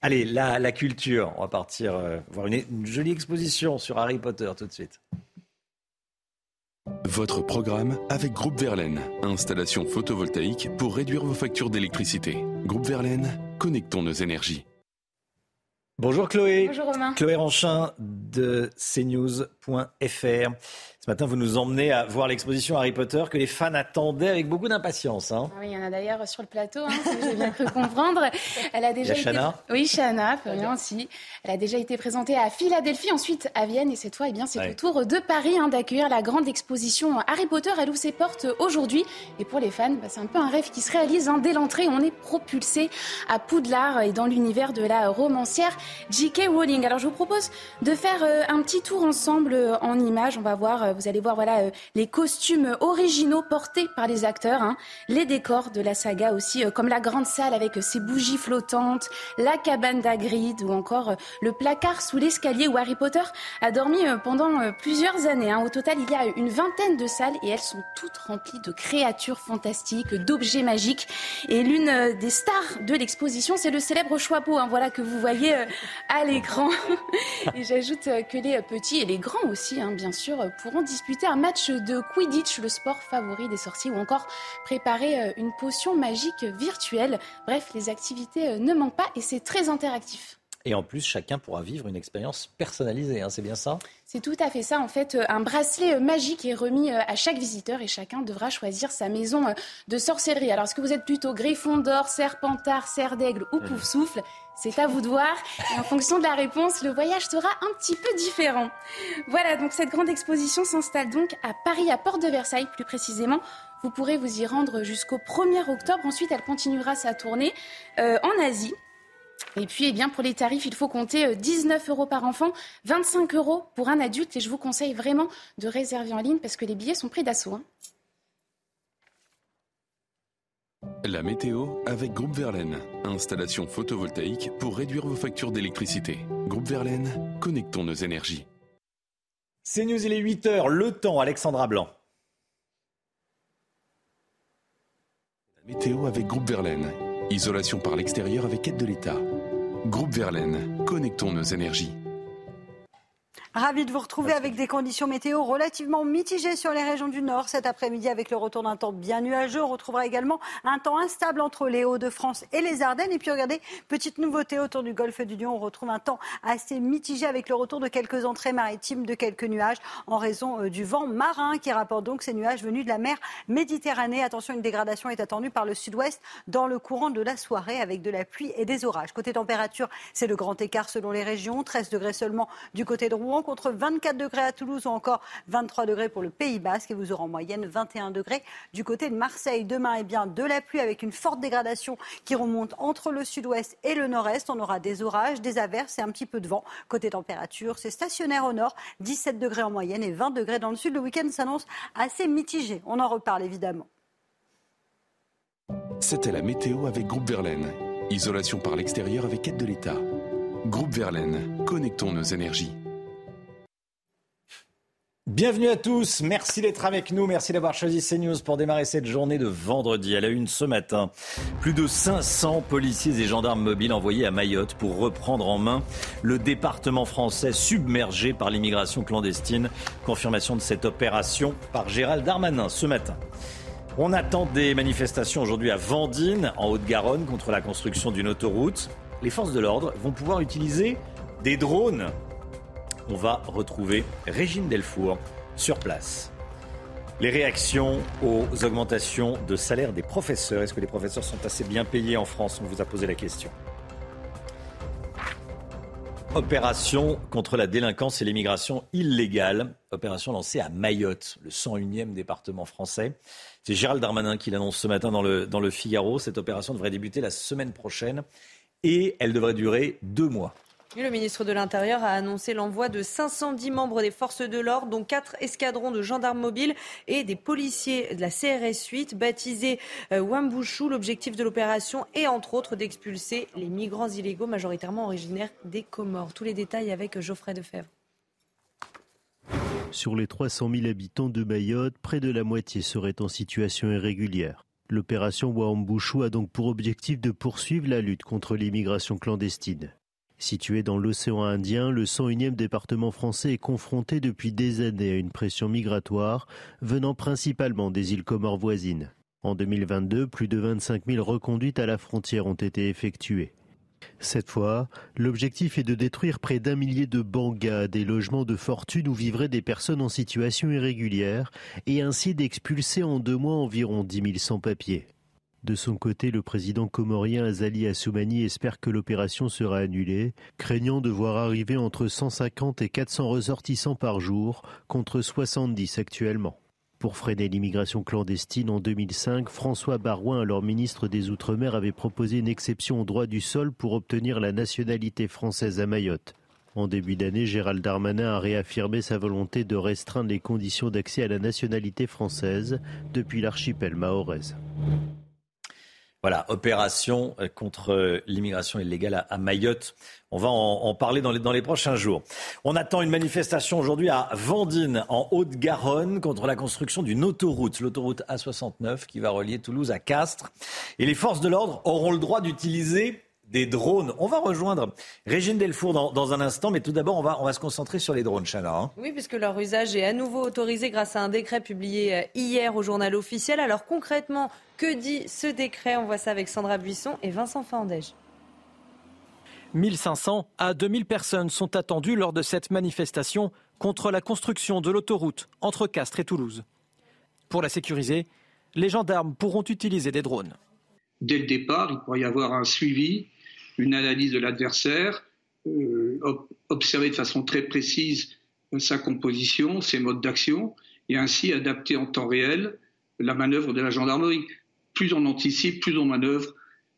Allez, la, culture. On va partir voir une jolie exposition sur Harry Potter tout de suite. Votre programme avec Groupe Verlaine. Installation photovoltaïque pour réduire vos factures d'électricité. Groupe Verlaine, connectons nos énergies. Bonjour Chloé. Bonjour Romain. Chloé Ranchin de cnews.fr. Ce matin, vous nous emmenez à voir l'exposition Harry Potter que les fans attendaient avec beaucoup d'impatience. Hein. Ah oui, il y en a d'ailleurs sur le plateau, hein, j'ai bien cru comprendre. Elle a déjà il y a Shana. Oui, Shana, Florian aussi. Elle a déjà été présentée à Philadelphie, ensuite à Vienne, et cette fois, eh bien, c'est au tour de Paris hein, d'accueillir la grande exposition Harry Potter. Elle ouvre ses portes aujourd'hui, et pour les fans, bah, c'est un peu un rêve qui se réalise. Hein. Dès l'entrée, on est propulsé à Poudlard et dans l'univers de la romancière J.K. Rowling. Alors, je vous propose de faire euh, un petit tour ensemble euh, en images. On va voir, euh, vous allez voir, voilà, les costumes originaux portés par les acteurs, hein. les décors de la saga aussi, comme la grande salle avec ses bougies flottantes, la cabane d'Agrid ou encore le placard sous l'escalier où Harry Potter a dormi pendant plusieurs années. Hein. Au total, il y a une vingtaine de salles et elles sont toutes remplies de créatures fantastiques, d'objets magiques. Et l'une des stars de l'exposition, c'est le célèbre Choixpeau, hein, voilà que vous voyez à l'écran. et j'ajoute que les petits et les grands aussi, hein, bien sûr, pourront disputer un match de Quidditch, le sport favori des sorciers, ou encore préparer euh, une potion magique virtuelle. Bref, les activités euh, ne manquent pas et c'est très interactif. Et en plus, chacun pourra vivre une expérience personnalisée, hein, c'est bien ça? C'est tout à fait ça. En fait, euh, un bracelet magique est remis à chaque visiteur et chacun devra choisir sa maison de sorcellerie. Alors, est-ce que vous êtes plutôt Gryffondor, Serpentard, Serre d'Aigle ou Poufsouffle? C'est à vous de voir. Et en fonction de la réponse, le voyage sera un petit peu différent. Voilà, donc cette grande exposition s'installe donc à Paris, à Porte de Versailles plus précisément. Vous pourrez vous y rendre jusqu'au 1er octobre. Ensuite, elle continuera sa tournée euh, en Asie. Et puis, eh bien, pour les tarifs, il faut compter 19 euh, euros par enfant, 25 euros pour un adulte. Et je vous conseille vraiment de réserver en ligne parce que les billets sont pris d'assaut. Hein. La météo avec Groupe Verlaine. Installation photovoltaïque pour réduire vos factures d'électricité. Groupe Verlaine, connectons nos énergies. C'est News, il est 8h. Le temps, Alexandra Blanc. La météo avec Groupe Verlaine. Isolation par l'extérieur avec aide de l'État. Groupe Verlaine, connectons nos énergies. Ravi de vous retrouver avec des conditions météo relativement mitigées sur les régions du Nord cet après-midi avec le retour d'un temps bien nuageux. On retrouvera également un temps instable entre les Hauts-de-France et les Ardennes. Et puis regardez, petite nouveauté autour du golfe du Lion. On retrouve un temps assez mitigé avec le retour de quelques entrées maritimes, de quelques nuages en raison euh, du vent marin qui rapporte donc ces nuages venus de la mer Méditerranée. Attention, une dégradation est attendue par le sud-ouest dans le courant de la soirée avec de la pluie et des orages. Côté température, c'est le grand écart selon les régions. 13 degrés seulement du côté de Rouen contre 24 degrés à Toulouse ou encore 23 degrés pour le Pays Basque et vous aurez en moyenne 21 degrés du côté de Marseille. Demain, eh bien, de la pluie avec une forte dégradation qui remonte entre le sud-ouest et le nord-est. On aura des orages, des averses et un petit peu de vent. Côté température, c'est stationnaire au nord, 17 degrés en moyenne et 20 degrés dans le sud. Le week-end s'annonce assez mitigé. On en reparle évidemment. C'était la météo avec Groupe Verlaine. Isolation par l'extérieur avec aide de l'État. Groupe Verlaine, connectons nos énergies. Bienvenue à tous, merci d'être avec nous, merci d'avoir choisi CNews pour démarrer cette journée de vendredi à la une ce matin. Plus de 500 policiers et gendarmes mobiles envoyés à Mayotte pour reprendre en main le département français submergé par l'immigration clandestine. Confirmation de cette opération par Gérald Darmanin ce matin. On attend des manifestations aujourd'hui à Vendine, en Haute-Garonne, contre la construction d'une autoroute. Les forces de l'ordre vont pouvoir utiliser des drones on va retrouver Régine Delfour sur place. Les réactions aux augmentations de salaire des professeurs. Est-ce que les professeurs sont assez bien payés en France? On vous a posé la question. Opération contre la délinquance et l'immigration illégale. Opération lancée à Mayotte, le 101e département français. C'est Gérald Darmanin qui l'annonce ce matin dans le, dans le Figaro. Cette opération devrait débuter la semaine prochaine et elle devrait durer deux mois. Le ministre de l'Intérieur a annoncé l'envoi de 510 membres des forces de l'ordre, dont quatre escadrons de gendarmes mobiles et des policiers de la CRS 8, baptisés euh, Wambouchou. L'objectif de l'opération est entre autres d'expulser les migrants illégaux majoritairement originaires des Comores. Tous les détails avec Geoffrey Defebvre. Sur les 300 000 habitants de Mayotte, près de la moitié seraient en situation irrégulière. L'opération Wambouchou a donc pour objectif de poursuivre la lutte contre l'immigration clandestine. Situé dans l'océan Indien, le 101e département français est confronté depuis des années à une pression migratoire venant principalement des îles Comores voisines. En 2022, plus de 25 000 reconduites à la frontière ont été effectuées. Cette fois, l'objectif est de détruire près d'un millier de bangas, des logements de fortune où vivraient des personnes en situation irrégulière, et ainsi d'expulser en deux mois environ 10 000 sans-papiers. De son côté, le président comorien Azali Assoumani espère que l'opération sera annulée, craignant de voir arriver entre 150 et 400 ressortissants par jour, contre 70 actuellement. Pour freiner l'immigration clandestine en 2005, François Barouin, alors ministre des Outre-mer, avait proposé une exception au droit du sol pour obtenir la nationalité française à Mayotte. En début d'année, Gérald Darmanin a réaffirmé sa volonté de restreindre les conditions d'accès à la nationalité française depuis l'archipel mahoraise. Voilà, opération euh, contre euh, l'immigration illégale à, Mayotte. On va en, parler dans les, dans les, prochains jours. On attend une manifestation aujourd'hui à Vendine, en Haute-Garonne, contre la construction d'une autoroute, l'autoroute A69, qui va relier Toulouse à Castres. Et les forces de l'ordre auront le droit d'utiliser des drones. On va rejoindre Régine Delfour dans, un instant, mais tout d'abord, on va, on va se concentrer sur les drones, Chana. Hein. Oui, puisque leur usage est à nouveau autorisé grâce à un décret publié euh, hier au journal officiel. Alors concrètement, que dit ce décret? On voit ça avec Sandra Buisson et Vincent Fandège. 1500 à 2000 personnes sont attendues lors de cette manifestation contre la construction de l'autoroute entre Castres et Toulouse. Pour la sécuriser, les gendarmes pourront utiliser des drones. Dès le départ, il pourrait y avoir un suivi une analyse de l'adversaire, euh, observer de façon très précise euh, sa composition, ses modes d'action, et ainsi adapter en temps réel la manœuvre de la gendarmerie. Plus on anticipe, plus on manœuvre,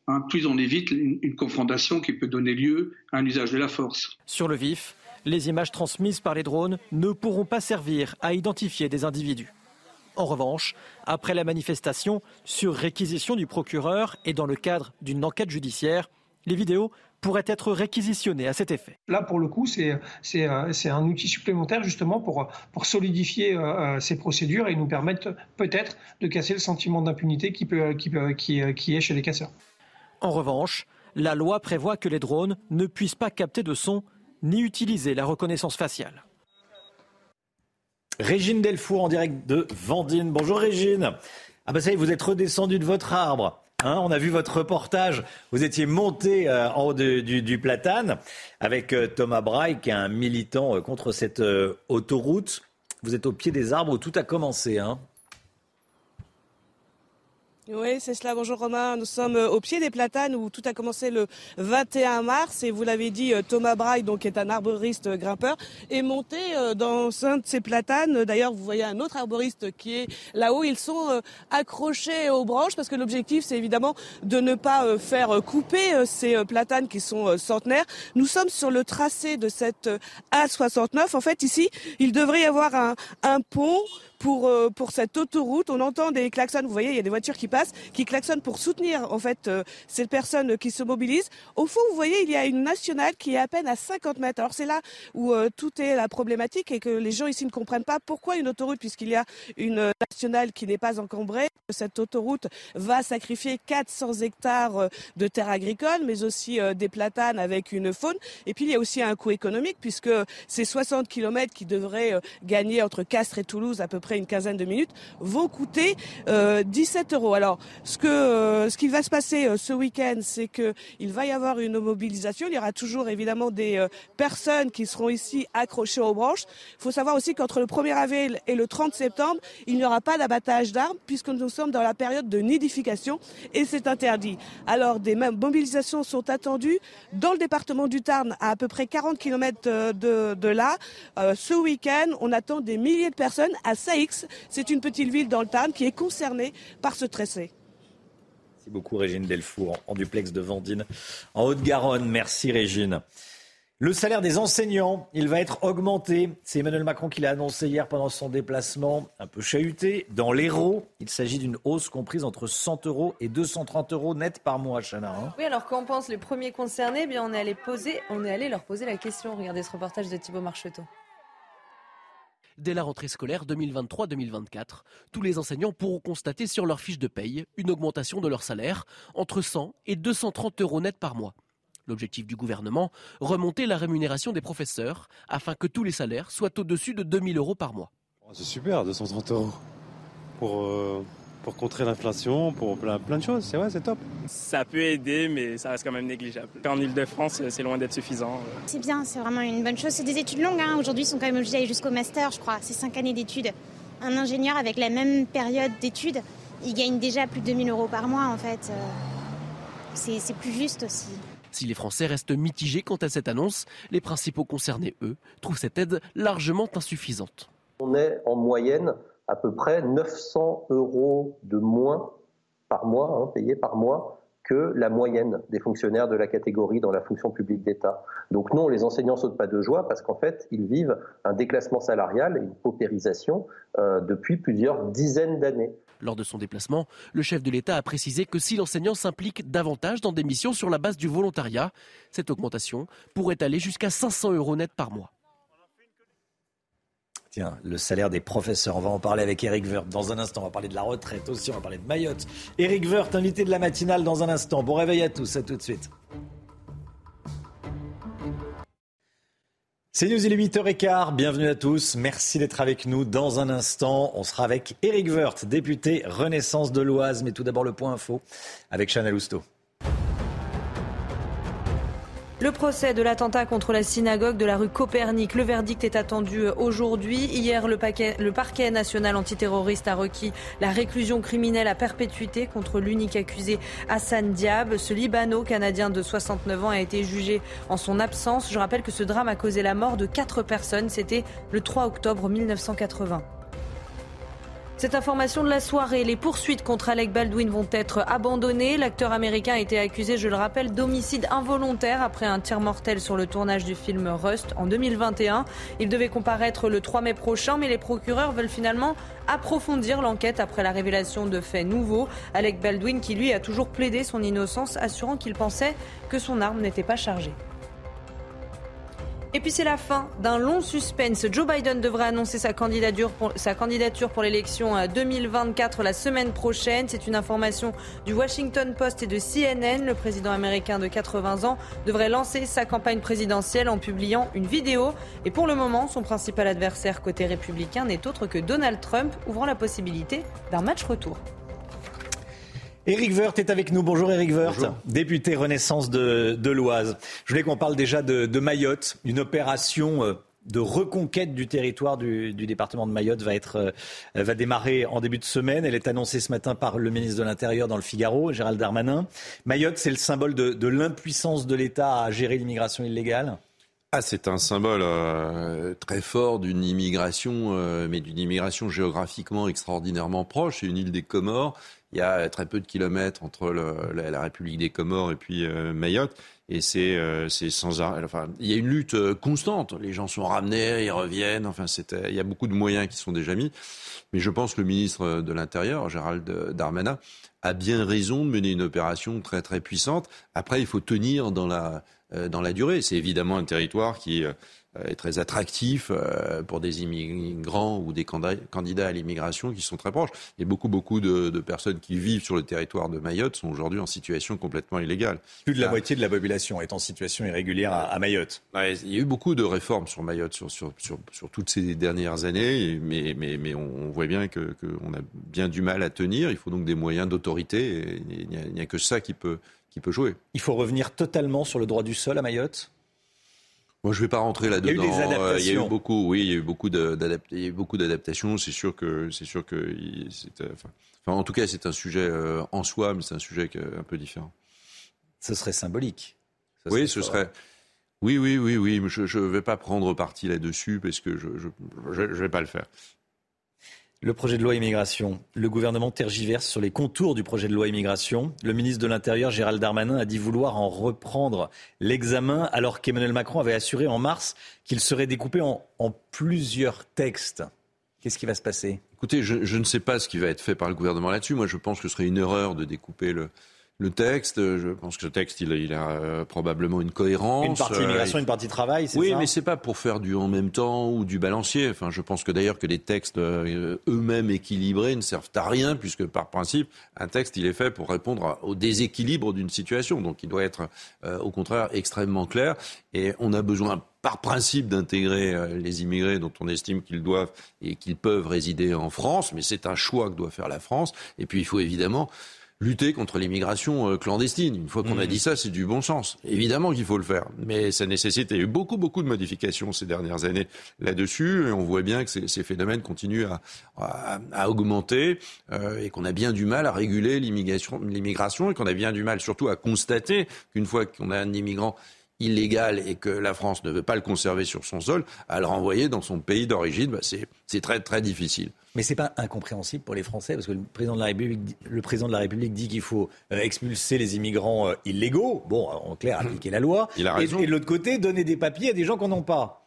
hein, plus on évite une, confrontation qui peut donner lieu à un usage de la force. Sur le vif, les images transmises par les drones ne pourront pas servir à identifier des individus. En revanche, après la manifestation, sur réquisition du procureur et dans le cadre d'une enquête judiciaire, les vidéos pourraient être réquisitionnées à cet effet. Là, pour le coup, c'est un outil supplémentaire justement pour, pour solidifier euh, euh, ces procédures et nous permettre peut-être de casser le sentiment d'impunité qui, peut, qui, qui, qui est chez les casseurs. En revanche, la loi prévoit que les drones ne puissent pas capter de son ni utiliser la reconnaissance faciale. Régine Delfour en direct de Vendine. Bonjour Régine. Ah bah ça y est, vous êtes redescendu de votre arbre. Hein, on a vu votre reportage. Vous étiez monté euh, en haut du, platane avec euh, Thomas Braille, qui est un militant euh, contre cette autoroute. Vous êtes au pied des arbres où tout a commencé. Hein. Oui, c'est cela. Bonjour Romain. Nous sommes euh, au pied des platanes où tout a commencé le 21 mars et vous l'avez dit, euh, Thomas Braille, donc est un arboriste euh, grimpeur, est monté dans un de ces platanes. D'ailleurs, vous voyez un autre arboriste qui est là-haut. Ils sont accrochés aux branches parce que l'objectif, c'est évidemment de ne pas faire couper ces platanes qui sont centenaires. Nous sommes sur le tracé de cette A69. En fait, ici, il devrait y avoir un, un pont pour, euh, pour cette autoroute. On entend des klaxons, vous voyez, il y a des voitures qui passent, qui klaxonnent pour soutenir en fait euh, ces personnes qui se mobilisent. Au fond, vous voyez, il y a une nationale qui est à peine à 50 mètres. Alors c'est là où euh, tout est la problématique et que les gens ici ne comprennent pas pourquoi une autoroute, puisqu'il y a une nationale qui n'est pas encombrée. Cette autoroute va sacrifier 400 hectares de terres agricoles, mais aussi des platanes avec une faune. Et puis il y a aussi un coût économique puisque c'est 60 km qui devraient gagner entre Castres et Toulouse à peu près une quinzaine de minutes, vont coûter 17 euros. Alors, ce que ce qui va se passer ce week-end, c'est que il va y avoir une mobilisation. Il y aura toujours évidemment des personnes qui seront ici accrochées aux branches. Il faut savoir aussi qu'entre le 1er avril et le 30 septembre, il n'y aura pas d'abattage d'arbres puisque nous sommes dans la période de nidification et c'est interdit. Alors des mobilisations sont attendues dans le département du Tarn à à peu près 40 km euh, de, là. Euh, ce week-end, on attend des milliers de personnes à C'est une petite ville dans le Tarn qui est concernée par ce tracé. Merci beaucoup Régine Delfour en duplex de Vendine en Haute-Garonne. Merci Régine. Le salaire des enseignants, il va être augmenté. C'est Emmanuel Macron qui l'a annoncé hier pendant son déplacement, un peu chahuté. Dans l'Hérault, il s'agit d'une hausse comprise entre 100 euros et 230 euros net par mois, Chana. Hein. oui, alors qu'en pensent les premiers concernés? Eh bien, on est, allé poser, on est allé leur poser la question. Regardez ce reportage de Thibault Marcheteau. Dès la rentrée scolaire 2023-2024, tous les enseignants pourront constater sur leur fiche de paye une augmentation de leur salaire entre 100 et 230 euros net par mois. L'objectif du gouvernement, remonter la rémunération des professeurs afin que tous les salaires soient au-dessus de 2000 euros par mois. Oh, c'est super, 230 euros pour, euh, pour contrer l'inflation, pour plein, plein de choses. C'est vrai, c'est top. Ça peut aider, mais ça reste quand même négligeable. En Ile-de-France, c'est loin d'être suffisant. C'est bien, c'est vraiment une bonne chose. C'est des études longues. Hein. Aujourd'hui, ils sont quand même obligés d'aller jusqu'au master, je crois. C'est 5 années d'études. Un ingénieur avec la même période d'études, il gagne déjà plus de 2000 euros par mois, en fait. Euh, c'est plus juste aussi. Si les Français restent mitigés quant à cette annonce, les principaux concernés, eux, trouvent cette aide largement insuffisante. On est en moyenne à peu près 900 euros de moins par mois, hein, payés par mois, que la moyenne des fonctionnaires de la catégorie dans la fonction publique d'État. Donc non, les enseignants sautent pas de joie parce qu'en fait, ils vivent un déclassement salarial et une paupérisation euh, depuis plusieurs dizaines d'années. Lors de son déplacement, le chef de l'État a précisé que si l'enseignant s'implique davantage dans des missions sur la base du volontariat, cette augmentation pourrait aller jusqu'à 500 euros net par mois. Tiens, le salaire des professeurs, on va en parler avec Eric Woerth dans un instant. On va parler de la retraite aussi, on va parler de Mayotte. Eric Woerth, invité de la matinale dans un instant. Bon réveil à tous, à tout de suite. C'est News, il est 8h15. Bienvenue à tous. Merci d'être avec nous. Dans un instant, on sera avec Éric Woerth, député Renaissance de l'Oise. Mais tout d'abord, le point info avec Chanel Housteau. Le procès de l'attentat contre la synagogue de la rue Copernic. Le verdict est attendu aujourd'hui. Hier, le, le, parquet national antiterroriste a requis la réclusion criminelle à perpétuité contre l'unique accusé Hassan Diab. Ce Libano-Canadien de 69 ans a été jugé en son absence. Je rappelle que ce drame a causé la mort de quatre personnes. C'était le 3 octobre 1980. Cette information de la soirée, les poursuites contre Alec Baldwin vont être abandonnées. L'acteur américain a été accusé, je le rappelle, d'homicide involontaire après un tir mortel sur le tournage du film Rust en 2021. Il devait comparaître le 3 mai prochain, mais les procureurs veulent finalement approfondir l'enquête après la révélation de faits nouveaux. Alec Baldwin, qui lui a toujours plaidé son innocence, assurant qu'il pensait que son arme n'était pas chargée. Et puis c'est la fin d'un long suspense. Joe Biden devrait annoncer sa candidature pour, sa candidature pour l'élection 2024 euh, la semaine prochaine. C'est une information du Washington Post et de CNN. Le président américain de 80 ans devrait lancer sa campagne présidentielle en publiant une vidéo. Et pour le moment, son principal adversaire côté républicain n'est autre que Donald Trump, ouvrant la possibilité d'un match retour. Éric Woerth est avec nous. Bonjour Éric Woerth, député Renaissance de, l'Oise. Je voulais qu'on parle déjà de, Mayotte, une opération euh, de reconquête du territoire du, département de Mayotte va, être, euh, va démarrer en début de semaine. Elle est annoncée ce matin par le ministre de l'Intérieur dans le Figaro, Gérald Darmanin. Mayotte, c'est le symbole de, l'impuissance de l'État à gérer l'immigration illégale? Ah, c'est un symbole euh, très fort d'une immigration, mais d'une immigration géographiquement extraordinairement proche. C'est une île des Comores il y a très peu de kilomètres entre la, République des Comores et puis euh, Mayotte. Et c'est euh, sans arrêt. Enfin, il y a une lutte euh, constante. Les gens sont ramenés, ils reviennent. Enfin, il y a beaucoup de moyens qui sont déjà mis. Mais je pense que le ministre de l'Intérieur, Gérald Darmanin, a bien raison de mener une opération très très puissante. Après, il faut tenir dans la, dans la durée. C'est évidemment un territoire qui est très attractif pour des immigrants ou des candidats à l'immigration qui sont très proches. Et beaucoup, beaucoup de, personnes qui vivent sur le territoire de Mayotte sont aujourd'hui en situation complètement illégale. Plus de la moitié de la population est en situation irrégulière à, Mayotte. il y a eu beaucoup de réformes sur Mayotte sur, sur, sur, sur toutes ces dernières années, mais, mais, mais on, voit bien qu'on que a bien du mal à tenir. Il faut donc des moyens d'autorité. Il n'y a, a, que ça qui peut, qui peut jouer. Il faut revenir totalement sur le droit du sol à Mayotte? Moi, je ne vais pas rentrer là-dedans. Il y a eu des adaptations. Euh, il y a eu beaucoup, oui, il y a eu beaucoup d'adaptations. C'est sûr que, c'est sûr que, euh, enfin, en tout cas, c'est un sujet euh, en soi, mais c'est un sujet un peu différent. Ce serait symbolique. oui, ce serait. Oui, oui, oui, oui. je ne vais pas prendre parti là-dessus parce que je ne vais pas le faire. Le projet de loi immigration. Le gouvernement tergiverse sur les contours du projet de loi immigration. Le ministre de l'Intérieur, Gérald Darmanin, a dit vouloir en reprendre l'examen alors qu'Emmanuel Macron avait assuré en mars qu'il serait découpé en, plusieurs textes. Qu'est-ce qui va se passer? Écoutez, je, je, ne sais pas ce qui va être fait par le gouvernement là-dessus. Moi, je pense que ce serait une erreur de découper le, le texte, je pense que le texte, il, il a euh, probablement une cohérence. Une partie immigration, une partie travail, c'est oui, ça Oui, mais c'est pas pour faire du en même temps ou du balancier. Enfin, je pense que d'ailleurs que les textes euh, eux-mêmes équilibrés ne servent à rien, puisque par principe, un texte, il est fait pour répondre au déséquilibre d'une situation. Donc, il doit être, euh, au contraire, extrêmement clair. Et on a besoin par principe d'intégrer les immigrés dont on estime qu'ils doivent et qu'ils peuvent résider en France, mais c'est un choix que doit faire la France. Et puis il faut évidemment lutter contre l'immigration euh, clandestine. Une fois qu'on a mmh. dit ça, c'est du bon sens. Évidemment qu'il faut le faire, mais ça nécessite, il y a eu beaucoup, beaucoup de modifications ces dernières années là-dessus, et on voit bien que ces, phénomènes continuent à, augmenter, euh, et qu'on a bien du mal à réguler l'immigration, et qu'on a bien du mal surtout à constater qu'une fois qu'on a un immigrant illégal et que la France ne veut pas le conserver sur son sol, à le renvoyer dans son pays d'origine, bah, c'est très très difficile. Mais c'est pas incompréhensible pour les Français parce que le président de la République, le président de la République dit qu'il faut euh, expulser les immigrants euh, illégaux. Bon, en clair, appliquer la loi. Il a raison. Et, de l'autre côté, donner des papiers à des gens qu'on n'ont pas.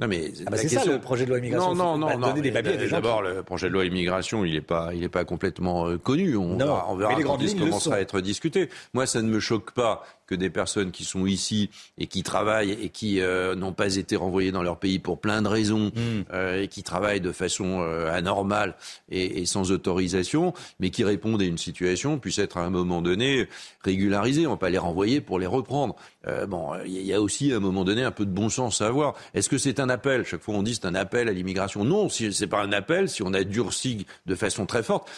Non mais ah bah c'est ça le projet de loi immigration. Non non non, gens. D'abord le projet de loi immigration il n'est pas il est pas complètement euh, connu. On, non, on verra quand il commencera à être discuté. Moi ça ne me choque pas que des personnes qui sont ici et qui travaillent et qui euh, n'ont pas été renvoyées dans leur pays pour plein de raisons hmm. euh, et qui travaillent de façon euh, anormale et, et, sans autorisation, mais qui répondent à une situation puissent être à un moment donné régularisées. On ne va pas les renvoyer pour les reprendre. bon, il y a aussi à un moment donné un peu de bon sens à avoir. Est-ce que c'est un appel? Chaque fois on dit c'est un appel à l'immigration. Non, si c'est pas un appel, si on a durci de façon très forte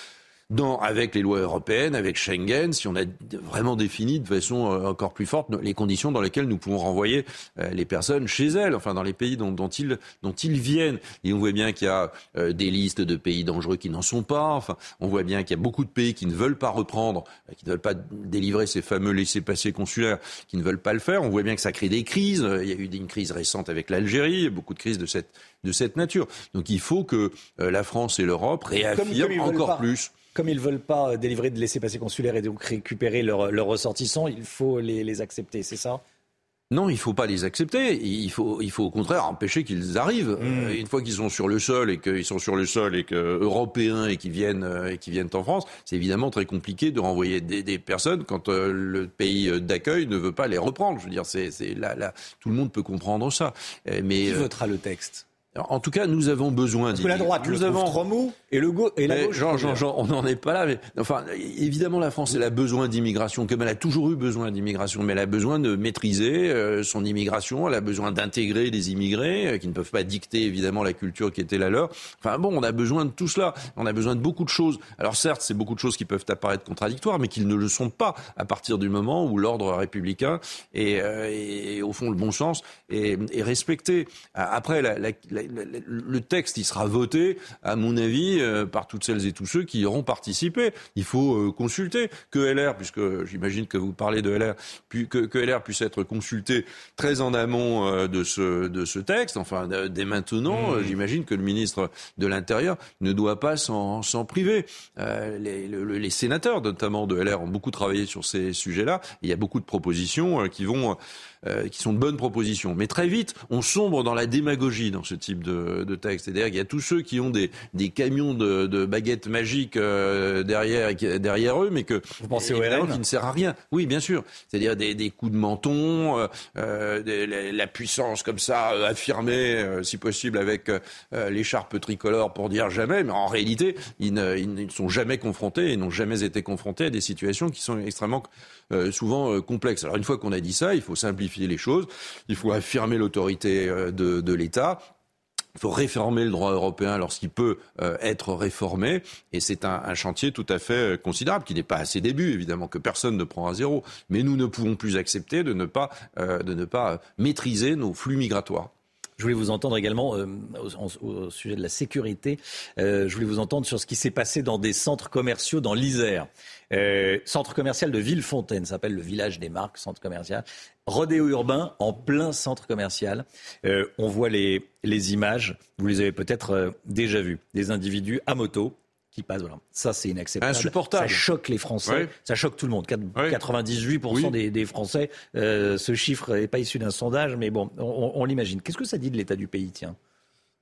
dans, avec les lois européennes, avec Schengen, si on a vraiment défini de façon euh, encore plus forte les conditions dans lesquelles nous pouvons renvoyer euh, les personnes chez elles, enfin dans les pays dont, dont, ils, dont ils viennent. Et on voit bien qu'il y a euh, des listes de pays dangereux qui n'en sont pas. Enfin, on voit bien qu'il y a beaucoup de pays qui ne veulent pas reprendre, qui ne veulent pas délivrer ces fameux laissés-passer consulaires, qui ne veulent pas le faire. On voit bien que ça crée des crises. Il y a eu une crise récente avec l'Algérie, beaucoup de crises de cette, de cette nature. Donc il faut que la France et l'Europe réaffirment encore plus comme ils ne veulent pas euh, délivrer de laissez-passer consulaires et donc récupérer leurs ressortissants, il faut les, accepter, c'est ça? Non, il ne faut pas les accepter. Il faut, il faut au contraire empêcher qu'ils arrivent. Hmm. Euh, une fois qu'ils sont sur le sol et qu'ils sont sur le sol et que européens et qu'ils viennent euh, et qui viennent en France, c'est évidemment très compliqué de renvoyer des, personnes quand le pays d'accueil ne veut pas les reprendre. Je veux dire, c'est là, là, tout le monde peut comprendre ça. Mais qui votera le texte? En tout cas, nous avons besoin. Parce que la droite, nous avons trois mots et le go et la gauche. Jean, Jean, Jean, on n'en est pas là. Mais enfin, évidemment, la France, elle a besoin d'immigration, comme elle a toujours eu besoin d'immigration, mais elle a besoin de maîtriser euh, son immigration. Elle a besoin d'intégrer des immigrés euh, qui ne peuvent pas dicter évidemment la culture qui était la leur. Enfin bon, on a besoin de tout cela. On a besoin de beaucoup de choses. Alors certes, c'est beaucoup de choses qui peuvent apparaître contradictoires, mais qui ne le sont pas à partir du moment où l'ordre républicain et, euh, au fond le bon sens est, est respecté. Après, la, la, la le texte, il sera voté, à mon avis, euh, par toutes celles et tous ceux qui y auront participé. Il faut euh, consulter que LR, puisque j'imagine que vous parlez de LR, que, LR puisse être consulté très en amont euh, de, ce, de ce texte. Enfin, dès maintenant, mmh. j'imagine que le ministre de l'Intérieur ne doit pas s'en priver. Les, les, sénateurs, notamment de LR, ont beaucoup travaillé sur ces sujets-là. Il y a beaucoup de propositions qui vont qui sont de bonnes propositions. Mais très vite, on sombre dans la démagogie dans ce type de, de texte. C'est-à-dire qu'il y a tous ceux qui ont des, des camions de, de baguettes magiques derrière, derrière eux, mais que vous pensez au RN qui ne sert à rien. Oui, bien sûr. C'est-à-dire des, des, coups de menton, euh, la puissance comme ça affirmée, si possible avec l'écharpe tricolore pour dire jamais. Mais en réalité, ils ne, ils ne sont jamais confrontés et n'ont jamais été confrontés à des situations qui sont extrêmement euh, souvent euh, complexes. Alors une fois qu'on a dit ça, il faut simplifier les choses, il faut affirmer l'autorité euh, de, l'État. Il faut réformer le droit européen lorsqu'il peut être réformé, et c'est un, chantier tout à fait considérable, qui n'est pas à ses débuts, évidemment, que personne ne prend à zéro. Mais nous ne pouvons plus accepter de ne pas, de ne pas maîtriser nos flux migratoires. Je voulais vous entendre également euh, au, sujet de la sécurité. Je voulais vous entendre sur ce qui s'est passé dans des centres commerciaux dans l'Isère. Euh, centre commercial de Villefontaine, s'appelle le village des marques, centre commercial. Rodéo urbain en plein centre commercial. Euh, on voit les, les images, vous les avez peut-être euh, déjà vues. Des individus à moto, qui passe. Voilà. Ça, c'est inacceptable. Insupportable. Ça choque les Français. Ça choque tout le monde. 98% des, des, Français. Euh, ce chiffre n'est pas issu d'un sondage, mais bon, on, on l'imagine. Qu'est-ce que ça dit de l'état du pays, tiens?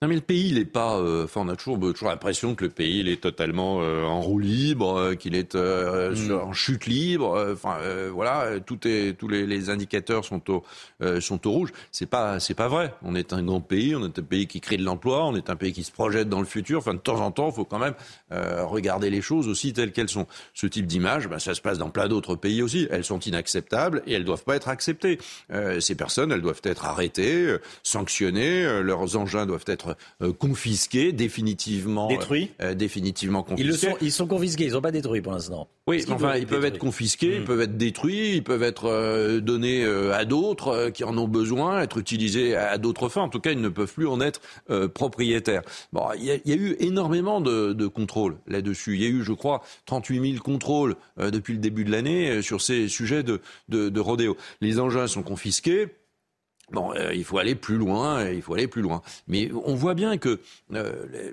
Non mais le pays, il est pas. Euh, enfin, on a toujours, toujours l'impression que le pays, il est totalement euh, en roue libre, euh, qu'il est mm. en chute libre. Enfin, voilà, tout est, tous les, les, indicateurs sont au, sont au rouge. C'est pas, c'est pas vrai. On est un grand pays, on est un pays qui crée de l'emploi, on est un pays qui se projette dans le futur. Enfin, de temps en temps, il faut quand même regarder les choses aussi telles qu'elles sont. Ce type d'image, ben, ça se passe dans plein d'autres pays aussi. Elles sont inacceptables et elles doivent pas être acceptées. ces personnes, elles doivent être arrêtées, sanctionnées. leurs engins doivent être euh, confisqués, définitivement détruits, euh, définitivement confisqués. Ils, le sont, ils sont confisqués, ils sont pas détruits pour l'instant. Oui, enfin, ils peuvent être confisqués, ils hmm. peuvent être détruits, ils peuvent être euh, donnés à d'autres qui en ont besoin, être utilisés à, d'autres fins. En tout cas, ils ne peuvent plus en être propriétaires. Bon, il y, a, y, a eu énormément de, de contrôles là-dessus. Il y a eu, je crois, 38 000 contrôles depuis le début de l'année sur ces sujets de, de, de rodéo. Les engins sont confisqués. Bon, euh, il faut aller plus loin, il faut aller plus loin. Mais on voit bien que euh,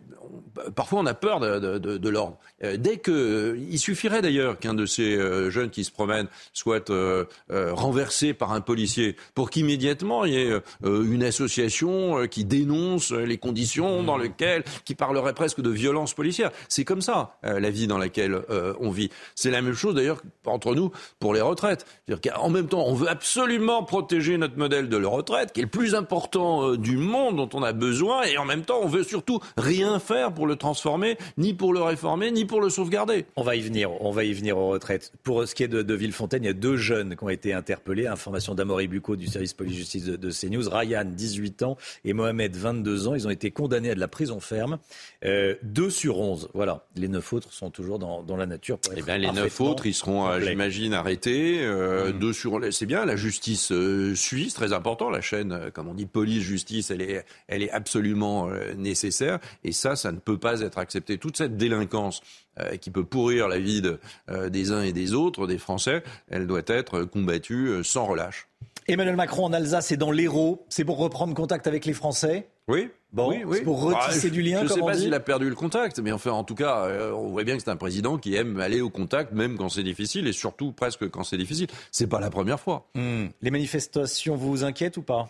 parfois on a peur de, de, de l'ordre. Euh, dès que, il suffirait d'ailleurs qu'un de ces jeunes qui se promènent soit renversé par un policier pour qu'immédiatement il y ait une association qui dénonce les conditions dans mmh. lesquelles, qui parlerait presque de violence policière. C'est comme ça la vie dans laquelle on vit. C'est la même chose d'ailleurs entre nous pour les retraites. En même temps, on veut absolument protéger notre modèle de retraite retraite, qui est le plus important euh, du monde, dont on a besoin, et en même temps, on veut surtout rien faire pour le transformer, ni pour le réformer, ni pour le sauvegarder. On va y venir, on va y venir aux retraites. Pour ce qui est de, de Villefontaine, il y a deux jeunes qui ont été interpellés. Information d'Amory Bucco du service police-justice de, de, CNews. Ryan, 18 ans, et Mohamed, 22 ans. Ils ont été condamnés à de la prison ferme. Euh, deux sur 11. Voilà. Les neuf autres sont toujours dans, dans la nature. Eh bien, les neuf autres, ils seront, euh, j'imagine, arrêtés. Euh, mmh. Deux sur, c'est bien. La justice euh, suisse, très important la chaîne, euh, comme on dit, police-justice, elle est, elle est absolument euh, nécessaire. Et ça, ça ne peut pas être accepté. Toute cette délinquance euh, qui peut pourrir la vie des uns et des autres, des Français, elle doit être combattue sans relâche. Emmanuel Macron en Alsace et dans l'Hérault, c'est pour reprendre contact avec les Français Oui. Bon, oui, oui. pour retisser bah, du lien. Je ne sais pas s'il a perdu le contact, mais enfin, en tout cas, on voit bien que c'est un président qui aime aller au contact, même quand c'est difficile, et surtout presque quand c'est difficile. C'est pas la première fois. Hmm. Les manifestations vous inquiètent ou pas?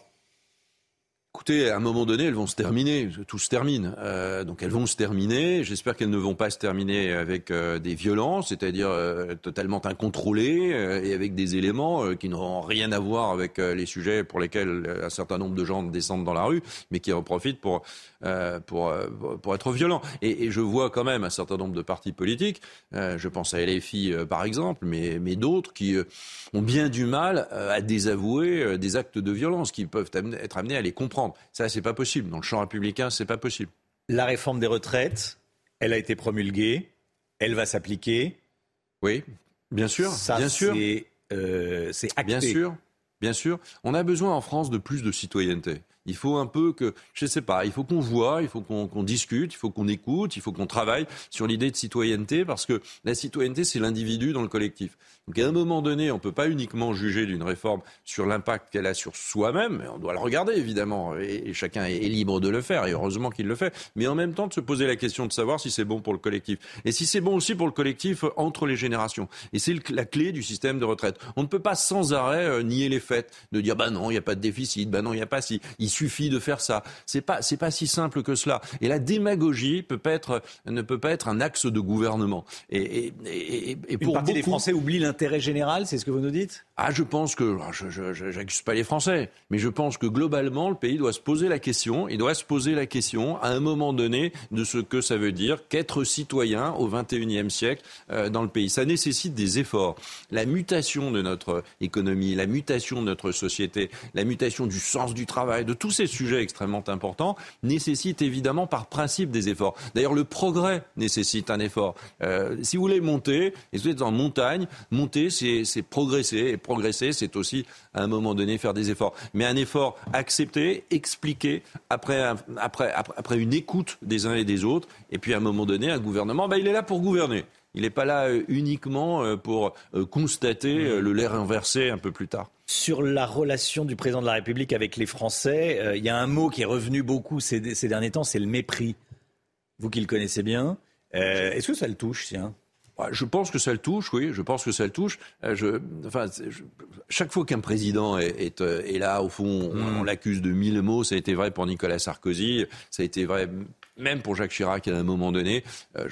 Écoutez, à un moment donné, elles vont se terminer. Tout se termine. Euh, donc elles vont se terminer. J'espère qu'elles ne vont pas se terminer avec euh, des violences, c'est-à-dire euh, totalement incontrôlées euh, et avec des éléments euh, qui n'auront rien à voir avec les sujets pour lesquels un certain nombre de gens descendent dans la rue, mais qui en profitent pour pour pour être violents. Et, et, je vois quand même un certain nombre de partis politiques. je pense à LFI par exemple, mais mais d'autres qui ont bien du mal à désavouer des actes de violence, qui peuvent être amenés à les comprendre. Ça, c'est pas possible. Dans le champ républicain, c'est pas possible. La réforme des retraites, elle a été promulguée, elle va s'appliquer. Oui, bien sûr, Ça, bien sûr. C'est euh, acté. Bien sûr, bien sûr. On a besoin en France de plus de citoyenneté. Il faut un peu que, je ne sais pas, il faut qu'on voit, il faut qu'on discute, il faut qu'on écoute, il faut qu'on travaille sur l'idée de citoyenneté, parce que la citoyenneté, c'est l'individu dans le collectif. Donc à un moment donné, on ne peut pas uniquement juger d'une réforme sur l'impact qu'elle a sur soi-même, on doit le regarder évidemment, et, chacun est, libre de le faire, et heureusement qu'il le fait, mais en même temps de se poser la question de savoir si c'est bon pour le collectif, et si c'est bon aussi pour le collectif entre les générations. Et c'est la clé du système de retraite. On ne peut pas sans arrêt euh, nier les faits, de dire bah non, il n'y a pas de déficit, bah non, il n'y a pas si suffit de faire ça. C'est pas, c'est pas si simple que cela. Et la démagogie peut pas être, ne peut pas être un axe de gouvernement. Et, et, et, pour Une partie des Français oublient l'intérêt général, c'est ce que vous nous dites? Ah, je pense que, je n'accuse pas les Français, mais je pense que globalement, le pays doit se poser la question, il doit se poser la question à un moment donné de ce que ça veut dire qu'être citoyen au XXIe siècle euh, dans le pays. Ça nécessite des efforts. La mutation de notre économie, la mutation de notre société, la mutation du sens du travail, de tous ces sujets extrêmement importants nécessitent évidemment par principe des efforts. D'ailleurs, le progrès nécessite un effort. Euh, si vous voulez monter, et vous êtes en montagne, monter, c'est progresser. Et progresser, c'est aussi, à un moment donné, faire des efforts. Mais un effort accepté, expliqué, après, après, après une écoute des uns et des autres. Et puis, à un moment donné, un gouvernement, ben, il est là pour gouverner. Il n'est pas là euh, uniquement euh, pour constater le l'air inversé un peu plus tard sur la relation du président de la République avec les Français. Euh, il y a un mot qui est revenu beaucoup ces, derniers temps, c'est le mépris. Vous qui le connaissez bien, euh, est-ce que ça le touche, tiens? Bah, je pense que ça le touche, oui. Je pense que ça le touche. Euh, je, enfin, chaque fois qu'un président est, là, au fond, on, on l'accuse de mille mots. Ça a été vrai pour Nicolas Sarkozy. Ça a été vrai même pour Jacques Chirac à un moment donné. Euh,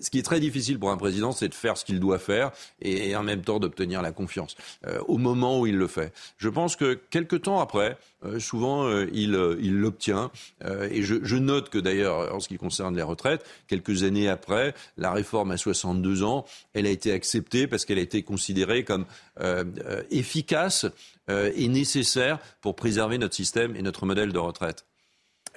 ce qui est très difficile pour un président, c'est de faire ce qu'il doit faire et, en même temps d'obtenir la confiance euh, au moment où il le fait. Je pense que quelques temps après, euh, souvent il l'obtient. et je, note que d'ailleurs, en ce qui concerne les retraites, quelques années après, la réforme à 62 ans, elle a été acceptée parce qu'elle a été considérée comme efficace et nécessaire pour préserver notre système et notre modèle de retraite.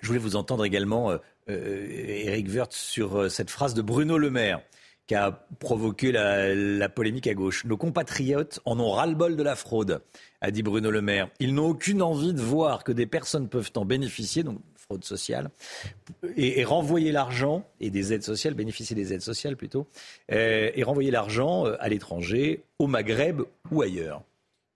Je voulais vous entendre également Eric euh, Wirth sur euh, cette phrase de Bruno Le Maire qui a provoqué la, polémique à gauche. Nos compatriotes en ont ras-le-bol de la fraude, a dit Bruno Le Maire. Ils n'ont aucune envie de voir que des personnes peuvent en bénéficier, donc fraude sociale, et, renvoyer l'argent, et des aides sociales, bénéficier des aides sociales plutôt, euh, et renvoyer l'argent à l'étranger, au Maghreb ou ailleurs.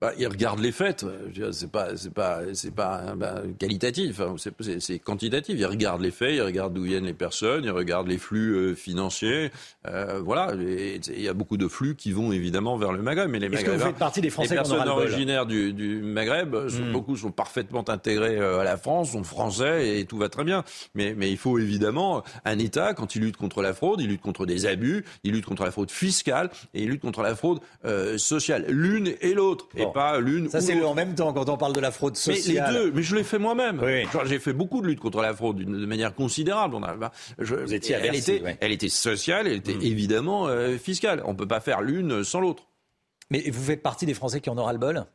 Bah, ils regardent les faits. C'est pas, c'est pas, c'est pas bah, qualitatif. Hein. C'est quantitatif. Ils regardent les faits. Ils regardent d'où viennent les personnes. Ils regardent les flux euh, financiers. Euh, voilà. Il y a beaucoup de flux qui vont évidemment vers le Maghreb. Mais les Maghreb, vous faites partie des Français les personnes originaires du, du, Maghreb, sont, hmm. beaucoup sont parfaitement intégrés euh, à la France, sont français et tout va très bien. Mais, mais il faut évidemment un État quand il lutte contre la fraude, il lutte contre des abus, il lutte contre la fraude fiscale et il lutte contre la fraude euh, sociale. L'une et l'autre pas l'une. Ça, c'est en même temps quand on parle de la fraude sociale. Mais les deux, mais je l'ai fait moi-même. J'ai fait beaucoup de lutte contre la fraude de manière considérable. On a, bah, je, Vous étiez elle, était, elle était sociale, elle était mm. évidemment euh, fiscale. On ne peut pas faire l'une sans l'autre. Mais vous faites partie des Français qui en aura le bol?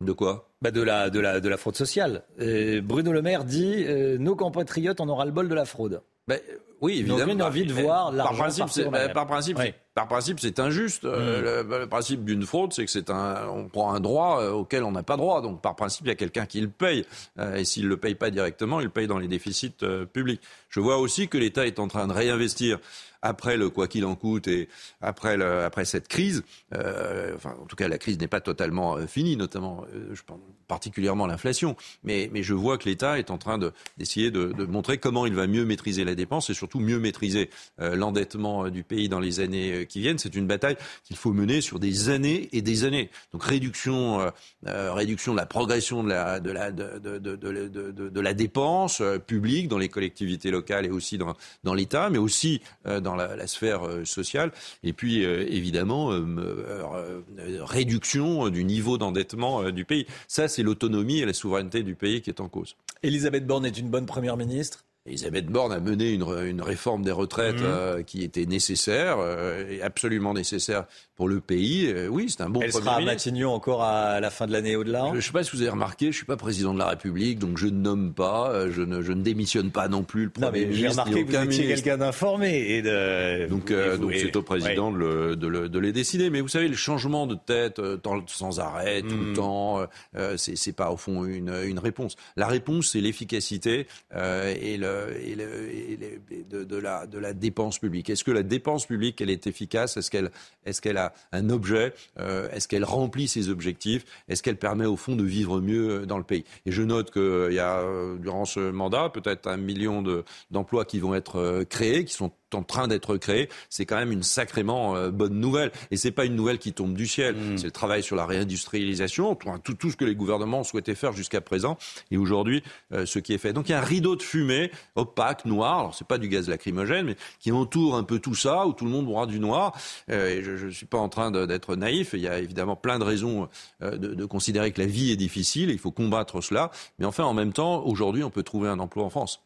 De quoi? Bah de, la, de, la, de la fraude sociale. Euh, Bruno Le Maire dit euh, nos compatriotes en aura le bol de la fraude. Bah, oui, évidemment. On a envie de voir par principe, bah, par principe, par principe, c'est injuste. Euh, mm. le, principe d'une fraude, c'est que c'est un, on prend un droit euh, auquel on n'a pas droit. Donc, par principe, il y a quelqu'un qui le paye. Euh, et s'il le paye pas directement, il le paye dans les déficits publics. Je vois aussi que l'État est en train de réinvestir après le quoi qu'il en coûte et après, le, après cette crise, euh, enfin en tout cas la crise n'est pas totalement euh, finie, notamment euh, je pense particulièrement l'inflation, mais, mais je vois que l'État est en train d'essayer de, de, montrer comment il va mieux maîtriser la dépense et surtout mieux maîtriser euh, l'endettement du pays dans les années qui viennent. C'est une bataille qu'il faut mener sur des années et des années. Donc réduction, réduction de la progression de la, de la, de, de, de, de la dépense publique dans les collectivités locales et aussi dans, dans l'État, mais aussi dans dans la, sphère euh, sociale. Et puis, euh, évidemment, euh, réduction du niveau d'endettement du pays. Ça, c'est l'autonomie et la souveraineté du pays qui est en cause. Elisabeth Borne est une bonne première ministre? Elisabeth Borne a mené une, une réforme des retraites mmh. euh, qui était nécessaire, euh, absolument nécessaire pour le pays. Euh, oui, c'est un bon Elle sera à Matignon encore à la fin de l'année au-delà Je ne sais pas si vous avez remarqué, je ne suis pas président de la République, donc je ne nomme pas, euh, je ne, je ne démissionne pas non plus le Premier ministre. J'ai remarqué que vous étiez quelqu'un d'informé. Et de... Donc euh, c'est au président de, le, de, le, de, les décider. Mais vous savez, le changement de tête sans arrêt, tout le hmm. temps, euh, c'est pas au fond une, une réponse. La réponse, c'est l'efficacité et, le, et, le, et de, de, la, de la dépense publique. Est-ce que la dépense publique, elle est efficace? Est-ce qu'elle est qu'elle a un objet euh, Est-ce qu'elle remplit ses objectifs Est-ce qu'elle permet au fond de vivre mieux dans le pays? Et je note qu'il y a euh, durant ce mandat peut-être un million d'emplois qui vont être euh, créés, qui sont en train d'être créé, c'est quand même une sacrément euh, bonne nouvelle. Et c'est pas une nouvelle qui tombe du ciel. Mm. C'est le travail sur la réindustrialisation, tout, tout, ce que les gouvernements souhaitaient faire jusqu'à présent, et aujourd'hui euh, ce qui est fait. Donc il y a un rideau de fumée opaque, noir. Alors c'est pas du gaz lacrymogène, mais qui entoure un peu tout ça, où tout le monde aura du noir. Euh, et je ne suis pas en train d'être naïf. Il y a évidemment plein de raisons de, de considérer que la vie est difficile. Il faut combattre cela. Mais enfin, en même temps, aujourd'hui, on peut trouver un emploi en France.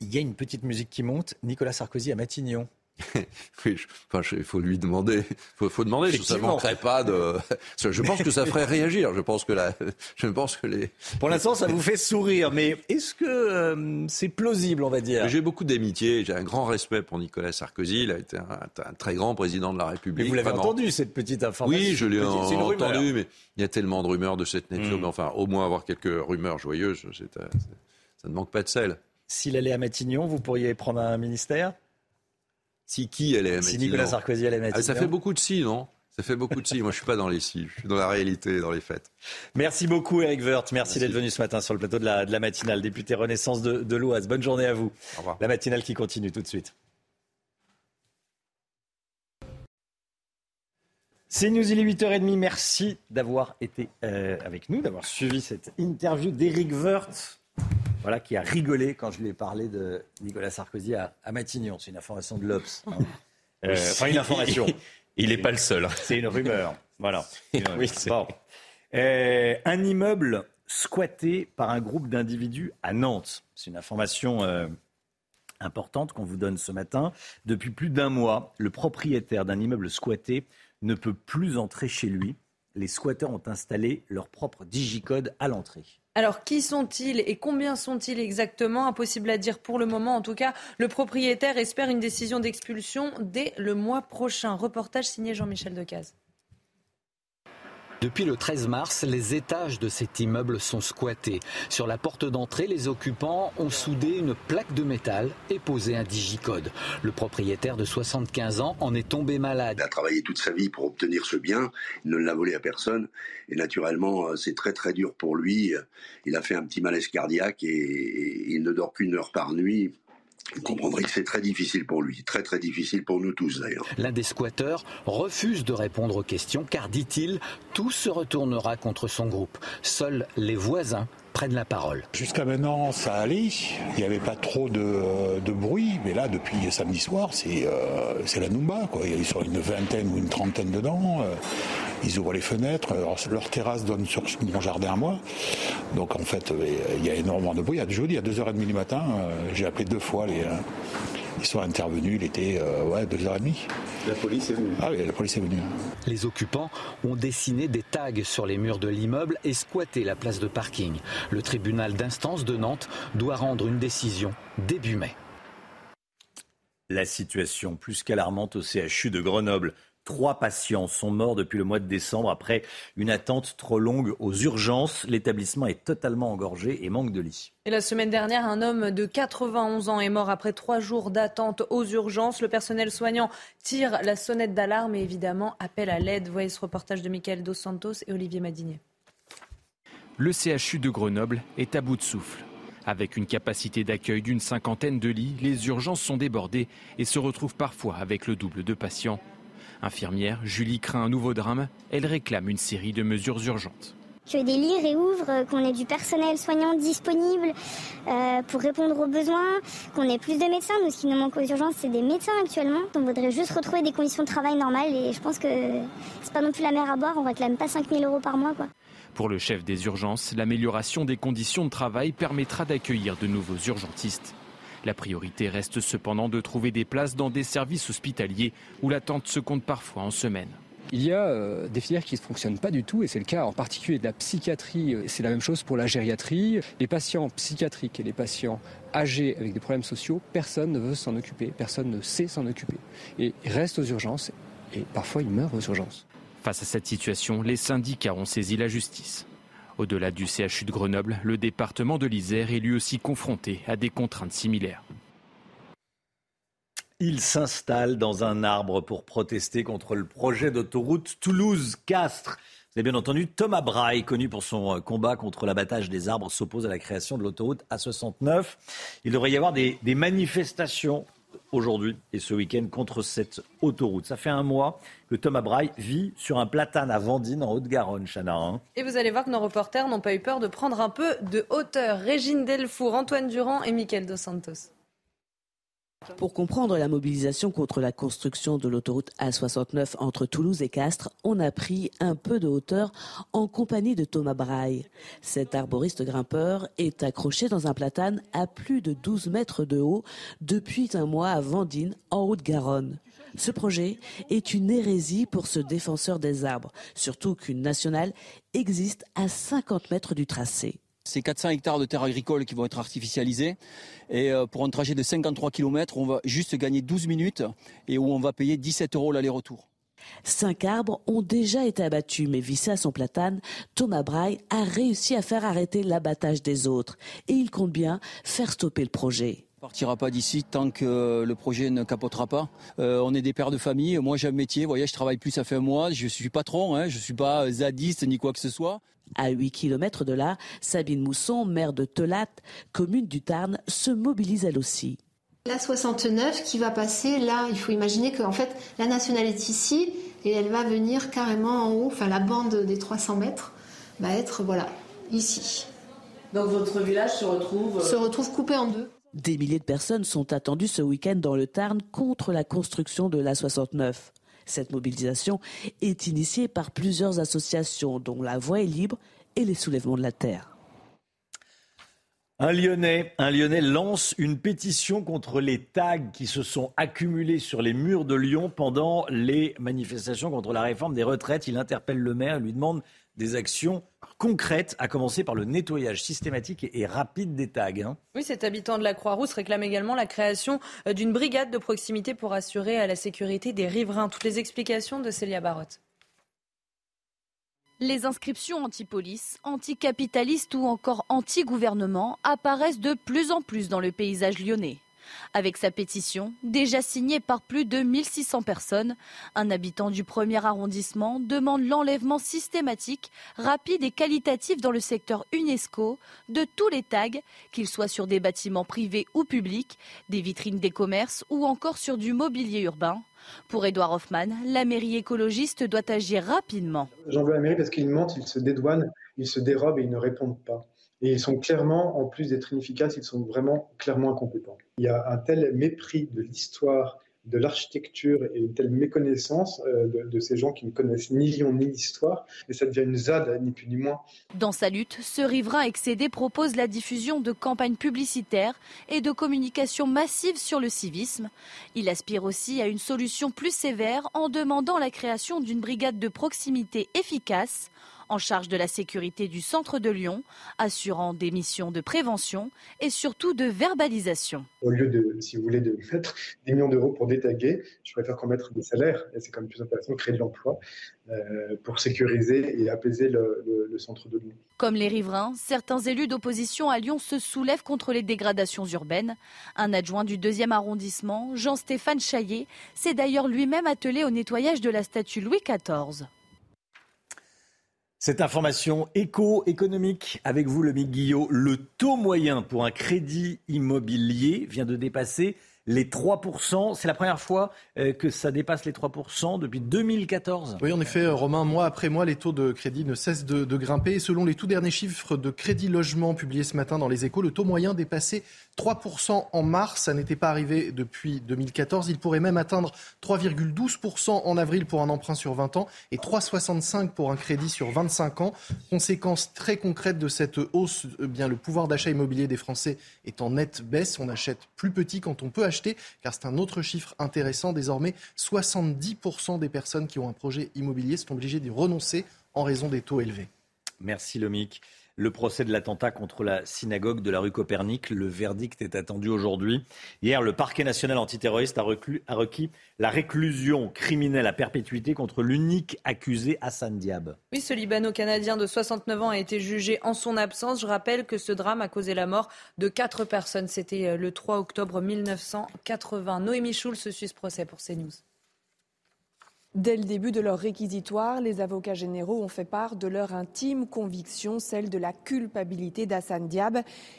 Il y a une petite musique qui monte. Nicolas Sarkozy à Matignon. oui, il faut lui demander. Il faut, demander. Ça ne manquerait pas de. Je pense que ça ferait réagir. Je pense que la, je pense que les. Pour l'instant, ça vous fait sourire, mais est-ce que euh, c'est plausible, on va dire? J'ai beaucoup d'amitié. J'ai un grand respect pour Nicolas Sarkozy. Il a été un, très grand président de la République. Mais vous l'avez entendu cette petite information Oui, je l'ai entendu, mais il y a tellement de rumeurs de cette nature. Hmm. Mais enfin, au moins avoir quelques rumeurs joyeuses, ça ne manque pas de sel. S'il allait à Matignon, vous pourriez prendre un ministère? Si qui allait Matignon Si Nicolas Sarkozy allait à Matignon. Ah, ça fait beaucoup de si, non? Ça fait beaucoup de si. Moi, je suis pas dans les si. Je suis dans la réalité, dans les faits. Merci beaucoup, Eric Woerth. Merci, d'être venu ce matin sur le plateau de la, de la matinale. Député Renaissance de, de l'Oise. Bonne journée à vous. Au revoir. La matinale qui continue tout de suite. C'est News, il est 8h30. Merci d'avoir été euh, avec nous, d'avoir suivi cette interview d'Eric Woerth voilà, qui a rigolé quand je lui ai parlé de Nicolas Sarkozy à, Matignon. C'est une information de l'Obs. Hein. Euh, enfin, une information. Il n'est pas le seul. Hein. C'est une rumeur. Voilà. oui, bon. Euh, un immeuble squatté par un groupe d'individus à Nantes. C'est une information euh, importante qu'on vous donne ce matin. Depuis plus d'un mois, le propriétaire d'un immeuble squatté ne peut plus entrer chez lui. Les squatteurs ont installé leur propre digicode à l'entrée. Alors, qui sont-ils et combien sont-ils exactement? Impossible à dire pour le moment. En tout cas, le propriétaire espère une décision d'expulsion dès le mois prochain. Reportage signé Jean-Michel Decaze. Depuis le 13 mars, les étages de cet immeuble sont squattés. Sur la porte d'entrée, les occupants ont soudé une plaque de métal et posé un digicode. Le propriétaire de 75 ans en est tombé malade. Il a travaillé toute sa vie pour obtenir ce bien, il ne l'a volé à personne et naturellement c'est très très dur pour lui. Il a fait un petit malaise cardiaque et il ne dort qu'une heure par nuit vous comprendrez que c'est très difficile pour lui, très très difficile pour nous tous d'ailleurs. L'un des squatteurs refuse de répondre aux questions car, dit-il, tout se retournera contre son groupe. Seuls les voisins la parole. Jusqu'à maintenant, ça allait. Il n'y avait pas trop de, bruit. Mais là, depuis samedi soir, c'est euh, la Numba. Quoi. Il y a une vingtaine ou une trentaine dedans. Euh, ils ouvrent les fenêtres. leur terrasse donne sur mon jardin à moi. Donc en fait, euh, il y a énormément de bruit. Je vous dis, à 2h30 du matin, euh, j'ai appelé deux fois les. Euh, ils sont intervenus, il était ouais, 2h30. La police est venue Ah oui, la police est venue. Les occupants ont dessiné des tags sur les murs de l'immeuble et squatté la place de parking. Le tribunal d'instance de Nantes doit rendre une décision début mai. La situation plus qu'alarmante au CHU de Grenoble. Trois patients sont morts depuis le mois de décembre après une attente trop longue aux urgences. L'établissement est totalement engorgé et manque de lits. Et la semaine dernière, un homme de 91 ans est mort après trois jours d'attente aux urgences. Le personnel soignant tire la sonnette d'alarme et évidemment appelle à l'aide. Voyez ce reportage de Michael Dos Santos et Olivier Madinier. Le CHU de Grenoble est à bout de souffle. Avec une capacité d'accueil d'une cinquantaine de lits, les urgences sont débordées et se retrouvent parfois avec le double de patients. Infirmière, Julie craint un nouveau drame. Elle réclame une série de mesures urgentes. Que des lits réouvrent, qu'on ait du personnel soignant disponible euh, pour répondre aux besoins, qu'on ait plus de médecins. Nous, ce qui nous manque aux urgences, c'est des médecins actuellement. On voudrait juste retrouver des conditions de travail normales et je pense que c'est pas non plus la mer à boire. On réclame pas 5000 euros par mois. Quoi. Pour le chef des urgences, l'amélioration des conditions de travail permettra d'accueillir de nouveaux urgentistes. La priorité reste cependant de trouver des places dans des services hospitaliers où l'attente se compte parfois en semaines. Il y a euh, des filières qui ne fonctionnent pas du tout, et c'est le cas en particulier de la psychiatrie. C'est la même chose pour la gériatrie. Les patients psychiatriques et les patients âgés avec des problèmes sociaux, personne ne veut s'en occuper, personne ne sait s'en occuper. Et ils restent aux urgences, et parfois ils meurent aux urgences. Face à cette situation, les syndicats ont saisi la justice. Au-delà du CHU de Grenoble, le département de l'Isère est lui aussi confronté à des contraintes similaires. Il s'installe dans un arbre pour protester contre le projet d'autoroute Toulouse-Castres. Vous avez bien entendu, Thomas Braille, connu pour son euh, combat contre l'abattage des arbres, s'oppose à la création de l'autoroute A69. Il devrait y avoir des, des manifestations aujourd'hui et ce week-end contre cette autoroute. Ça fait un mois que Thomas Braille vit sur un platane à Vendine en Haute-Garonne, Chana. Hein. Et vous allez voir que nos reporters n'ont pas eu peur de prendre un peu de hauteur. Régine Delfour, Antoine Durand et Mickaël Dos Santos. Pour comprendre la mobilisation contre la construction de l'autoroute A69 entre Toulouse et Castres, on a pris un peu de hauteur en compagnie de Thomas Braille. Cet arboriste grimpeur est accroché dans un platane à plus de 12 mètres de haut depuis un mois à Vendine, en Haute-Garonne. Ce projet est une hérésie pour ce défenseur des arbres, surtout qu'une nationale existe à 50 mètres du tracé. C'est 400 hectares de terres agricoles qui vont être artificialisés. Et euh, pour un trajet de 53 km, on va juste gagner 12 minutes et où on va payer 17 euros l'aller-retour. Cinq arbres ont déjà été abattus, mais vissé à son platane, Thomas Braille a réussi à faire arrêter l'abattage des autres. Et il compte bien faire stopper le projet. On partira pas d'ici tant que le projet ne capotera pas. Euh, on est des pères de famille. Moi, j'ai un métier. Vous voyez, je travaille plus, ça fait un mois. Je suis patron. Hein, je suis pas zadiste ni quoi que ce soit. À 8 km de là, Sabine Mousson, maire de Telat, commune du Tarn, se mobilise elle aussi. La 69 qui va passer là, il faut imaginer qu'en fait la nationale est ici et elle va venir carrément en haut, enfin la bande des 300 mètres va être voilà ici. Donc votre village se retrouve se retrouve coupé en deux. Des milliers de personnes sont attendues ce week-end dans le Tarn contre la construction de la 69. Cette mobilisation est initiée par plusieurs associations, dont La Voix est libre et les Soulèvements de la Terre. Un Lyonnais, un Lyonnais lance une pétition contre les tags qui se sont accumulés sur les murs de Lyon pendant les manifestations contre la réforme des retraites. Il interpelle le maire et lui demande des actions concrètes, à commencer par le nettoyage systématique et, rapide des tags. Hein. Oui, cet habitant de la Croix-Rousse réclame également la création euh, d'une brigade de proximité pour assurer à la sécurité des riverains. Toutes les explications de Célia Barotte. Les inscriptions anti-police, anti-capitalistes ou encore anti-gouvernement apparaissent de plus en plus dans le paysage lyonnais. Avec sa pétition, déjà signée par plus de 1600 personnes, un habitant du premier arrondissement demande l'enlèvement systématique, rapide et qualitatif dans le secteur UNESCO de tous les tags, qu'ils soient sur des bâtiments privés ou publics, des vitrines des commerces ou encore sur du mobilier urbain. Pour Edouard Hoffman, la mairie écologiste doit agir rapidement. J'en veux la mairie parce qu'ils mentent, ils se dédouanent, ils se dérobent et ils ne répondent pas. Et ils sont clairement, en plus d'être inefficaces, ils sont vraiment clairement incompétents. Il y a un tel mépris de l'histoire, de l'architecture et une telle méconnaissance euh, de, ces gens qui ne connaissent ni Lyon ni l'histoire, et ça devient une ZAD, ni plus ni moins. Dans sa lutte, ce riverain excédé propose la diffusion de campagnes publicitaires et de communication massive sur le civisme. Il aspire aussi à une solution plus sévère en demandant la création d'une brigade de proximité efficace en charge de la sécurité du centre de Lyon, assurant des missions de prévention et surtout de verbalisation. Au lieu de, si vous voulez, de mettre des millions d'euros pour détaguer, je préfère qu'on mette des salaires, et c'est quand même plus intéressant de créer de l'emploi euh, pour sécuriser et apaiser le, le centre de Lyon. Comme les riverains, certains élus d'opposition à Lyon se soulèvent contre les dégradations urbaines. Un adjoint du deuxième arrondissement, Jean-Stéphane Chaillet, s'est d'ailleurs lui-même attelé au nettoyage de la statue Louis XIV. Cette information éco-économique avec vous, le Guillot. Le taux moyen pour un crédit immobilier vient de dépasser les 3%. C'est la première fois euh, que ça dépasse les 3% depuis 2014. Oui, en effet, Romain, mois après mois, les taux de crédit ne cessent de, de grimper. Et selon les tout derniers chiffres de crédit logement publiés ce matin dans les échos, le taux moyen dépassait 3% en mars. Ça n'était pas arrivé depuis 2014. Il pourrait même atteindre 3,12% en avril pour un emprunt sur 20 ans et 3,65% pour un crédit sur 25 ans. Conséquence très concrète de cette hausse, eh bien, le pouvoir d'achat immobilier des Français est en nette baisse. On achète plus petit quand on peut acheter, car c'est un autre chiffre intéressant. Désormais, 70% des personnes qui ont un projet immobilier sont obligées d'y renoncer en raison des taux élevés. Merci Lomic le procès de l'attentat contre la synagogue de la rue Copernic. Le verdict est attendu aujourd'hui. Hier, le parquet national antiterroriste a, requis la réclusion criminelle à perpétuité contre l'unique accusé Hassan Diab. Oui, ce Libano-Canadien de 69 ans a été jugé en son absence. Je rappelle que ce drame a causé la mort de quatre personnes. C'était euh, le 3 octobre 1980. Noémie Schulz suit ce procès pour CNews. Dès le début de leur réquisitoire, les avocats généraux ont fait part de leur intime conviction, celle de la culpabilité d'Hassan Diab.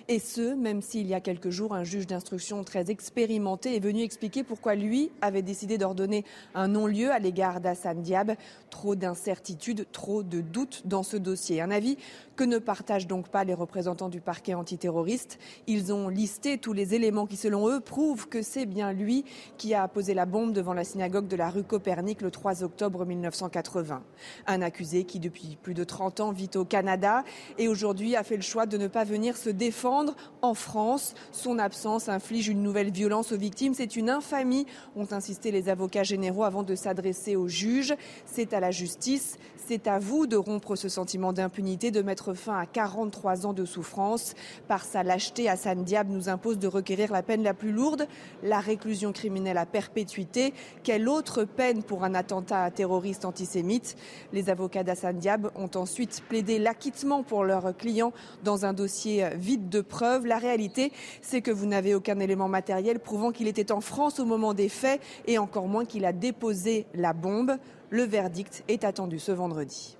Et ce, même s'il y a quelques jours, un juge d'instruction très expérimenté est venu expliquer pourquoi lui avait décidé d'ordonner un non-lieu à l'égard d'Hassan Diab. Trop d'incertitudes, trop de doutes dans ce dossier. Un avis que ne partagent donc pas les représentants du parquet antiterroriste. Ils ont listé tous les éléments qui, selon eux, prouvent que c'est bien lui qui a posé la bombe devant la synagogue de la rue Copernic le 3 octobre 1980. Un accusé qui, depuis plus de 30 ans, vit au Canada et aujourd'hui a fait le choix de ne pas venir se défendre en France. Son absence inflige une nouvelle violence aux victimes. C'est une infamie, ont insisté les avocats généraux avant de s'adresser au juge. C'est à la justice, c'est à vous de rompre ce sentiment d'impunité, de mettre fin à 43 ans de souffrance. Par sa lâcheté, Hassan Diab nous impose de requérir la peine la plus lourde, la réclusion criminelle à perpétuité. Quelle autre peine pour un attentat terroriste antisémite? Les avocats d'Hassan Diab ont ensuite plaidé l'acquittement pour leurs clients dans un dossier vide de preuves. La réalité, c'est que vous n'avez aucun élément matériel prouvant qu'il était en France au moment des faits et encore moins qu'il a déposé la bombe. Le verdict est attendu ce vendredi.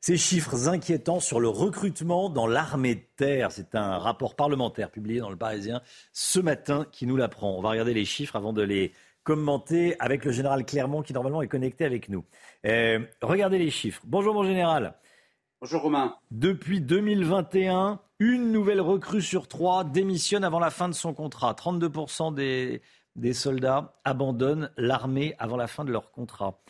Ces chiffres inquiétants sur le recrutement dans l'armée de terre, c'est un rapport parlementaire publié dans le Parisien ce matin qui nous l'apprend. On va regarder les chiffres avant de les commenter avec le général Clermont qui normalement est connecté avec nous. Euh, regardez les chiffres. Bonjour mon général. Bonjour Romain. Depuis 2021, une nouvelle recrue sur trois démissionne avant la fin de son contrat. 32% des, des soldats abandonnent l'armée avant la fin de leur contrat.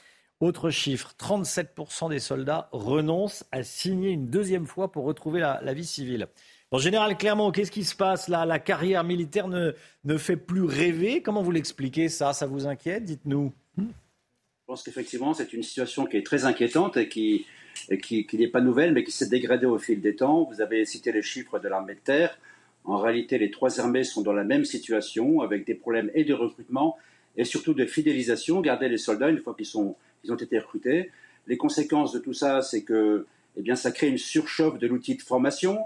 Autre chiffre, 37% des soldats renoncent à signer une deuxième fois pour retrouver la, vie civile. En général Clermont, qu'est-ce qui se passe là? La carrière militaire ne, ne fait plus rêver. Comment vous l'expliquez ça? Ça vous inquiète Dites-nous. Je pense qu'effectivement, c'est une situation qui est très inquiétante et qui, qui, qui n'est pas nouvelle, mais qui s'est dégradée au fil des temps. Vous avez cité les chiffres de l'armée de terre. En réalité, les trois armées sont dans la même situation, avec des problèmes et de recrutement et surtout de fidélisation. Garder les soldats une fois qu'ils sont ils ont été recrutés. Les conséquences de tout ça, c'est que eh bien, ça crée une surchauffe de l'outil de formation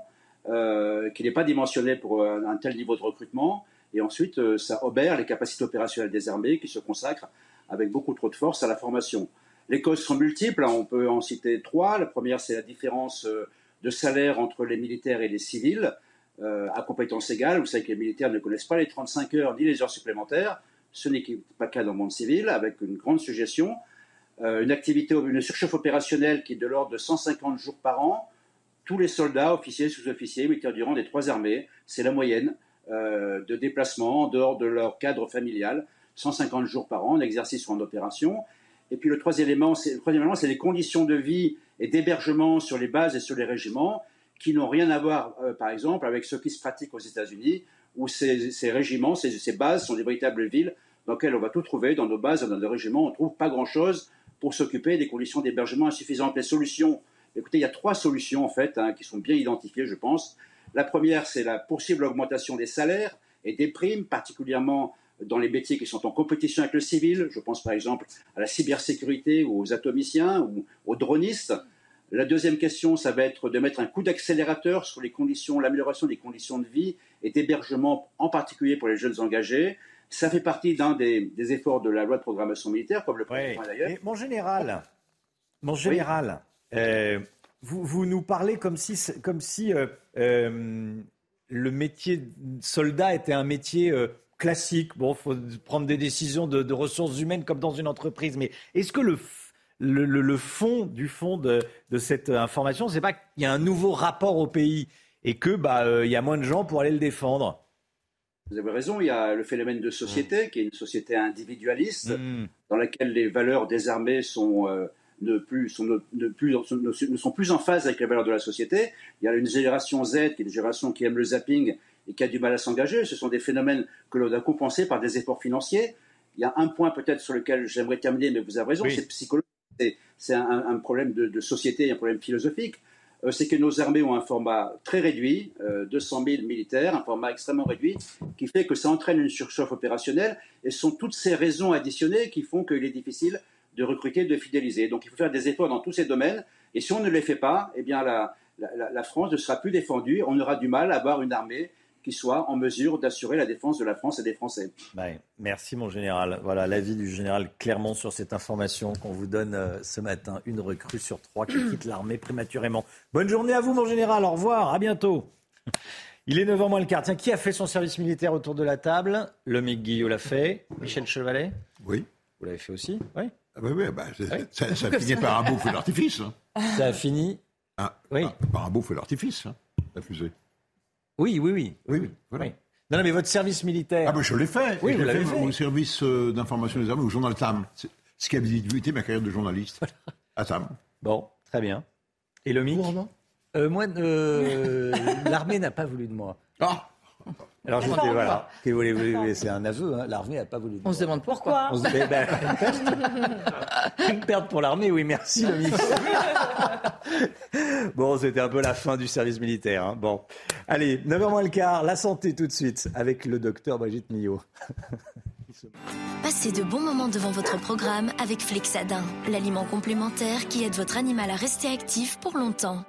euh, qui n'est pas dimensionné pour un, tel niveau de recrutement. Et ensuite, euh, ça obère les capacités opérationnelles des armées qui se consacrent avec beaucoup trop de force à la formation. Les causes sont multiples, hein. on peut en citer trois. La première, c'est la différence euh, de salaire entre les militaires et les civils à compétences égales. Vous savez que les militaires ne connaissent pas les 35 heures ni les heures supplémentaires. Ce n'est pas le cas dans le monde civil, avec une grande suggestion. Euh, une activité, une surchauffe opérationnelle qui est de l'ordre de 150 jours par an. Tous les soldats, officiers, sous-officiers, militaires du rang des trois armées, c'est la moyenne euh, de déplacement en dehors de leur cadre familial, 150 jours par an en exercice ou en opération. Et puis le troisième élément, c'est les conditions de vie et d'hébergement sur les bases et sur les régiments qui n'ont rien à voir, euh, par exemple, avec ce qui se pratique aux États-Unis, où ces, régiments, ces, ces, bases sont des véritables villes dans lesquelles on va tout trouver. Dans nos bases, dans nos régiments, on ne trouve pas grand-chose pour s'occuper des conditions d'hébergement insuffisantes. Les solutions, écoutez, il y a trois solutions en fait hein, qui sont bien identifiées, je pense. La première, c'est la possible augmentation des salaires et des primes, particulièrement dans les métiers qui sont en compétition avec le civil. Je pense par exemple à la cybersécurité ou aux atomiciens ou aux dronistes. La deuxième question, ça va être de mettre un coup d'accélérateur sur les conditions, l'amélioration des conditions de vie et d'hébergement, en particulier pour les jeunes engagés. Ça fait partie d'un des, efforts de la loi de programmation militaire, comme le président d'ailleurs. Mon général, mon général euh, vous, nous parlez comme si, comme si euh, euh, le métier soldat était un métier classique. Bon, faut prendre des décisions de, ressources humaines comme dans une entreprise. Mais est-ce que le, le, fond du fond de, cette information, c'est pas qu'il y a un nouveau rapport au pays et que bah euh, il y a moins de gens pour aller le défendre vous avez raison, il y a le phénomène de société, qui est une société individualiste, mm. dans laquelle les valeurs des armées sont, euh, ne, plus, sont, ne, plus, ne, sont plus en phase avec les valeurs de la société. Il y a une génération Z, qui est une génération qui aime le zapping et qui a du mal à s'engager. Ce sont des phénomènes que l'on a compensés par des efforts financiers. Il y a un point peut-être sur lequel j'aimerais terminer, mais vous avez raison, c'est psychologique. C'est un, un, problème de, de société, un problème philosophique. Euh, c'est que nos armées ont un format très réduit, 200 euh, 000 militaires, un format extrêmement réduit, qui fait que ça entraîne une surchauffe opérationnelle. Et ce sont toutes ces raisons additionnées qui font qu'il est difficile de recruter, de fidéliser. Donc il faut faire des efforts dans tous ces domaines. Et si on ne les fait pas, eh bien la, la France ne sera plus défendue. On aura du mal à avoir une armée qui soit en mesure d'assurer la défense de la France et des Français. merci mon général. Voilà l'avis du général Clermont sur cette information qu'on vous donne euh, ce matin. Une recrue sur trois qui quitte l'armée prématurément. Bonne journée à vous mon général. Au revoir. À bientôt. Il est 9h moins le quart. Tiens, qui a fait son service militaire autour de la table? Lomique Guillot l'a fait. Michel Chevalet? Oui. Vous l'avez fait aussi? Oui. Ah bah oui, bah, Ça, a fini par un beau feu d'artifice. Hein. Ça a fini? Ah, oui. par un beau feu d'artifice, hein, la fusée. Oui, oui, oui. Oui, voilà. Non, non, mais votre service militaire. Ah, ben je l'ai fait. Oui, je l'ai fait, Mon service euh, d'information des armées au journal TAM. Ce qui a été ma carrière de journaliste à TAM. Bon, très bien. Et le MIC? Euh, Moi, euh, l'armée n'a pas voulu de moi. Ah alors je disais, voilà, c'est un aveu, hein. l'armée n'a pas voulu. On se demande pourquoi. On se... Eh ben, une, perte. pour l'armée, oui, merci le bon, c'était un peu la fin du service militaire. Hein. Bon, allez, 9h moins le quart, la santé tout de suite, avec le docteur Brigitte Millot. Passez de bons moments devant votre programme avec Flexadin, l'aliment complémentaire qui aide votre animal à rester actif pour longtemps.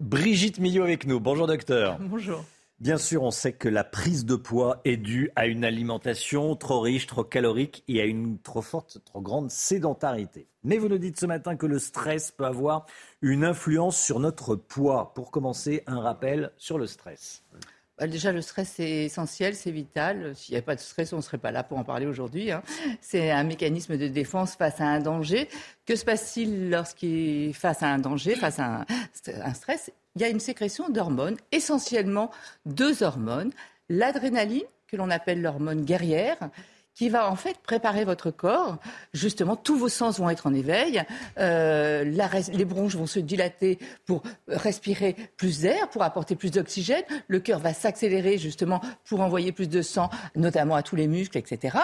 Brigitte Millot avec nous. Bonjour docteur. Bonjour. Bien sûr, on sait que la prise de poids est due à une alimentation trop riche, trop calorique et à une trop forte, trop grande sédentarité. Mais vous nous dites ce matin que le stress peut avoir une influence sur notre poids. Pour commencer, un rappel sur le stress. Bah, déjà, le stress, c'est essentiel, c'est vital. S'il n'y avait pas de stress, on ne serait pas là pour en parler aujourd'hui. Hein. C'est un mécanisme de défense face à un danger. Que se passe-t-il lorsqu'il face à un danger, face à un stress? Il y a une sécrétion d'hormones, essentiellement deux hormones, l'adrénaline, que l'on appelle l'hormone guerrière, qui va en fait préparer votre corps. Justement, tous vos sens vont être en éveil. Euh, les bronches vont se dilater pour respirer plus d'air, pour apporter plus d'oxygène. Le cœur va s'accélérer justement pour envoyer plus de sang, notamment à tous les muscles, etc.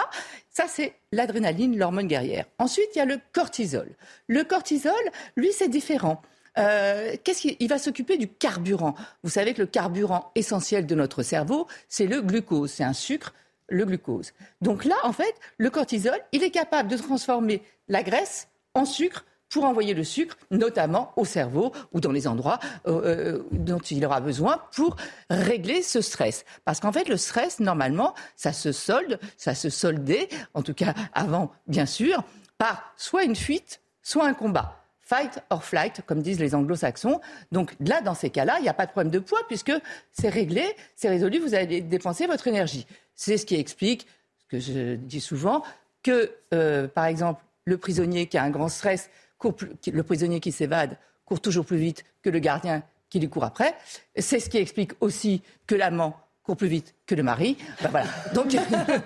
Ça, c'est l'adrénaline, l'hormone guerrière. Ensuite, il y a le cortisol. Le cortisol, lui, c'est différent. Euh, qu'est-ce qu'il va s'occuper du carburant Vous savez que le carburant essentiel de notre cerveau, c'est le glucose, c'est un sucre, le glucose. Donc là, en fait, le cortisol, il est capable de transformer la graisse en sucre pour envoyer le sucre, notamment au cerveau ou dans les endroits euh, euh, dont il aura besoin pour régler ce stress. Parce qu'en fait, le stress, normalement, ça se solde, ça se soldait, en tout cas avant, bien sûr, par soit une fuite, soit un combat fight or flight, comme disent les anglo-saxons. Donc là, dans ces cas-là, il n'y a pas de problème de poids puisque c'est réglé, c'est résolu, vous allez dépenser votre énergie. C'est ce qui explique, ce que je dis souvent, que, euh, par exemple, le prisonnier qui a un grand stress, le prisonnier qui s'évade court toujours plus vite que le gardien qui lui court après. C'est ce qui explique aussi que l'amant court plus vite que le mari. Ben voilà. Donc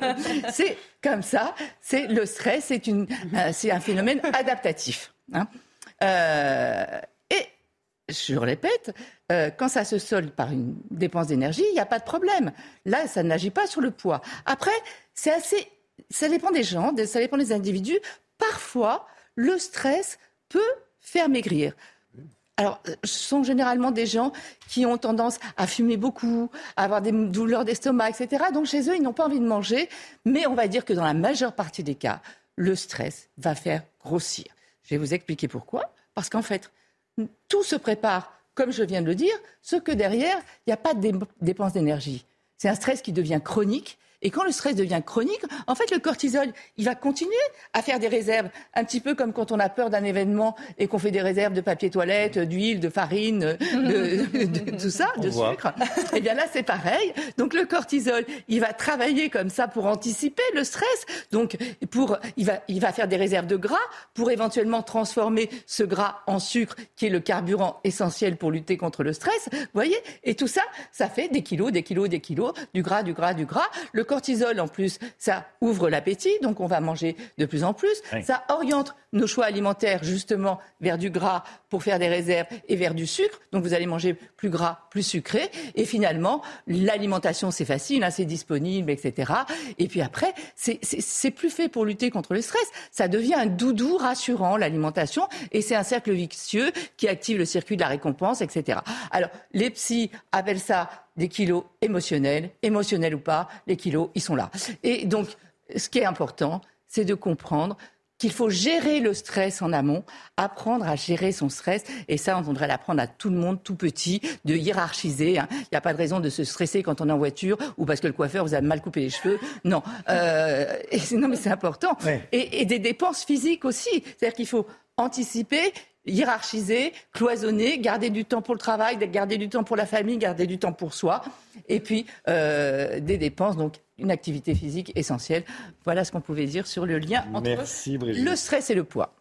c'est comme ça. C'est le stress, c'est un phénomène adaptatif. Hein. Euh, et je répète, euh, quand ça se solde par une dépense d'énergie, il n'y a pas de problème. Là, ça n'agit pas sur le poids. Après, c'est assez. Ça dépend des gens, ça dépend des individus. Parfois, le stress peut faire maigrir. Alors, euh, ce sont généralement des gens qui ont tendance à fumer beaucoup, à avoir des douleurs d'estomac, etc. Donc, chez eux, ils n'ont pas envie de manger. Mais on va dire que dans la majeure partie des cas, le stress va faire grossir. Je vais vous expliquer pourquoi. Parce qu'en fait, tout se prépare, comme je viens de le dire, ce que derrière, il n'y a pas de dépense d'énergie. C'est un stress qui devient chronique Et quand le stress devient chronique, en fait, le cortisol, il va continuer à faire des réserves, un petit peu comme quand on a peur d'un événement et qu'on fait des réserves de papier toilette, d'huile, de farine, de, tout ça, de sucre. Eh bien là, c'est pareil. Donc le cortisol, il va travailler comme ça pour anticiper le stress. Donc pour, il va, il va faire des réserves de gras pour éventuellement transformer ce gras en sucre, qui est le carburant essentiel pour lutter contre le stress. Vous voyez? Et tout ça, ça fait des kilos, des kilos, des kilos, du gras, du gras, du gras. Le cortisol, en plus, ça ouvre l'appétit, donc on va manger de plus en plus. Ça oriente nos choix alimentaires, justement, vers du gras pour faire des réserves et vers du sucre. Donc vous allez manger plus gras, plus sucré. Et finalement, l'alimentation, c'est facile, hein, c'est disponible, etc. Et puis après, c'est plus fait pour lutter contre le stress. Ça devient un doudou rassurant, l'alimentation. Et c'est un cercle vicieux qui active le circuit de la récompense, etc. Alors, les psys appellent ça des kilos émotionnels, émotionnels ou pas, les kilos, ils sont là. Et donc, ce qui est important, c'est de comprendre qu'il faut gérer le stress en amont, apprendre à gérer son stress. Et ça, on voudrait l'apprendre à tout le monde, tout petit, de hiérarchiser. Hein. Il n'y a pas de raison de se stresser quand on est en voiture ou parce que le coiffeur vous a mal coupé les cheveux. Non. Euh, non, mais c'est important. Et, et des dépenses physiques aussi. C'est-à-dire qu'il faut anticiper hiérarchiser, cloisonner, garder du temps pour le travail, garder du temps pour la famille, garder du temps pour soi, et puis euh, des dépenses, donc une activité physique essentielle. Voilà ce qu'on pouvait dire sur le lien entre le stress et le poids.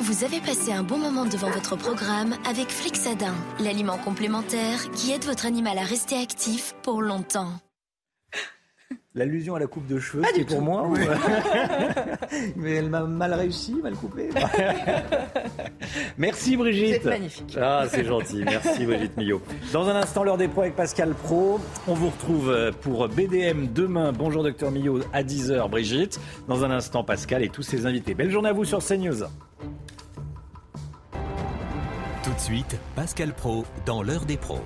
Vous avez passé un bon moment devant votre programme avec Flixadin, l'aliment complémentaire qui aide votre animal à rester actif pour longtemps. L'allusion à la coupe de cheveux, c'est pour moi Mais elle m'a mal réussi, mal coupé. Merci Brigitte. C'est magnifique. Ah, c'est gentil. Merci Brigitte Millot. Dans un instant, l'heure des pros avec Pascal Pro. On vous retrouve euh, pour BDM demain. Bonjour docteur Millot à 10h Brigitte. Dans un instant, Pascal et tous ses invités. Belle journée à vous sur CNews. Tout de suite, Pascal Pro dans l'heure des pros.